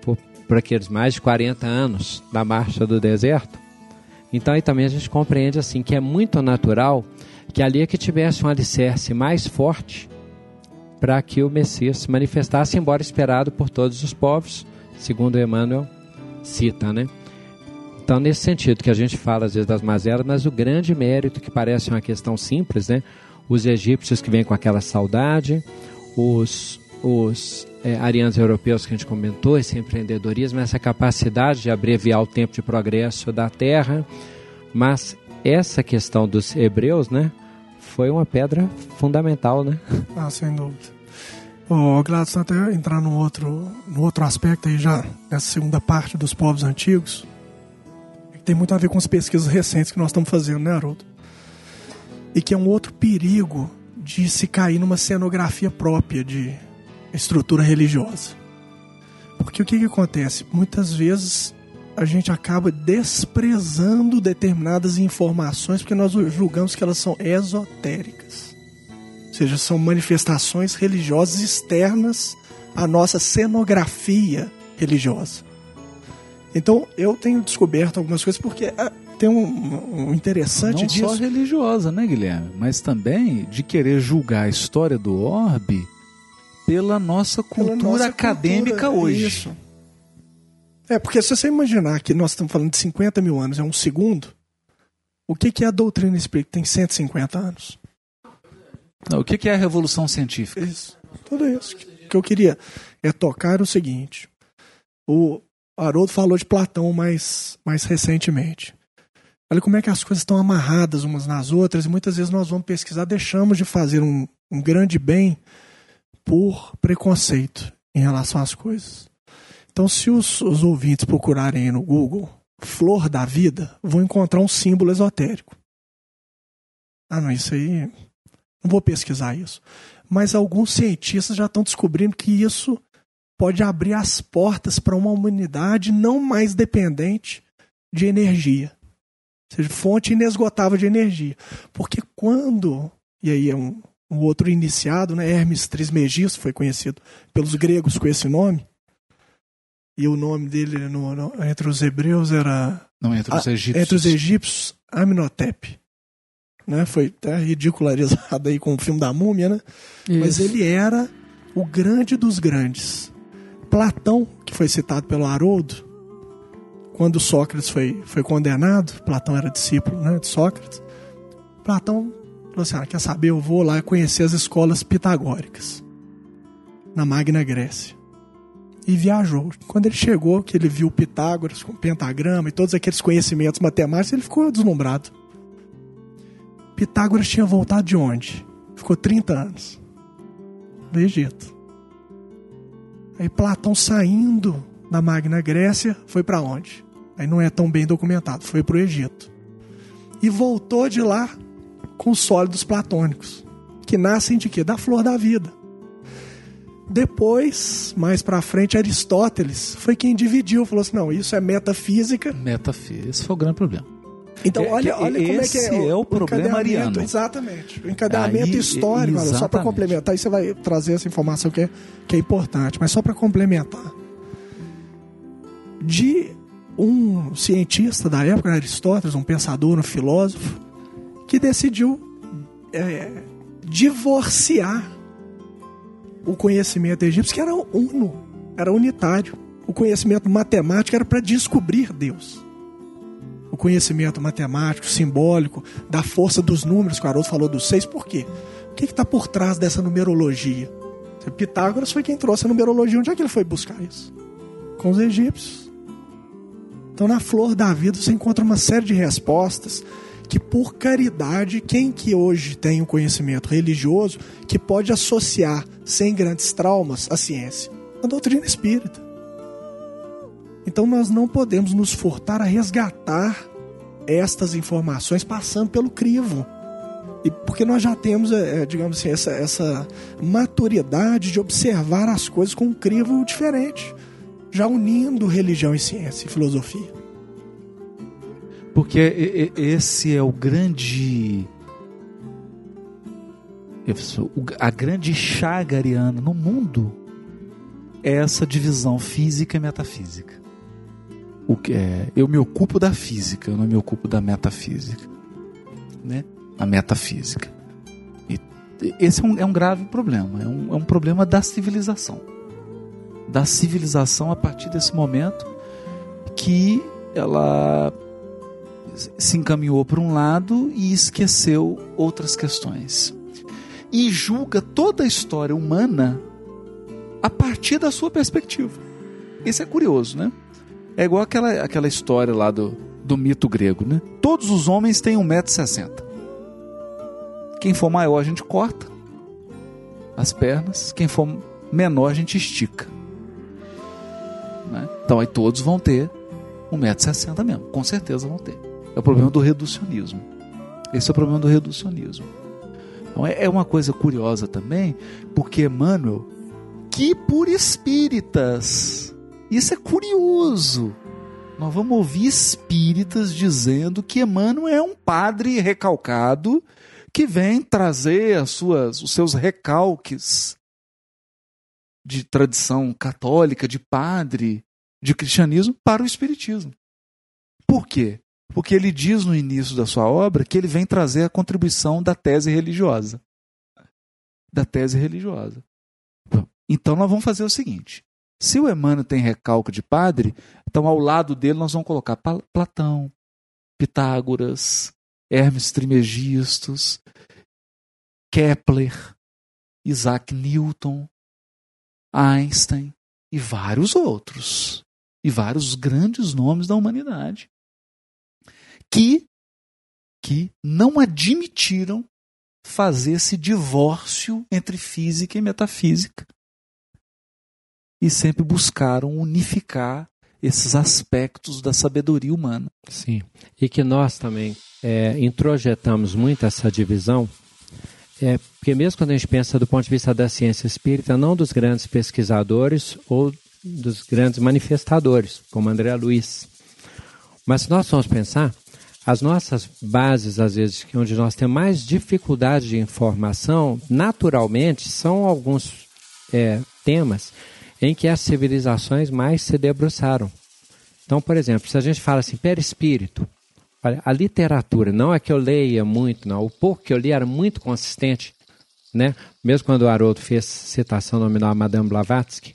por, por aqueles mais de 40 anos da marcha do deserto, então aí também a gente compreende assim que é muito natural que ali é que tivesse um alicerce mais forte para que o Messias se manifestasse, embora esperado por todos os povos, segundo Emmanuel cita, né? Então, nesse sentido que a gente fala às vezes das mazelas, mas o grande mérito, que parece uma questão simples, né? Os egípcios que vêm com aquela saudade, os, os é, arianos europeus que a gente comentou, esse empreendedorismo, essa capacidade de abreviar o tempo de progresso da Terra, mas essa questão dos hebreus, né? Foi uma pedra fundamental, né? Ah, sem dúvida. O Gladson até entrar no outro, no outro aspecto aí já, nessa segunda parte dos povos antigos, que tem muito a ver com as pesquisas recentes que nós estamos fazendo, né, Haroldo? E que é um outro perigo de se cair numa cenografia própria de estrutura religiosa. Porque o que, que acontece? Muitas vezes a gente acaba desprezando determinadas informações porque nós julgamos que elas são esotéricas. Ou seja, são manifestações religiosas externas à nossa cenografia religiosa. Então, eu tenho descoberto algumas coisas porque ah, tem um, um interessante Não disso. só religiosa, né, Guilherme? Mas também de querer julgar a história do orbe pela nossa cultura Pela nossa acadêmica cultura, hoje. Isso. É, porque se você imaginar que nós estamos falando de 50 mil anos, é um segundo, o que, que a doutrina explica? Tem 150 anos. Não, o que que é a revolução científica? Isso. Tudo isso. O que eu queria é tocar o seguinte. O Haroldo falou de Platão mais, mais recentemente. Olha como é que as coisas estão amarradas umas nas outras e muitas vezes nós vamos pesquisar, deixamos de fazer um, um grande bem por preconceito em relação às coisas. Então, se os, os ouvintes procurarem aí no Google flor da vida, vão encontrar um símbolo esotérico. Ah, não, isso aí. Não vou pesquisar isso. Mas alguns cientistas já estão descobrindo que isso pode abrir as portas para uma humanidade não mais dependente de energia. Ou seja, fonte inesgotável de energia. Porque quando. E aí é um, um outro iniciado, né? Hermes Trismegisto, foi conhecido pelos gregos com esse nome. E o nome dele no, no- entre os hebreus era. Não, entre os egípcios. Entre os egípcios, Aminotep. Né? Foi até ridicularizado aí com o filme da múmia, né? Mas Isso. ele era o grande dos grandes. Platão, que foi citado pelo Haroldo, quando Sócrates foi, foi condenado, Platão era discípulo né, de Sócrates, Platão falou assim: ah, quer saber, eu vou lá conhecer as escolas pitagóricas, na Magna Grécia. E viajou. Quando ele chegou, que ele viu Pitágoras com pentagrama e todos aqueles conhecimentos matemáticos, ele ficou deslumbrado. Pitágoras tinha voltado de onde? Ficou 30 anos. Do Egito. Aí Platão saindo da Magna Grécia foi para onde? Aí não é tão bem documentado, foi para o Egito. E voltou de lá com os sólidos platônicos, que nascem de quê? Da flor da vida. Depois, mais para frente, Aristóteles foi quem dividiu, falou assim: não, isso é metafísica. Metafísica. Esse foi o grande problema. Então, É, olha, olha como é que esse é, é o problema encadeamento, ariano. Exatamente. O encadeamento Aí, histórico, olha, só para exatamente. complementar, aí você vai trazer essa informação que é, que é importante, mas só para complementar. De um cientista da época, Aristóteles, um pensador, um filósofo, que decidiu é, divorciar o conhecimento egípcio, que era uno, era unitário. O conhecimento matemático era para descobrir Deus o conhecimento matemático, simbólico, da força dos números, que o Haroldo falou dos seis, por quê? O que está por trás dessa numerologia? Pitágoras foi quem trouxe a numerologia. Onde é que ele foi buscar isso? Com os egípcios. Então, na flor da vida, você encontra uma série de respostas que por caridade, quem que hoje tem o um conhecimento religioso que pode associar sem grandes traumas a ciência? A doutrina espírita. Então nós não podemos nos furtar a resgatar estas informações passando pelo crivo. E porque nós já temos, é, digamos assim, essa, essa maturidade de observar as coisas com um crivo diferente, já unindo religião e ciência e filosofia. Porque esse é o grande. A grande chaga ariana no mundo é essa divisão física e metafísica. O que é, eu me ocupo da física, eu não me ocupo da metafísica. Né? A metafísica. E esse é um, é um grave problema, é um, é um problema da civilização. Da civilização a partir desse momento que ela se encaminhou para um lado e esqueceu outras questões. E julga toda a história humana a partir da sua perspectiva. Isso é curioso, né? É igual aquela, aquela história lá do, do mito grego, né? Todos os homens têm 1,60m. Quem for maior, a gente corta as pernas. Quem for menor, a gente estica. Né? Então aí todos vão ter 1,60m mesmo. Com certeza vão ter. É o problema do reducionismo. Esse é o problema do reducionismo. Então é, é uma coisa curiosa também, porque Emmanuel, que por espíritas, isso é curioso. Nós vamos ouvir espíritas dizendo que Emmanuel é um padre recalcado que vem trazer as suas, os seus recalques de tradição católica, de padre, de cristianismo para o espiritismo. Por quê? Porque ele diz no início da sua obra que ele vem trazer a contribuição da tese religiosa. Da tese religiosa. Então nós vamos fazer o seguinte: se o Emmanuel tem recalque de padre, então ao lado dele nós vamos colocar Platão, Pitágoras, Hermes Trimegistus, Kepler, Isaac Newton, Einstein e vários outros. E vários grandes nomes da humanidade que, que não admitiram fazer esse divórcio entre física e metafísica. E sempre buscaram unificar esses aspectos da sabedoria humana. Sim. E que nós também é, introjetamos muito essa divisão, é, porque mesmo quando a gente pensa do ponto de vista da ciência espírita, não dos grandes pesquisadores ou dos grandes manifestadores, como André Luiz. Mas se nós formos pensar, as nossas bases, às vezes, onde nós temos mais dificuldade de informação, naturalmente, são alguns é, temas em que as civilizações mais se debruçaram. Então, por exemplo, se a gente fala assim, perispírito, a literatura, não é que eu leia muito, não. O pouco que eu li era muito consistente, né? Mesmo quando o Haroldo fez citação nominal a Madame Blavatsky,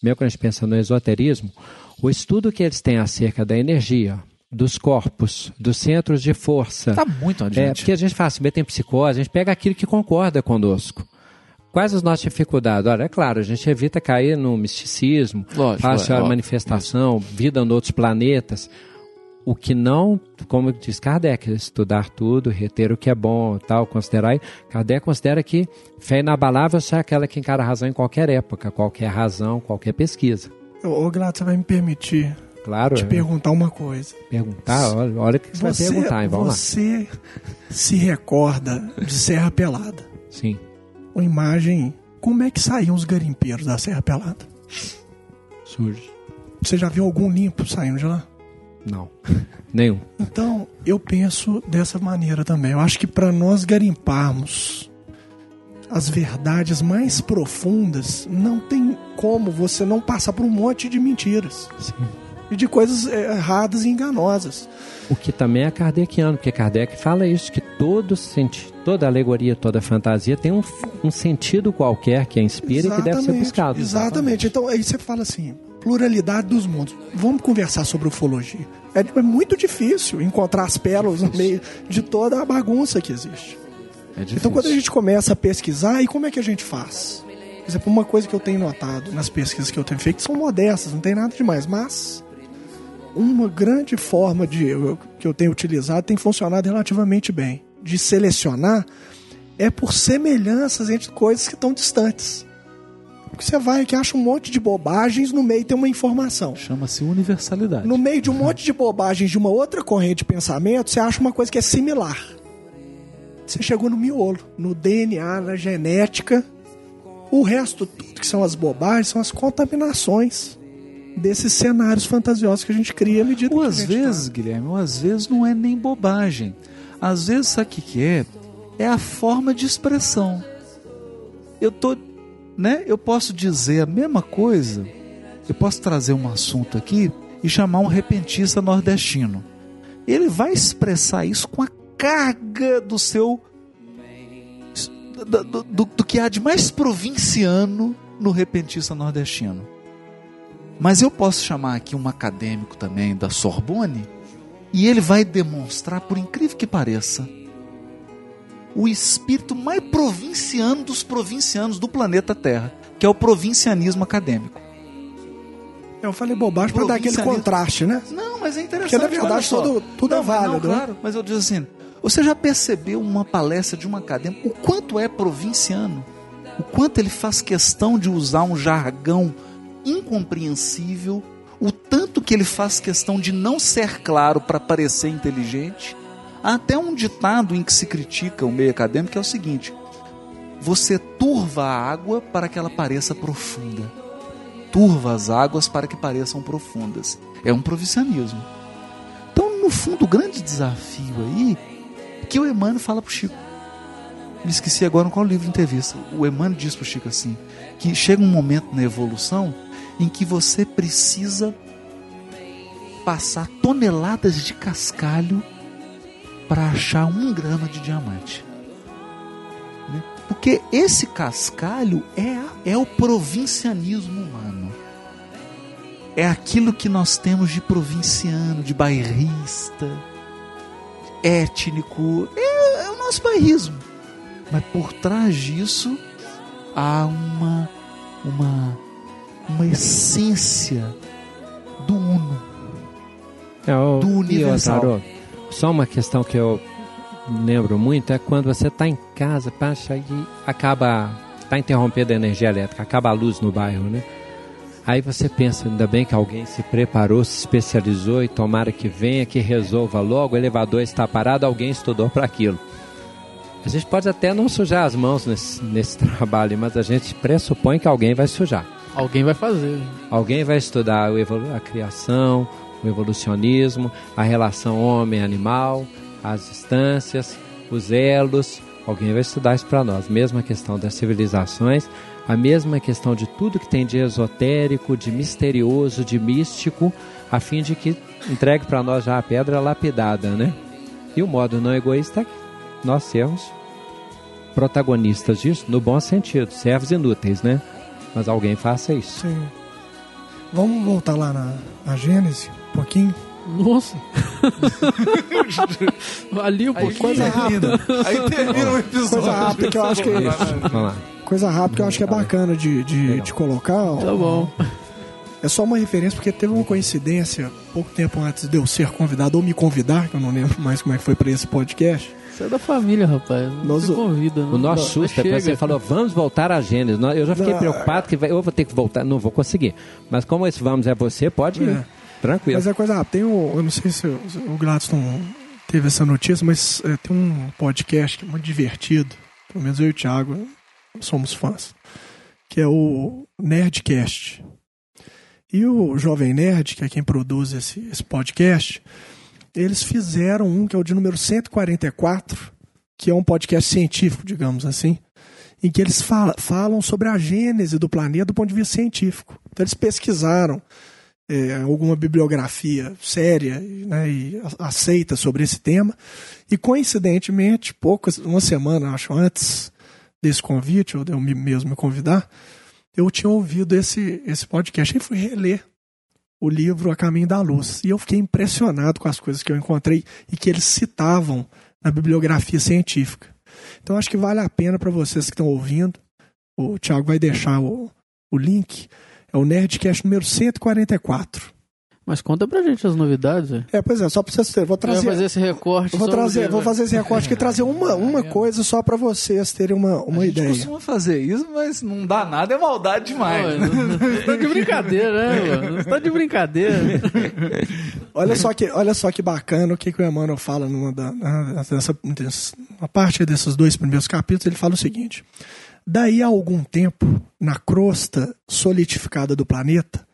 mesmo quando a gente pensa no esoterismo, o estudo que eles têm acerca da energia, dos corpos, dos centros de força. Está muito adiante. É, porque a gente fala assim, tem psicose, a gente pega aquilo que concorda conosco. Quais as nossas dificuldades? Olha, é claro, a gente evita cair no misticismo, lógico, fácil é, a manifestação, vida em outros planetas. O que não, como diz Kardec, estudar tudo, reter o que é bom, tal, considerar. Kardec considera que fé inabalável é aquela que encara a razão em qualquer época, qualquer razão, qualquer pesquisa. Ô, Glato, você vai me permitir Claro. te é. perguntar uma coisa. Perguntar? Olha, olha o que você, vai perguntar, hein? Vamos você se recorda de Serra Pelada? lá. Sim. Uma imagem. Como é que saíam os garimpeiros da Serra Pelada? Surge. Você já viu algum limpo saindo de lá? Não. Nenhum. Então, eu penso dessa maneira também. Eu acho que para nós garimparmos as verdades mais profundas, não tem como você não passar por um monte de mentiras. Sim. E de coisas eh, erradas e enganosas. O que também é kardeciano, porque Kardec fala isso, que todo senti toda alegoria, toda fantasia tem um, um sentido qualquer que inspira e que deve ser Exatamente, buscado. Exatamente. Então, aí você fala assim, pluralidade dos mundos. Vamos conversar sobre ufologia. É, é muito difícil encontrar as pérolas no meio de toda a bagunça que existe. É. Então, quando a gente começa a pesquisar, e como é que a gente faz? Por exemplo, uma coisa que eu tenho notado nas pesquisas que eu tenho feito são modestas, não tem nada demais, mas uma grande forma de que eu tenho utilizado tem funcionado relativamente bem de selecionar é por semelhanças entre coisas que estão distantes. Porque você vai que acha um monte de bobagens, no meio tem uma informação. Chama-se universalidade. No meio de um monte de bobagens de uma outra corrente de pensamento, você acha uma coisa que é similar. Você chegou no miolo, no DNA, na genética. O resto, tudo que são as bobagens, são as contaminações desses cenários fantasiosos que a gente cria à medida Ou que às gente vezes, tá. Guilherme, ou às vezes não é nem bobagem. Às vezes, sabe o que, que é? É a forma de expressão. Eu tô, né? Eu posso dizer a mesma coisa. Eu posso trazer um assunto aqui e chamar um repentista nordestino. Ele vai expressar isso com a carga do seu do, do- do- do que há de mais provinciano no repentista nordestino. Mas eu posso chamar aqui um acadêmico também da Sorbonne e ele vai demonstrar, por incrível que pareça, o espírito mais provinciano dos provincianos do planeta Terra, que é o provincianismo acadêmico. Eu falei bobagem para dar aquele contraste, né? Não, mas é interessante. Porque, na verdade, tudo- tudo é Não, não, válido, né? claro, mas eu digo assim: você já percebeu uma palestra de um acadêmico, o quanto é provinciano? O quanto ele faz questão de usar um jargão incompreensível? O tanto que ele faz questão de não ser claro para parecer inteligente? Há até um ditado em que se critica o meio acadêmico que é o seguinte: você turva a água para que ela pareça profunda. Turva as águas para que pareçam profundas. É um provincianismo. Então, no fundo, o grande desafio aí é que o Emmanuel fala pro Chico. Me esqueci agora qual livro de entrevista. O Emmanuel diz pro Chico assim: que chega um momento na evolução em que você precisa passar toneladas de cascalho para achar um grama de diamante. Né? Porque esse cascalho é, é o provincianismo humano. É aquilo que nós temos de provinciano, de bairrista, étnico. É, é o nosso bairrismo. Mas por trás disso há uma, uma, uma essência do uno. É, o, Do universal. E, só uma questão que eu lembro muito é quando você está em casa, passa e acaba, está interrompendo a energia elétrica, acaba a luz no bairro, né? Aí você pensa, ainda bem que alguém se preparou, se especializou e tomara que venha, que resolva logo, o elevador está parado, alguém estudou para aquilo. A gente pode até não sujar as mãos nesse, nesse trabalho, mas a gente pressupõe que alguém vai sujar. Alguém vai fazer. Alguém vai estudar a criação, o evolucionismo, a relação homem-animal, as instâncias, os elos. Alguém vai estudar isso para nós. Mesma questão das civilizações, a mesma questão de tudo que tem de esotérico, de misterioso, de místico, a fim de que entregue para nós já a pedra lapidada, né? E o modo não egoísta é que nós sermos protagonistas disso, no bom sentido, servos inúteis, né? Mas alguém faça isso. Sim. Vamos voltar lá na, na Gênese, um pouquinho. Nossa! Ali um pouquinho. coisa rápida. Aí termina o episódio. Coisa rápida que eu acho que Vamos lá. coisa rápida que eu acho que é bacana de, de, de colocar. ó. Tá bom. É só uma referência porque teve uma coincidência pouco tempo antes de eu ser convidado ou me convidar, que eu não lembro mais como é que foi para esse podcast. Você é da família, rapaz. Não Nós- se convida. O nosso Não, susto é quando você falou, vamos voltar à Gênesis. Eu já fiquei Não, preocupado que vai- eu vou ter que voltar, não vou conseguir. Mas como esse vamos é você, pode ir. É. Tranquilo. Mas é coisa rápida. Tem um, eu não sei se o o Gladstone teve essa notícia, mas é, tem um podcast que é muito divertido. Pelo menos eu e o Thiago somos fãs. Que é o Nerdcast. E o Jovem Nerd, que é quem produz esse, esse podcast, eles fizeram um que é o de número 144, que é um podcast científico, digamos assim, em que eles fala- falam sobre a gênese do planeta do ponto de vista científico. Então eles pesquisaram é, alguma bibliografia séria né, e aceita sobre esse tema. E coincidentemente, poucas, uma semana, acho, antes desse convite, ou de eu me- mesmo me convidar, eu tinha ouvido esse, esse podcast e fui reler o livro A Caminho da Luz. E eu fiquei impressionado com as coisas que eu encontrei e que eles citavam na bibliografia científica. Então acho que vale a pena para vocês que estão ouvindo. O Thiago vai deixar o, o link. É o Nerdcast número 144. Mas conta pra gente as novidades. É, pois é, só pra vocês terem. Vou trazer. fazer esse recorte. Vou trazer, vou fazer esse recorte aqui e trazer uma, uma coisa só pra vocês terem uma, uma a gente ideia. costuma fazer isso, mas não dá nada, é maldade demais. Você tá de brincadeira, né, mano? Tá de brincadeira. Olha só que, olha só que bacana o que, que o Emmanuel fala numa da, na- nessa, uma parte desses dois primeiros capítulos. Ele fala o seguinte: Daí a algum tempo, na crosta solidificada do planeta,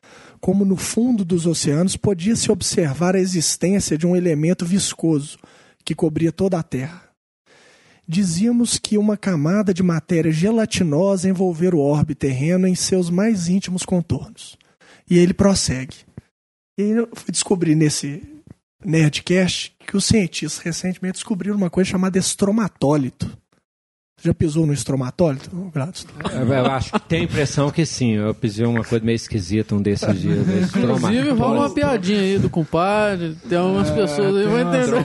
como no fundo dos oceanos, podia-se observar a existência de um elemento viscoso que cobria toda a Terra. Dizíamos que uma camada de matéria gelatinosa envolvera o orbe terreno em seus mais íntimos contornos. E ele prossegue. E eu fui descobrir nesse Nerdcast que os cientistas recentemente descobriram uma coisa chamada estromatólito. Já pisou no estromatólito, Gladstone? Eu, acho que tem a impressão que sim. Eu pisei uma coisa meio esquisita um desses dias. né? Inclusive, rola uma piadinha aí do compadre. Tem algumas pessoas aí que vão entender.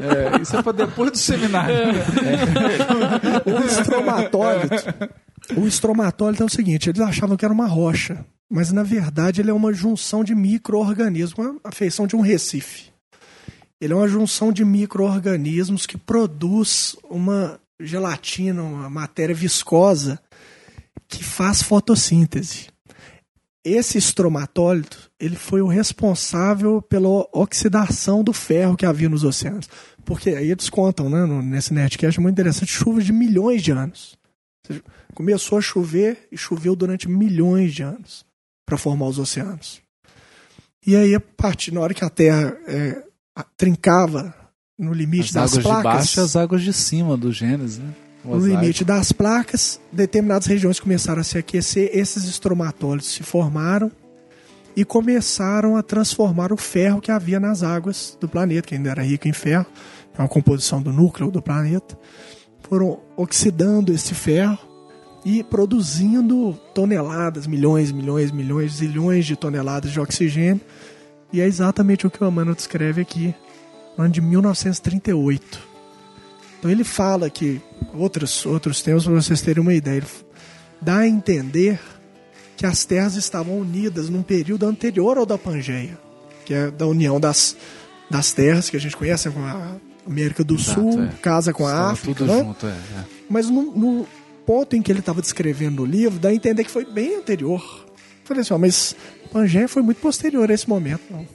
É, isso é pra depois do seminário. O estromatólito. O estromatólito é o seguinte: eles achavam que era uma rocha, mas na verdade ele é uma junção de micro-organismos, uma- a feição de um recife. Ele é uma junção de micro-organismos que produz uma gelatina, uma matéria viscosa que faz fotossíntese. Esse estromatólito, ele foi o responsável pela oxidação do ferro que havia nos oceanos. Porque aí eles contam, né, nesse Nerdcast, é muito interessante, chuvas de milhões de anos. Começou a chover e choveu durante milhões de anos para formar os oceanos. E aí, a partir, na hora que a Terra é, trincava no limite As das águas de placas, baixo e as águas de cima do Gênesis, né? O no limite das placas, determinadas regiões começaram a se aquecer, esses estromatólitos se formaram e começaram a transformar o ferro que havia nas águas do planeta, que ainda era rico em ferro, é uma composição do núcleo do planeta. Foram oxidando esse ferro e produzindo toneladas, milhões, milhões, milhões, zilhões de toneladas de oxigênio. E é exatamente o que o Emmanuel descreve aqui, no ano de 1938. Então ele fala que outros outros temas para vocês terem uma ideia. Ele dá a entender que as terras estavam unidas num período anterior ao da Pangeia, que é da união das, das terras que a gente conhece com a América do Exato, Sul, é. casa com a Estava África, tudo né? junto, é, é. Mas no, no ponto em que ele estava descrevendo no livro, dá a entender que foi bem anterior. Eu Falei assim, ó, mas Pangeia foi muito posterior a esse momento. Não.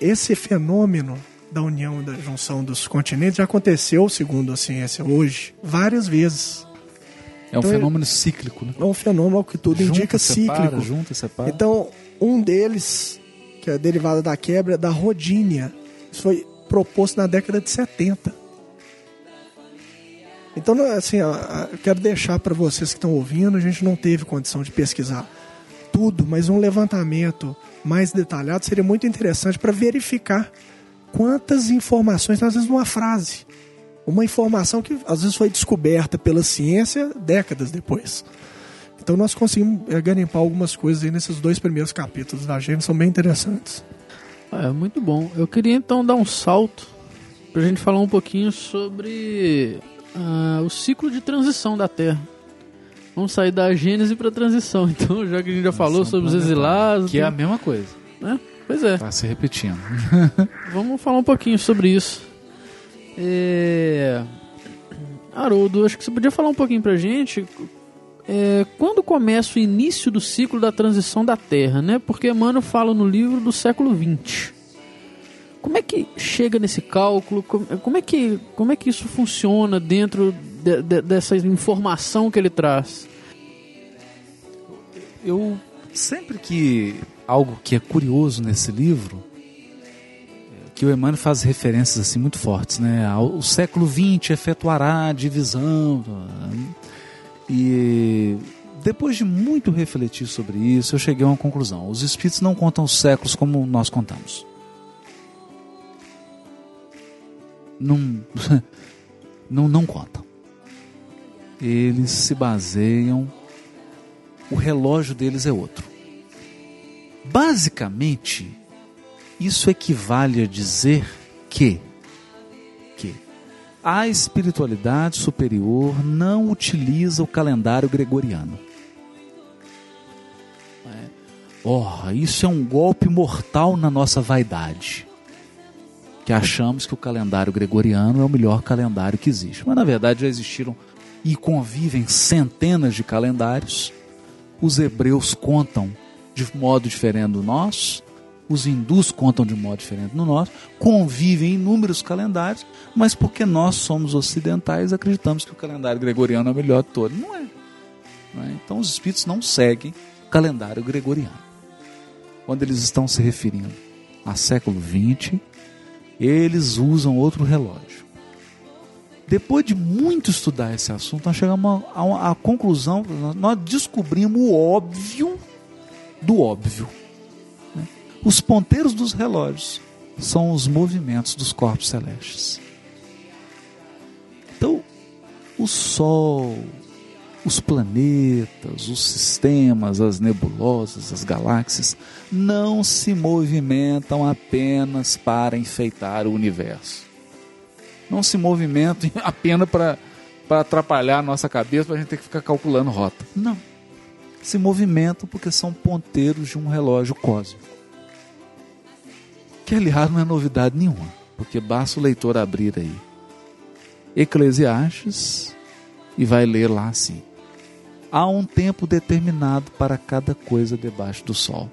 Esse fenômeno da união e da junção dos continentes já aconteceu, segundo a ciência hoje, várias vezes. É um Então, fenômeno cíclico, né? É um fenômeno que tudo Junta, indica separa, cíclico. junta, separa. Então, um deles, que é derivado da quebra, é da rodínia. Isso foi proposto na década de 70. Então, assim, eu quero deixar para vocês que estão ouvindo, a gente não teve condição de pesquisar tudo, mas um levantamento mais detalhado seria muito interessante para verificar quantas informações, às vezes numa frase. Uma informação que às vezes foi descoberta pela ciência décadas depois. Então nós conseguimos é, garimpar algumas coisas aí nesses dois primeiros capítulos da Gênesis, são bem interessantes. É, muito bom. Eu queria então dar um salto pra gente falar um pouquinho sobre ah, o ciclo de transição da Terra. Vamos sair da Gênese pra transição, então, já que a gente já falou sobre os exilados. Que é a mesma coisa. né? Pois é. Tá se repetindo. Vamos falar um pouquinho sobre isso. É... Haroldo, acho que você podia falar um pouquinho pra gente. é, quando começa o início do ciclo da transição da Terra, né? Porque Emmanuel fala no livro do século XX. Como é que chega nesse cálculo? Como é, que, como é que isso funciona dentro de- de- dessa informação que ele traz? Eu sempre que algo que é curioso nesse livro, que o Emmanuel faz referências assim muito fortes, né? O século XX efetuará a divisão e depois de muito refletir sobre isso, eu cheguei a uma conclusão: os espíritos não contam os séculos como nós contamos. Não, não, não contam. Eles se baseiam o relógio deles é outro. Basicamente, isso equivale a dizer que que a espiritualidade superior não utiliza o calendário gregoriano. É. Oh, isso é um golpe mortal na nossa vaidade. Que achamos que o calendário gregoriano é o melhor calendário que existe. Mas na verdade já existiram e convivem centenas de calendários. Os hebreus contam de modo diferente do nosso, os hindus contam de modo diferente do nosso, convivem inúmeros calendários, mas porque nós somos ocidentais, acreditamos que o calendário gregoriano é o melhor de todos. Não é. Não é? Então os espíritos não seguem o calendário gregoriano. Quando eles estão se referindo a século XX, eles usam outro relógio. Depois de muito estudar esse assunto, nós chegamos a conclusão, nós descobrimos o óbvio do óbvio. Né? Os ponteiros dos relógios são os movimentos dos corpos celestes. Então, o Sol, os planetas, os sistemas, as nebulosas, as galáxias, não se movimentam apenas para enfeitar o universo. Não se movimentam apenas para, atrapalhar a nossa cabeça, para a gente ter que ficar calculando rota. Não. Se movimentam porque são ponteiros de um relógio cósmico. Que, aliás, não é novidade nenhuma, porque basta o leitor abrir aí Eclesiastes e vai ler lá assim há um tempo determinado para cada coisa debaixo do sol.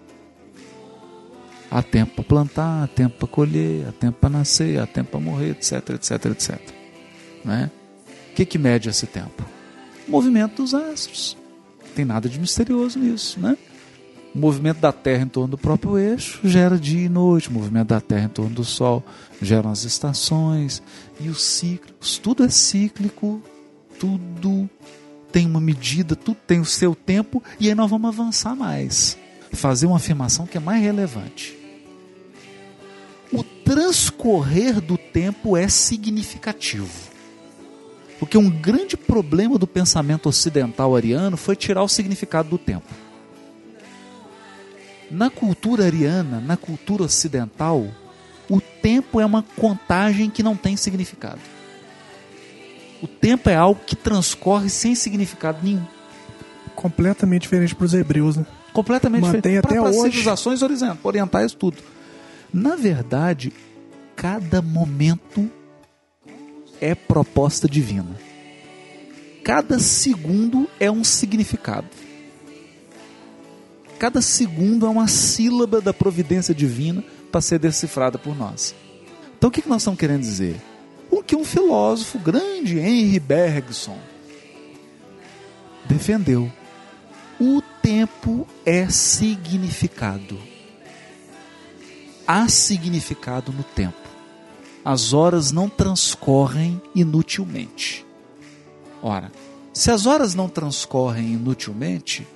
Há tempo para plantar, há tempo para colher, há tempo para nascer, há tempo para morrer, etc, etc, etc. Né? O que, que mede esse tempo? O movimento dos astros. Não tem nada de misterioso nisso, né? O movimento da Terra em torno do próprio eixo gera dia e noite, o movimento da Terra em torno do Sol geram as estações e os ciclos. Tudo é cíclico, tudo tem uma medida, tudo tem o seu tempo, e aí nós vamos avançar mais. Fazer uma afirmação que é mais relevante. Transcorrer do tempo é significativo. Porque um grande problema do pensamento ocidental ariano foi tirar o significado do tempo. Na cultura ariana, na cultura ocidental, o tempo é uma contagem que não tem significado. O tempo é algo que transcorre sem significado nenhum. Completamente diferente para os hebreus, né? Completamente Mantém diferente. Para hoje. civilizações orientais, tudo. Na verdade, cada momento é proposta divina. Cada segundo é um significado. Cada segundo é uma sílaba da providência divina para ser decifrada por nós. Então o que nós estamos querendo dizer? O que um filósofo grande, Henry Bergson, defendeu. O tempo é significado. Há significado no tempo. As horas não transcorrem inutilmente. Ora, se as horas não transcorrem inutilmente,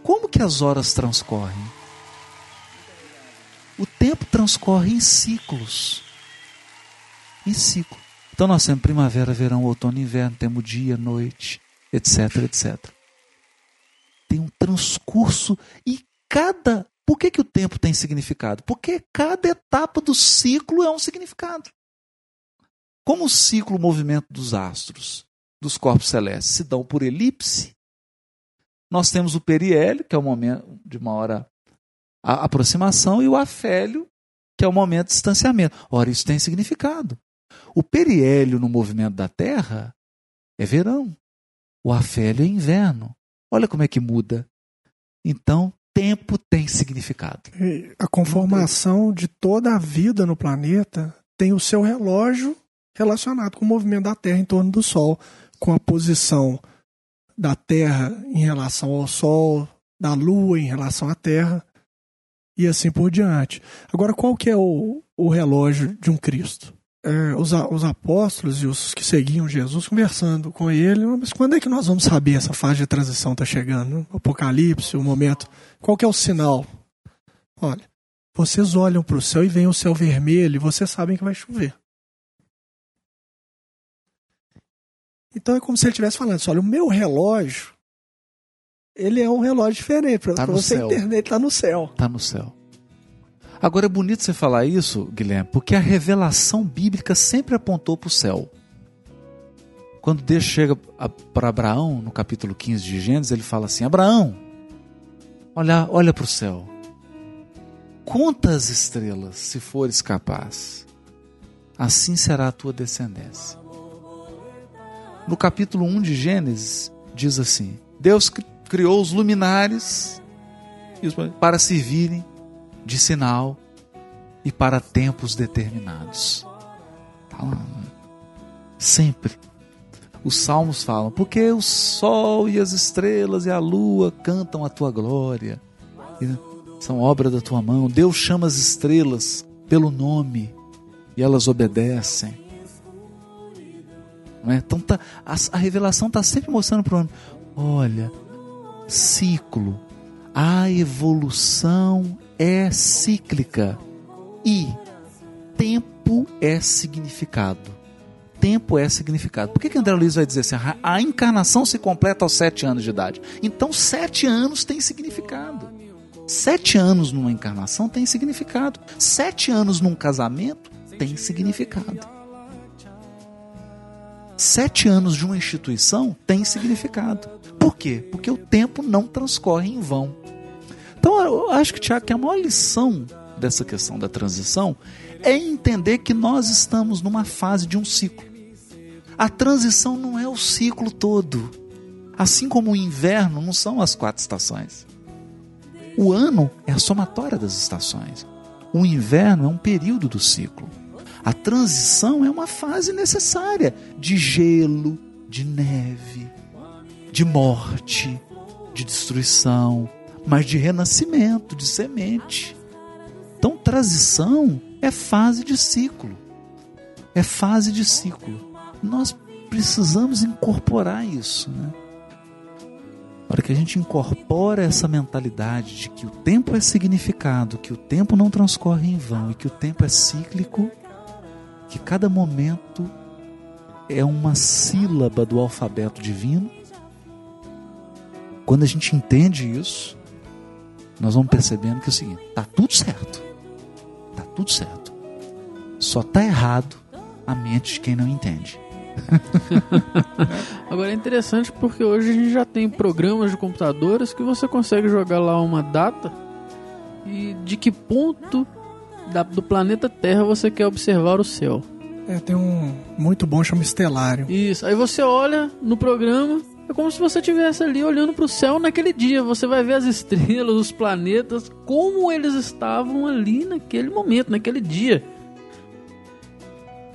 como que as horas transcorrem? O tempo transcorre em ciclos. Em ciclo. Então nós temos primavera, verão, outono, inverno, temos dia, noite, etc, etc. Tem um transcurso e cada. Por que, que o tempo tem significado? Porque cada etapa do ciclo é um significado. Como o ciclo, o movimento dos astros, dos corpos celestes, se dão por elipse, nós temos o periélio, que é o momento de uma hora aproximação, e o afélio, que é o momento de distanciamento. Ora, isso tem significado. O periélio no movimento da Terra é verão. O afélio é inverno. Olha como é que muda. Então, tempo tem significado. E A conformação de toda a vida no planeta tem o seu relógio relacionado com o movimento da Terra em torno do Sol, com a posição da Terra em relação ao Sol, da Lua em relação à Terra e assim por diante. Agora, qual que é o, o relógio de um Cristo? É, os, os apóstolos e os que seguiam Jesus conversando com ele, mas quando é que nós vamos saber essa fase de transição está chegando? O Apocalipse, o momento. Qual que é o sinal? Olha, vocês olham para o céu e veem o céu vermelho e vocês sabem que vai chover. Então é como se ele estivesse falando assim, olha, o meu relógio, ele é um relógio diferente. Para Tá você céu. entender, ele está no céu. Está no céu. Agora é bonito você falar isso, Guilherme, porque a revelação bíblica sempre apontou para o céu. Quando Deus chega para Abraão, no capítulo 15 de Gênesis, ele fala assim: Abraão, Olha, olha para o céu. Conta as estrelas, se fores capaz. Assim será a tua descendência. No capítulo 1 de Gênesis, diz assim: Deus criou os luminares para servirem de sinal e para tempos determinados. Tá lá. Né? Sempre. Os salmos falam, porque o sol e as estrelas e a lua cantam a tua glória. São obra da tua mão. Deus chama as estrelas pelo nome e elas obedecem. Não é? Então tá, a, a revelação está sempre mostrando para o homem: olha, ciclo, a evolução é cíclica e tempo é significado. Tempo é significado. Por que, que André Luiz vai dizer assim? A encarnação se completa aos sete anos de idade. Então, sete anos tem significado. Sete anos numa encarnação tem significado. Sete anos num casamento tem significado. Sete anos de uma instituição tem significado. Por quê? Porque o tempo não transcorre em vão. Então, eu acho que, Tiago, que a maior lição dessa questão da transição é entender que nós estamos numa fase de um ciclo. A transição não é o ciclo todo. Assim como o inverno não são as quatro estações. O ano é a somatória das estações. O inverno é um período do ciclo. A transição é uma fase necessária de gelo, de neve, de morte, de destruição, mas de renascimento, de semente. Então, transição é fase de ciclo. É fase de ciclo. Nós precisamos incorporar isso, né? Para que a gente incorpora essa mentalidade de que o tempo é significado, que o tempo não transcorre em vão e que o tempo é cíclico, que cada momento é uma sílaba do alfabeto divino. Quando a gente entende isso, nós vamos percebendo que é o seguinte: está tudo certo. Está tudo certo. Só está errado a mente de quem não entende. Agora é interessante porque hoje a gente já tem programas de computadores que você consegue jogar lá uma data e de que ponto da, do planeta Terra você quer observar o céu. É, tem um muito bom chama Estelário. Isso. Aí você olha no programa, é como se você estivesse ali olhando para o céu naquele dia. Você vai ver as estrelas, os planetas, como eles estavam ali naquele momento, naquele dia.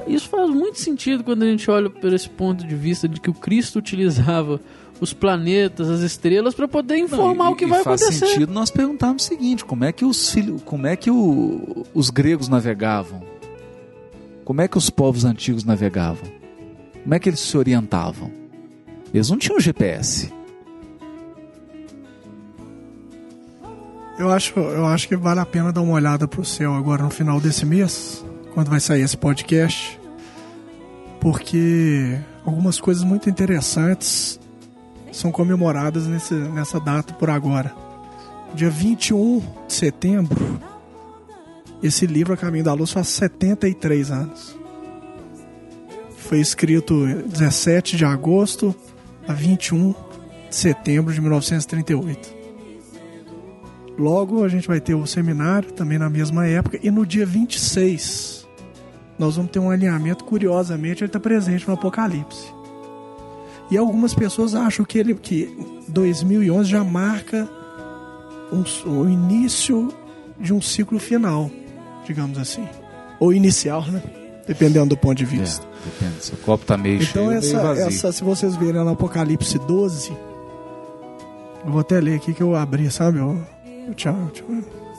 Isso faz muito sentido quando a gente olha por esse ponto de vista de que o Cristo utilizava os planetas, as estrelas para poder informar Não, e, o que vai faz acontecer. Faz sentido nós perguntarmos o seguinte: como é que os filhos, como é que o, os gregos navegavam? Como é que os povos antigos navegavam? Como é que eles se orientavam? Eles não tinham GPS. Eu acho, eu acho que vale a pena dar uma olhada pro céu agora no final desse mês, quando vai sair esse podcast, porque algumas coisas muito interessantes são comemoradas nesse, nessa data por agora. Dia 21 de setembro, esse livro A Caminho da Luz faz 73 anos. Foi escrito 17 de agosto a 21 de setembro de 1938. Logo a gente vai ter o seminário também na mesma época e no dia 26 nós vamos ter um alinhamento, curiosamente ele está presente no Apocalipse. E algumas pessoas acham que ele que 2011 já marca um, o início de um ciclo final, digamos assim, ou inicial, né? Dependendo do ponto de vista. É, depende, se o copo tá meio Então cheio, essa, meio vazio. essa, se vocês verem no Apocalipse 12, eu vou até ler aqui que eu abri, sabe? Tchau, tchau.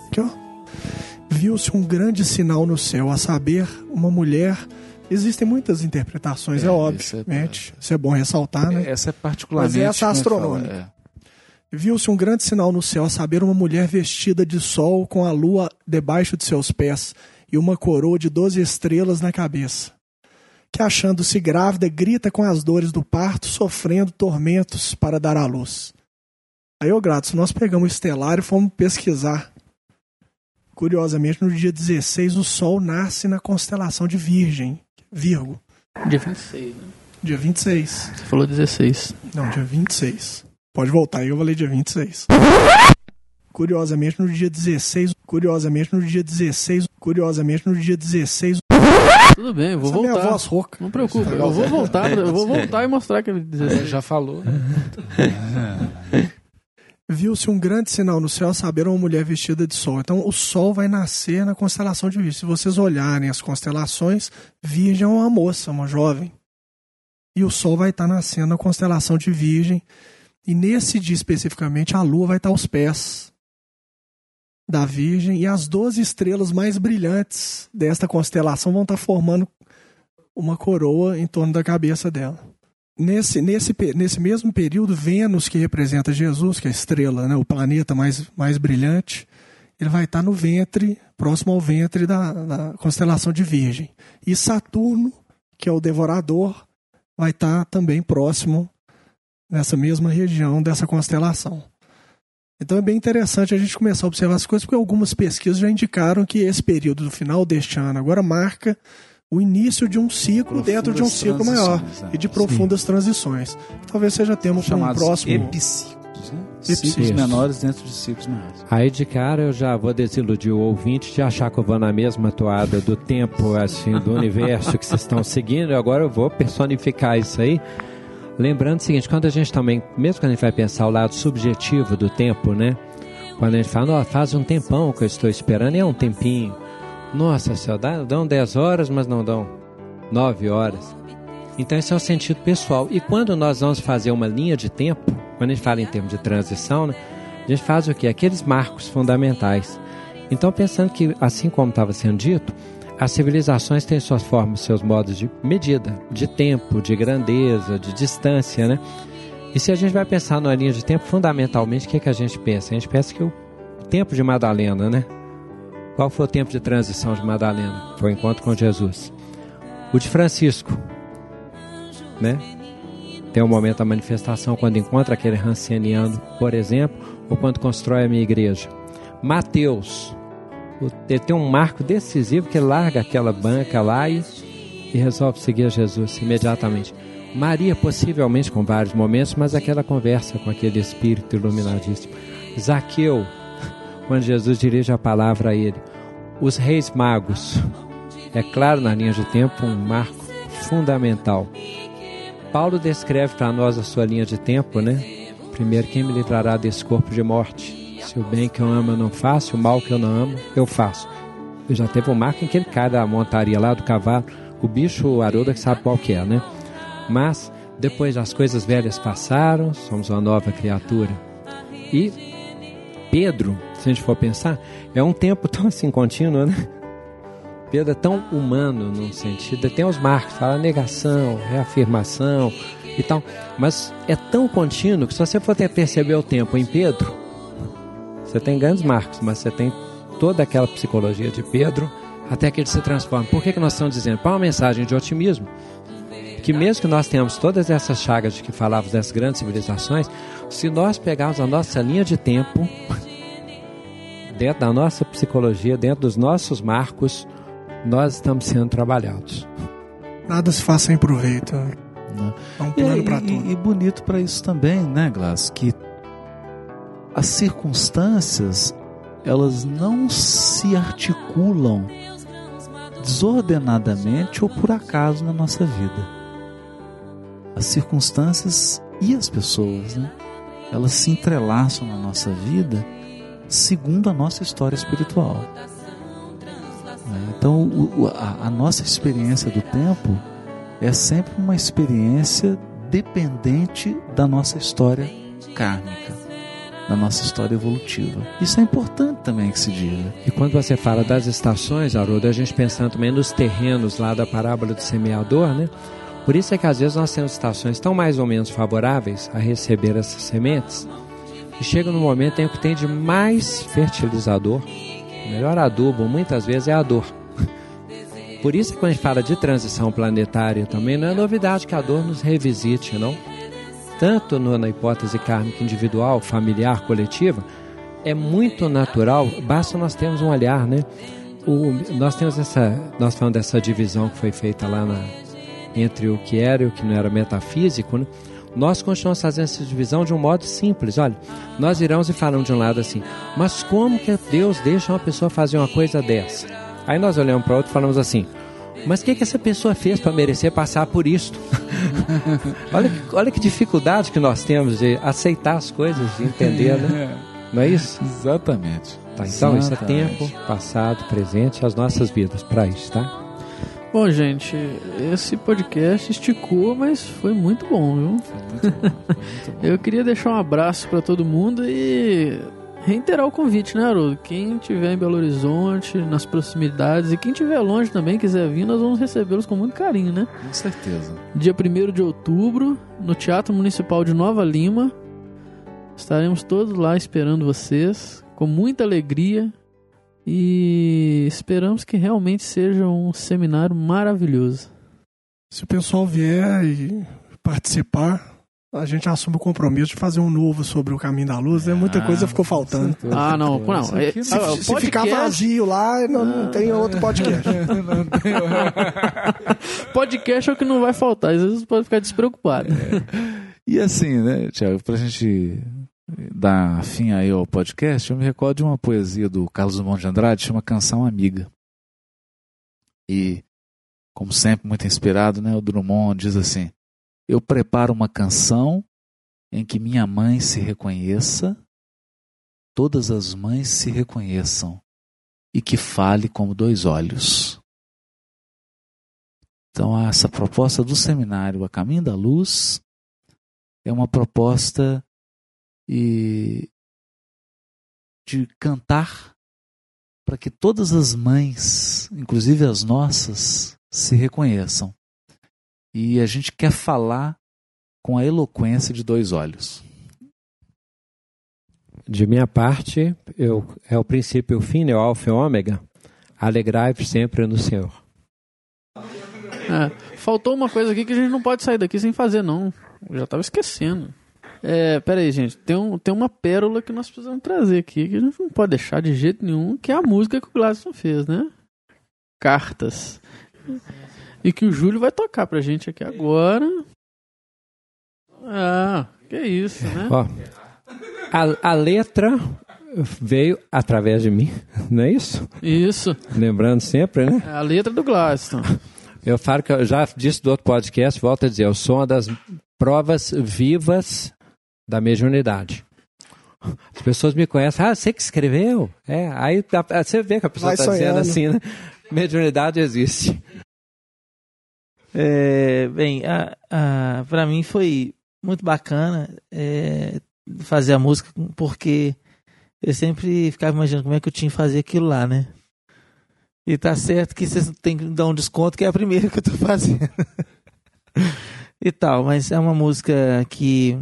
Aqui, ó. Viu-se um grande sinal no céu, a saber, uma mulher. Existem muitas interpretações, é, É, óbvio. isso é- Mente. Isso é bom ressaltar, né? Essa é particularmente. Mas essa como é que fala? astronômica. É. Viu-se um grande sinal no céu, a saber, uma mulher vestida de sol com a lua debaixo de seus pés e uma coroa de doze estrelas na cabeça. Que, achando-se grávida, grita com as dores do parto, sofrendo tormentos para dar à luz. Aí, ô Gratos, nós pegamos o estelar e fomos pesquisar. Curiosamente, no dia 16, o Sol nasce na constelação de Virgem, Virgo. Dia 26, né? Dia 26. Você falou 16. Não, dia 26. Pode voltar aí, eu falei dia 26. Curiosamente, no dia 16, curiosamente, no dia 16, curiosamente, no dia 16, Tudo bem, eu vou Essa é minha voltar. voz rouca. Não preocupa, eu vou voltar, eu vou voltar e mostrar que ele É, 16. já falou. viu-se um grande sinal no céu, saber, uma mulher vestida de sol. Então, o sol vai nascer na constelação de Virgem. Se vocês olharem as constelações, Virgem é uma moça, uma jovem. E o sol vai estar nascendo na constelação de Virgem. E nesse dia especificamente, a lua vai estar aos pés da Virgem. E as 12 estrelas mais brilhantes desta constelação vão estar formando uma coroa em torno da cabeça dela. Nesse, nesse, nesse mesmo período, Vênus, que representa Jesus, que é a estrela, né, o planeta mais, mais brilhante, ele vai estar no ventre, próximo ao ventre da, da constelação de Virgem. E Saturno, que é o devorador, vai estar também próximo nessa mesma região dessa constelação. Então é bem interessante a gente começar a observar as coisas, porque algumas pesquisas já indicaram que esse período do final deste ano agora marca o início de um ciclo dentro de um ciclo maior é. e de profundas transições. Talvez seja tema para um próximo. epiciclos, né? Epiciclos. Ciclos menores dentro de ciclos maiores. Aí de cara eu já vou desiludir o ouvinte de achar que eu vou na mesma toada do tempo, assim, do universo que vocês estão seguindo. Agora eu vou personificar isso aí. Lembrando o seguinte, quando a gente também, mesmo quando a gente vai pensar o lado subjetivo do tempo, né? Quando a gente fala, "Nossa, faz um tempão que eu estou esperando, e é um tempinho. Nossa dá- dão 10 horas, mas não dão 9 horas. Então esse é o sentido pessoal. E quando nós vamos fazer uma linha de tempo, quando a gente fala em termos de transição, né, a gente faz o quê? Aqueles marcos fundamentais. Então pensando que, assim como estava sendo dito, as civilizações têm suas formas, seus modos de medida, de tempo, de grandeza, de distância, né? E se a gente vai pensar numa linha de tempo, fundamentalmente, o que, é que a gente pensa? A gente pensa que o tempo de Madalena, né? Qual foi o tempo de transição de Madalena? Foi o encontro com Jesus. O de Francisco, né? Tem um momento da manifestação quando encontra aquele rancianiano, por exemplo, ou quando constrói a minha igreja. Mateus, ele tem um marco decisivo que larga aquela banca lá e, e resolve seguir Jesus imediatamente. Maria, possivelmente com vários momentos, mas aquela conversa com aquele espírito iluminadíssimo. Zaqueu, quando Jesus dirige a palavra a ele. Os reis magos, é claro, na linha de tempo, um marco fundamental. Paulo descreve para nós a sua linha de tempo, né? Primeiro, quem me livrará desse corpo de morte? Se o bem que eu amo eu não faço, o mal que eu não amo, eu faço. Eu já teve um marco em que ele cai da montaria lá do cavalo, o bicho, o Aruda, que sabe qual que é, né? Mas, depois as coisas velhas passaram, somos uma nova criatura. E Pedro, se a gente for pensar, é um tempo tão assim contínuo, né? Pedro é tão humano num sentido, tem os marcos, fala negação, reafirmação e tal, mas é tão contínuo que se você for até perceber o tempo em Pedro, você tem grandes marcos, mas você tem toda aquela psicologia de Pedro até que ele se transforma. Por que, que nós estamos dizendo? Para uma mensagem de otimismo, que mesmo que nós tenhamos todas essas chagas de que falávamos das grandes civilizações, se nós pegarmos a nossa linha de tempo, dentro da nossa psicologia, dentro dos nossos marcos, nós estamos sendo trabalhados. Nada se faz sem proveito. Né? É um plano e, para tudo. e bonito para isso também, né, Glass? Que as circunstâncias elas não se articulam desordenadamente ou por acaso na nossa vida. As circunstâncias e as pessoas, né? Elas se entrelaçam na nossa vida segundo a nossa história espiritual. Né? Então, a nossa experiência do tempo é sempre uma experiência dependente da nossa história kármica, da nossa história evolutiva. Isso é importante também que se diga. E quando você fala das estações, Haroldo, a gente pensando também nos terrenos lá da parábola do semeador, né? Por isso é que às vezes nós temos estações tão mais ou menos favoráveis a receber essas sementes, e chega no momento em que tem de mais fertilizador, melhor adubo muitas vezes é a dor. Por isso que quando a gente fala de transição planetária também, não é novidade que a dor nos revisite, não? Tanto no- na hipótese kármica individual, familiar, coletiva, é muito natural, basta nós termos um olhar, né? O, nós temos essa, nós falamos dessa divisão que foi feita lá na, entre o que era e o que não era metafísico, né? Nós continuamos fazendo essa divisão de um modo simples. Olha, nós iremos e falamos de um lado assim, mas como que Deus deixa uma pessoa fazer uma coisa dessa? Aí nós olhamos para outro e falamos assim, mas o que, que essa pessoa fez para merecer passar por isto? olha, que- olha que dificuldade que nós temos de aceitar as coisas, de entender, né? Não é isso? Exatamente. Tá, então, isso é Exatamente. tempo, passado, presente, as nossas vidas, para isso, tá? Bom, gente, esse podcast esticou, mas foi muito bom, viu? Eu queria deixar um abraço pra todo mundo e reiterar o convite, né, Haroldo? Quem tiver em Belo Horizonte, nas proximidades, e quem tiver longe também, quiser vir, nós vamos recebê-los com muito carinho, né? Com certeza. Dia 1 de outubro, no Teatro Municipal de Nova Lima. Estaremos todos lá esperando vocês, com muita alegria. E esperamos que realmente seja um seminário maravilhoso. Se o pessoal vier e participar, a gente assume o compromisso de fazer um novo sobre o caminho da luz, né? Muita Ah, coisa ficou faltando. Ah, não, não. é- ah, não- o Se ficar podcast- vazio lá, não, não tem outro podcast. Podcast é o que não vai faltar, às vezes pode ficar despreocupado. E assim, né, Tiago, pra gente dar fim aí ao podcast, eu me recordo de uma poesia do Carlos Drummond de Andrade, chama Canção Amiga. E, como sempre, muito inspirado, né, o Drummond diz assim: Eu preparo uma canção em que minha mãe se reconheça, todas as mães se reconheçam, e que fale como dois olhos. Então, essa proposta do seminário A Caminho da Luz é uma proposta e de cantar para que todas as mães, inclusive as nossas, se reconheçam. E a gente quer falar com a eloquência de dois olhos. De minha parte, eu, é o princípio e o fim, né, o alfa e o ômega. Alegrai-vos sempre no Senhor. É, faltou uma coisa aqui que a gente não pode sair daqui sem fazer, não. Eu já tava esquecendo. É, pera aí, gente. Tem, um, tem uma pérola que nós precisamos trazer aqui, que a gente não pode deixar de jeito nenhum, que é a música que o Gladson fez, né? Cartas. E que o Júlio vai tocar pra gente aqui agora. Ah, que isso, né? Ó, a, a letra veio através de mim, não é isso? Isso. Lembrando sempre, né? É a letra do Gladson. Eu falo que eu já disse do outro podcast, volto a dizer, eu sou uma das provas vivas da mediunidade. As pessoas me conhecem, ah, você que escreveu? É, aí você vê que a pessoa está dizendo assim, né? Mediunidade existe. É, bem, a, a, para mim foi muito bacana é, fazer a música, porque eu sempre ficava imaginando como é que eu tinha que fazer aquilo lá, né? E tá certo que vocês têm que dar um desconto, que é a primeira que eu tô fazendo. e tal, mas é uma música que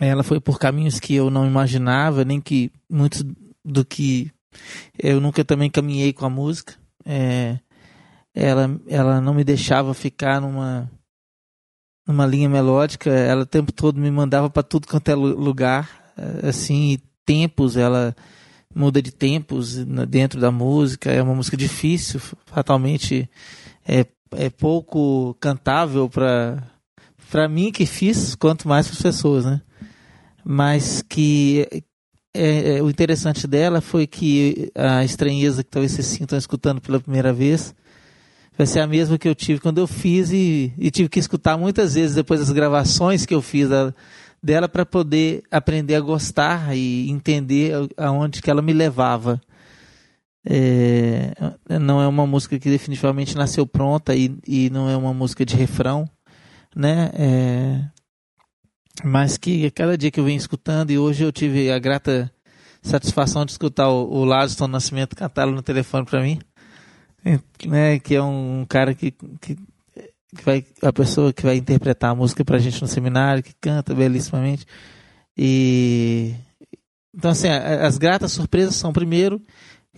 ela foi por caminhos que eu não imaginava, nem que muitos do que eu nunca também caminhei com a música. É, ela, ela não me deixava ficar numa numa linha melódica, ela o tempo todo me mandava para tudo quanto é lu- lugar, eh, assim, tempos, ela muda de tempos dentro da música, é uma música difícil, fatalmente é, é pouco cantável para para mim que fiz, quanto mais para as pessoas, né? Mas que é, é, o interessante dela foi que a estranheza que talvez vocês sintam escutando pela primeira vez vai ser a mesma que eu tive quando eu fiz e, e tive que escutar muitas vezes depois das gravações que eu fiz da- dela para poder aprender a gostar e entender aonde que ela me levava. É, não é uma música que definitivamente nasceu pronta e, e não é uma música de refrão, né? É, mas que cada dia que eu venho escutando e hoje eu tive a grata satisfação de escutar o, o Lázaro Nascimento cantá-lo no telefone para mim né, que é um cara que, que, que vai a pessoa que vai interpretar a música pra gente no seminário, que canta belíssimamente. E então assim, a- as gratas surpresas são primeiro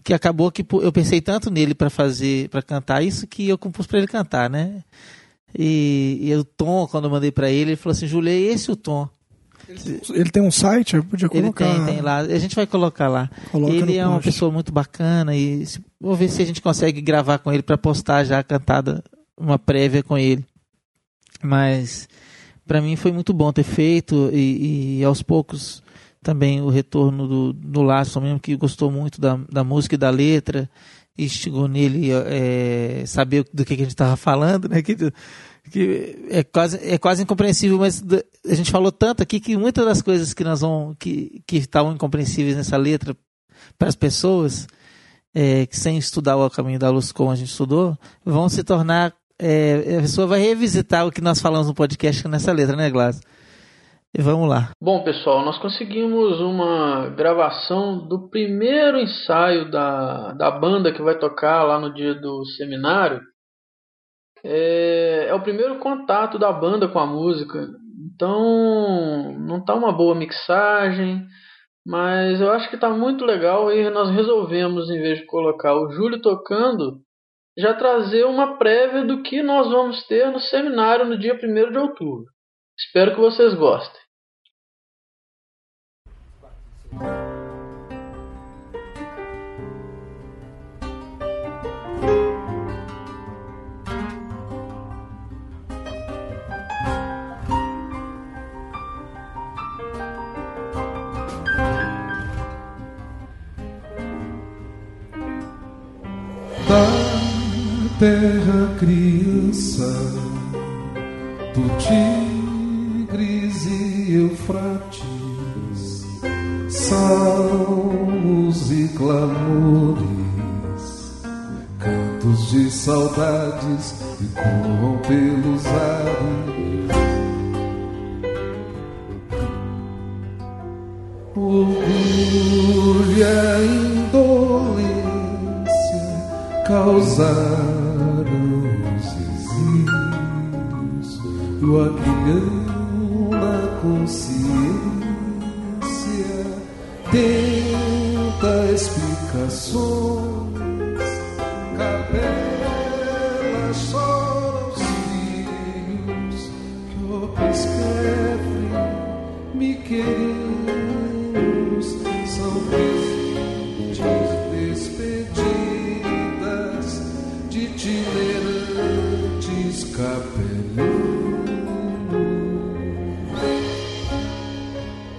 que acabou que eu pensei tanto nele para fazer, para cantar isso que eu compus para ele cantar, né? E, e o tom, quando eu mandei para ele, ele falou assim: "Júlio, é esse o tom". Ele tem um site, eu podia Ele colocar. tem, tem lá. A gente vai colocar lá. Coloca ele é uma post. pessoa muito bacana e se- vou ver se a gente consegue gravar com ele para postar já a cantada, uma prévia com ele. Mas para mim foi muito bom ter feito e, e aos poucos também o retorno do, do Laço mesmo, que gostou muito da, da música e da letra, e chegou nele é, saber do que, que a gente estava falando, né? Que, que é, quase, é quase incompreensível, mas a gente falou tanto aqui que muitas das coisas que nós vamos, que, que estavam incompreensíveis nessa letra para as pessoas, é, que sem estudar o caminho da luz como a gente estudou, vão se tornar. É, a pessoa vai revisitar o que nós falamos no podcast nessa letra, né, Glass? E vamos lá. Bom, pessoal, nós conseguimos uma gravação do primeiro ensaio da, da banda que vai tocar lá no dia do seminário. É, é o primeiro contato da banda com a música. Então, não tá uma boa mixagem, mas eu acho que tá muito legal e nós resolvemos, em vez de colocar o Júlio tocando, já trazer uma prévia do que nós vamos ter no seminário no dia 1 de outubro. Espero que vocês gostem. Terra criança do Tigres e Eufrates, salmos e clamores, cantos de saudades que corram pelos ares. Orgulho e indolência causaram os exílios do aguilhão na consciência tenta explicações capela chora os filhos que escrevem me queridos são presentes despedidas de itinerantes capelãos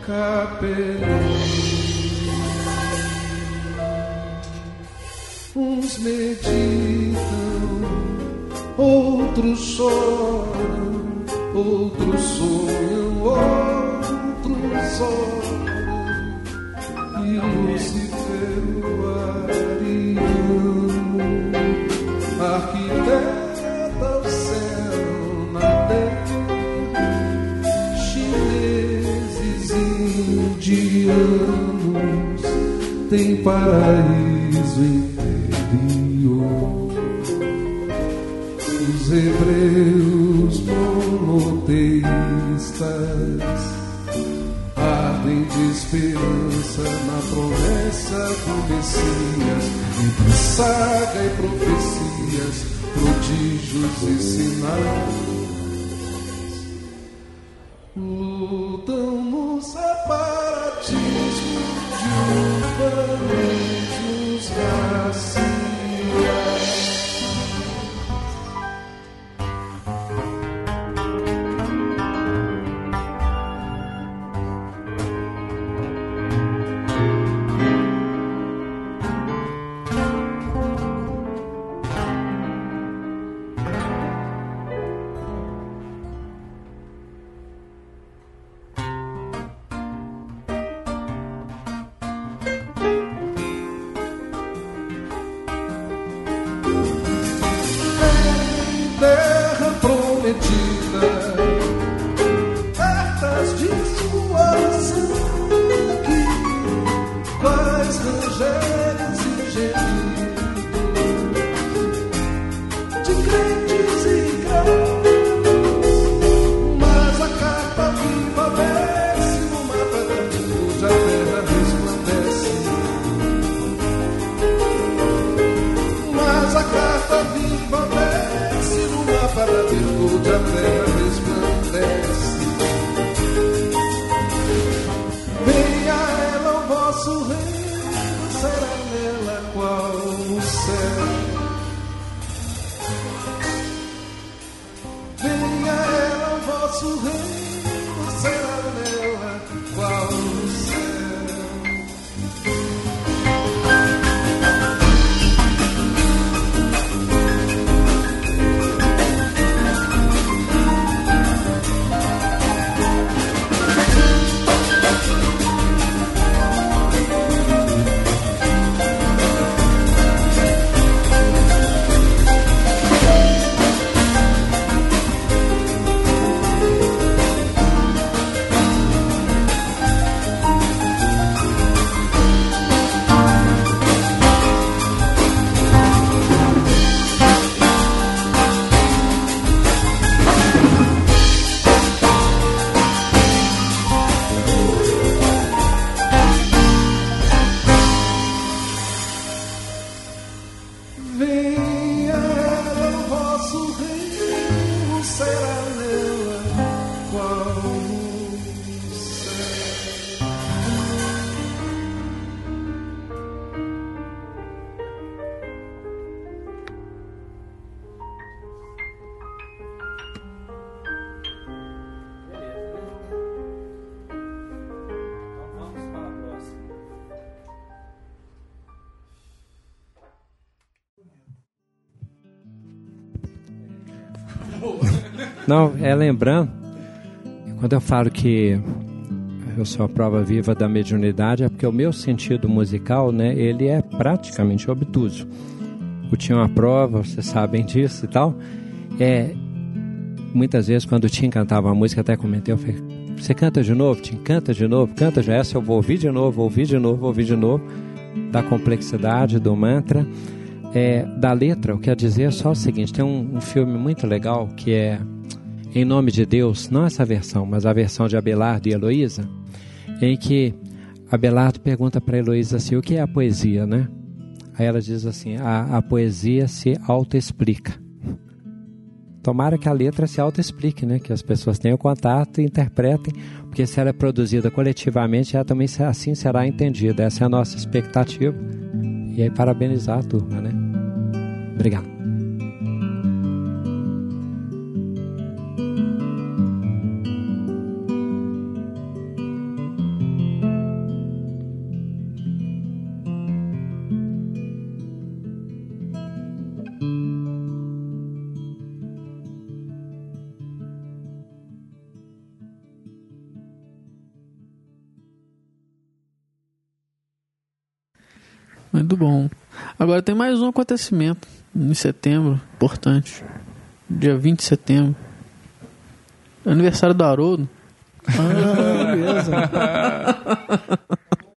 capelãos meditam outros choram outros sonham outros oram e Lúcifer o ariano arquiteta o céu na terra chineses indianos tem paraíso interior hebreus monoteístas ardem de esperança na promessa do Messias, entre saga e profecias, prodígios e sinais. Lutam no separatismo de urbanismos Não, é lembrando, quando eu falo que eu sou a prova viva da mediunidade, é porque o meu sentido musical, né, ele é praticamente obtuso. Eu tinha uma prova, vocês sabem disso e tal. É, muitas vezes quando o Tim cantava a música, até comentei, eu falei, você canta de novo, Tim? Canta de novo, canta de essa, eu vou ouvir de novo, ouvir de novo, ouvir de novo, da complexidade do mantra. É, da letra, eu quero dizer é só o seguinte: tem um, um filme muito legal que é Em Nome de Deus, não essa versão, mas a versão de Abelardo e Heloísa, em que Abelardo pergunta para Heloísa assim: o que é a poesia, né? Aí ela diz assim: a, a poesia se autoexplica. Tomara que a letra se autoexplique, né? Que as pessoas tenham contato e interpretem, porque se ela é produzida coletivamente, ela também assim será entendida. Essa é a nossa expectativa. E aí, parabenizar a turma, né? Obrigado. Muito bom. Agora tem mais um acontecimento em setembro, importante. Dia 20 de setembro. Aniversário do Haroldo. Ah, beleza.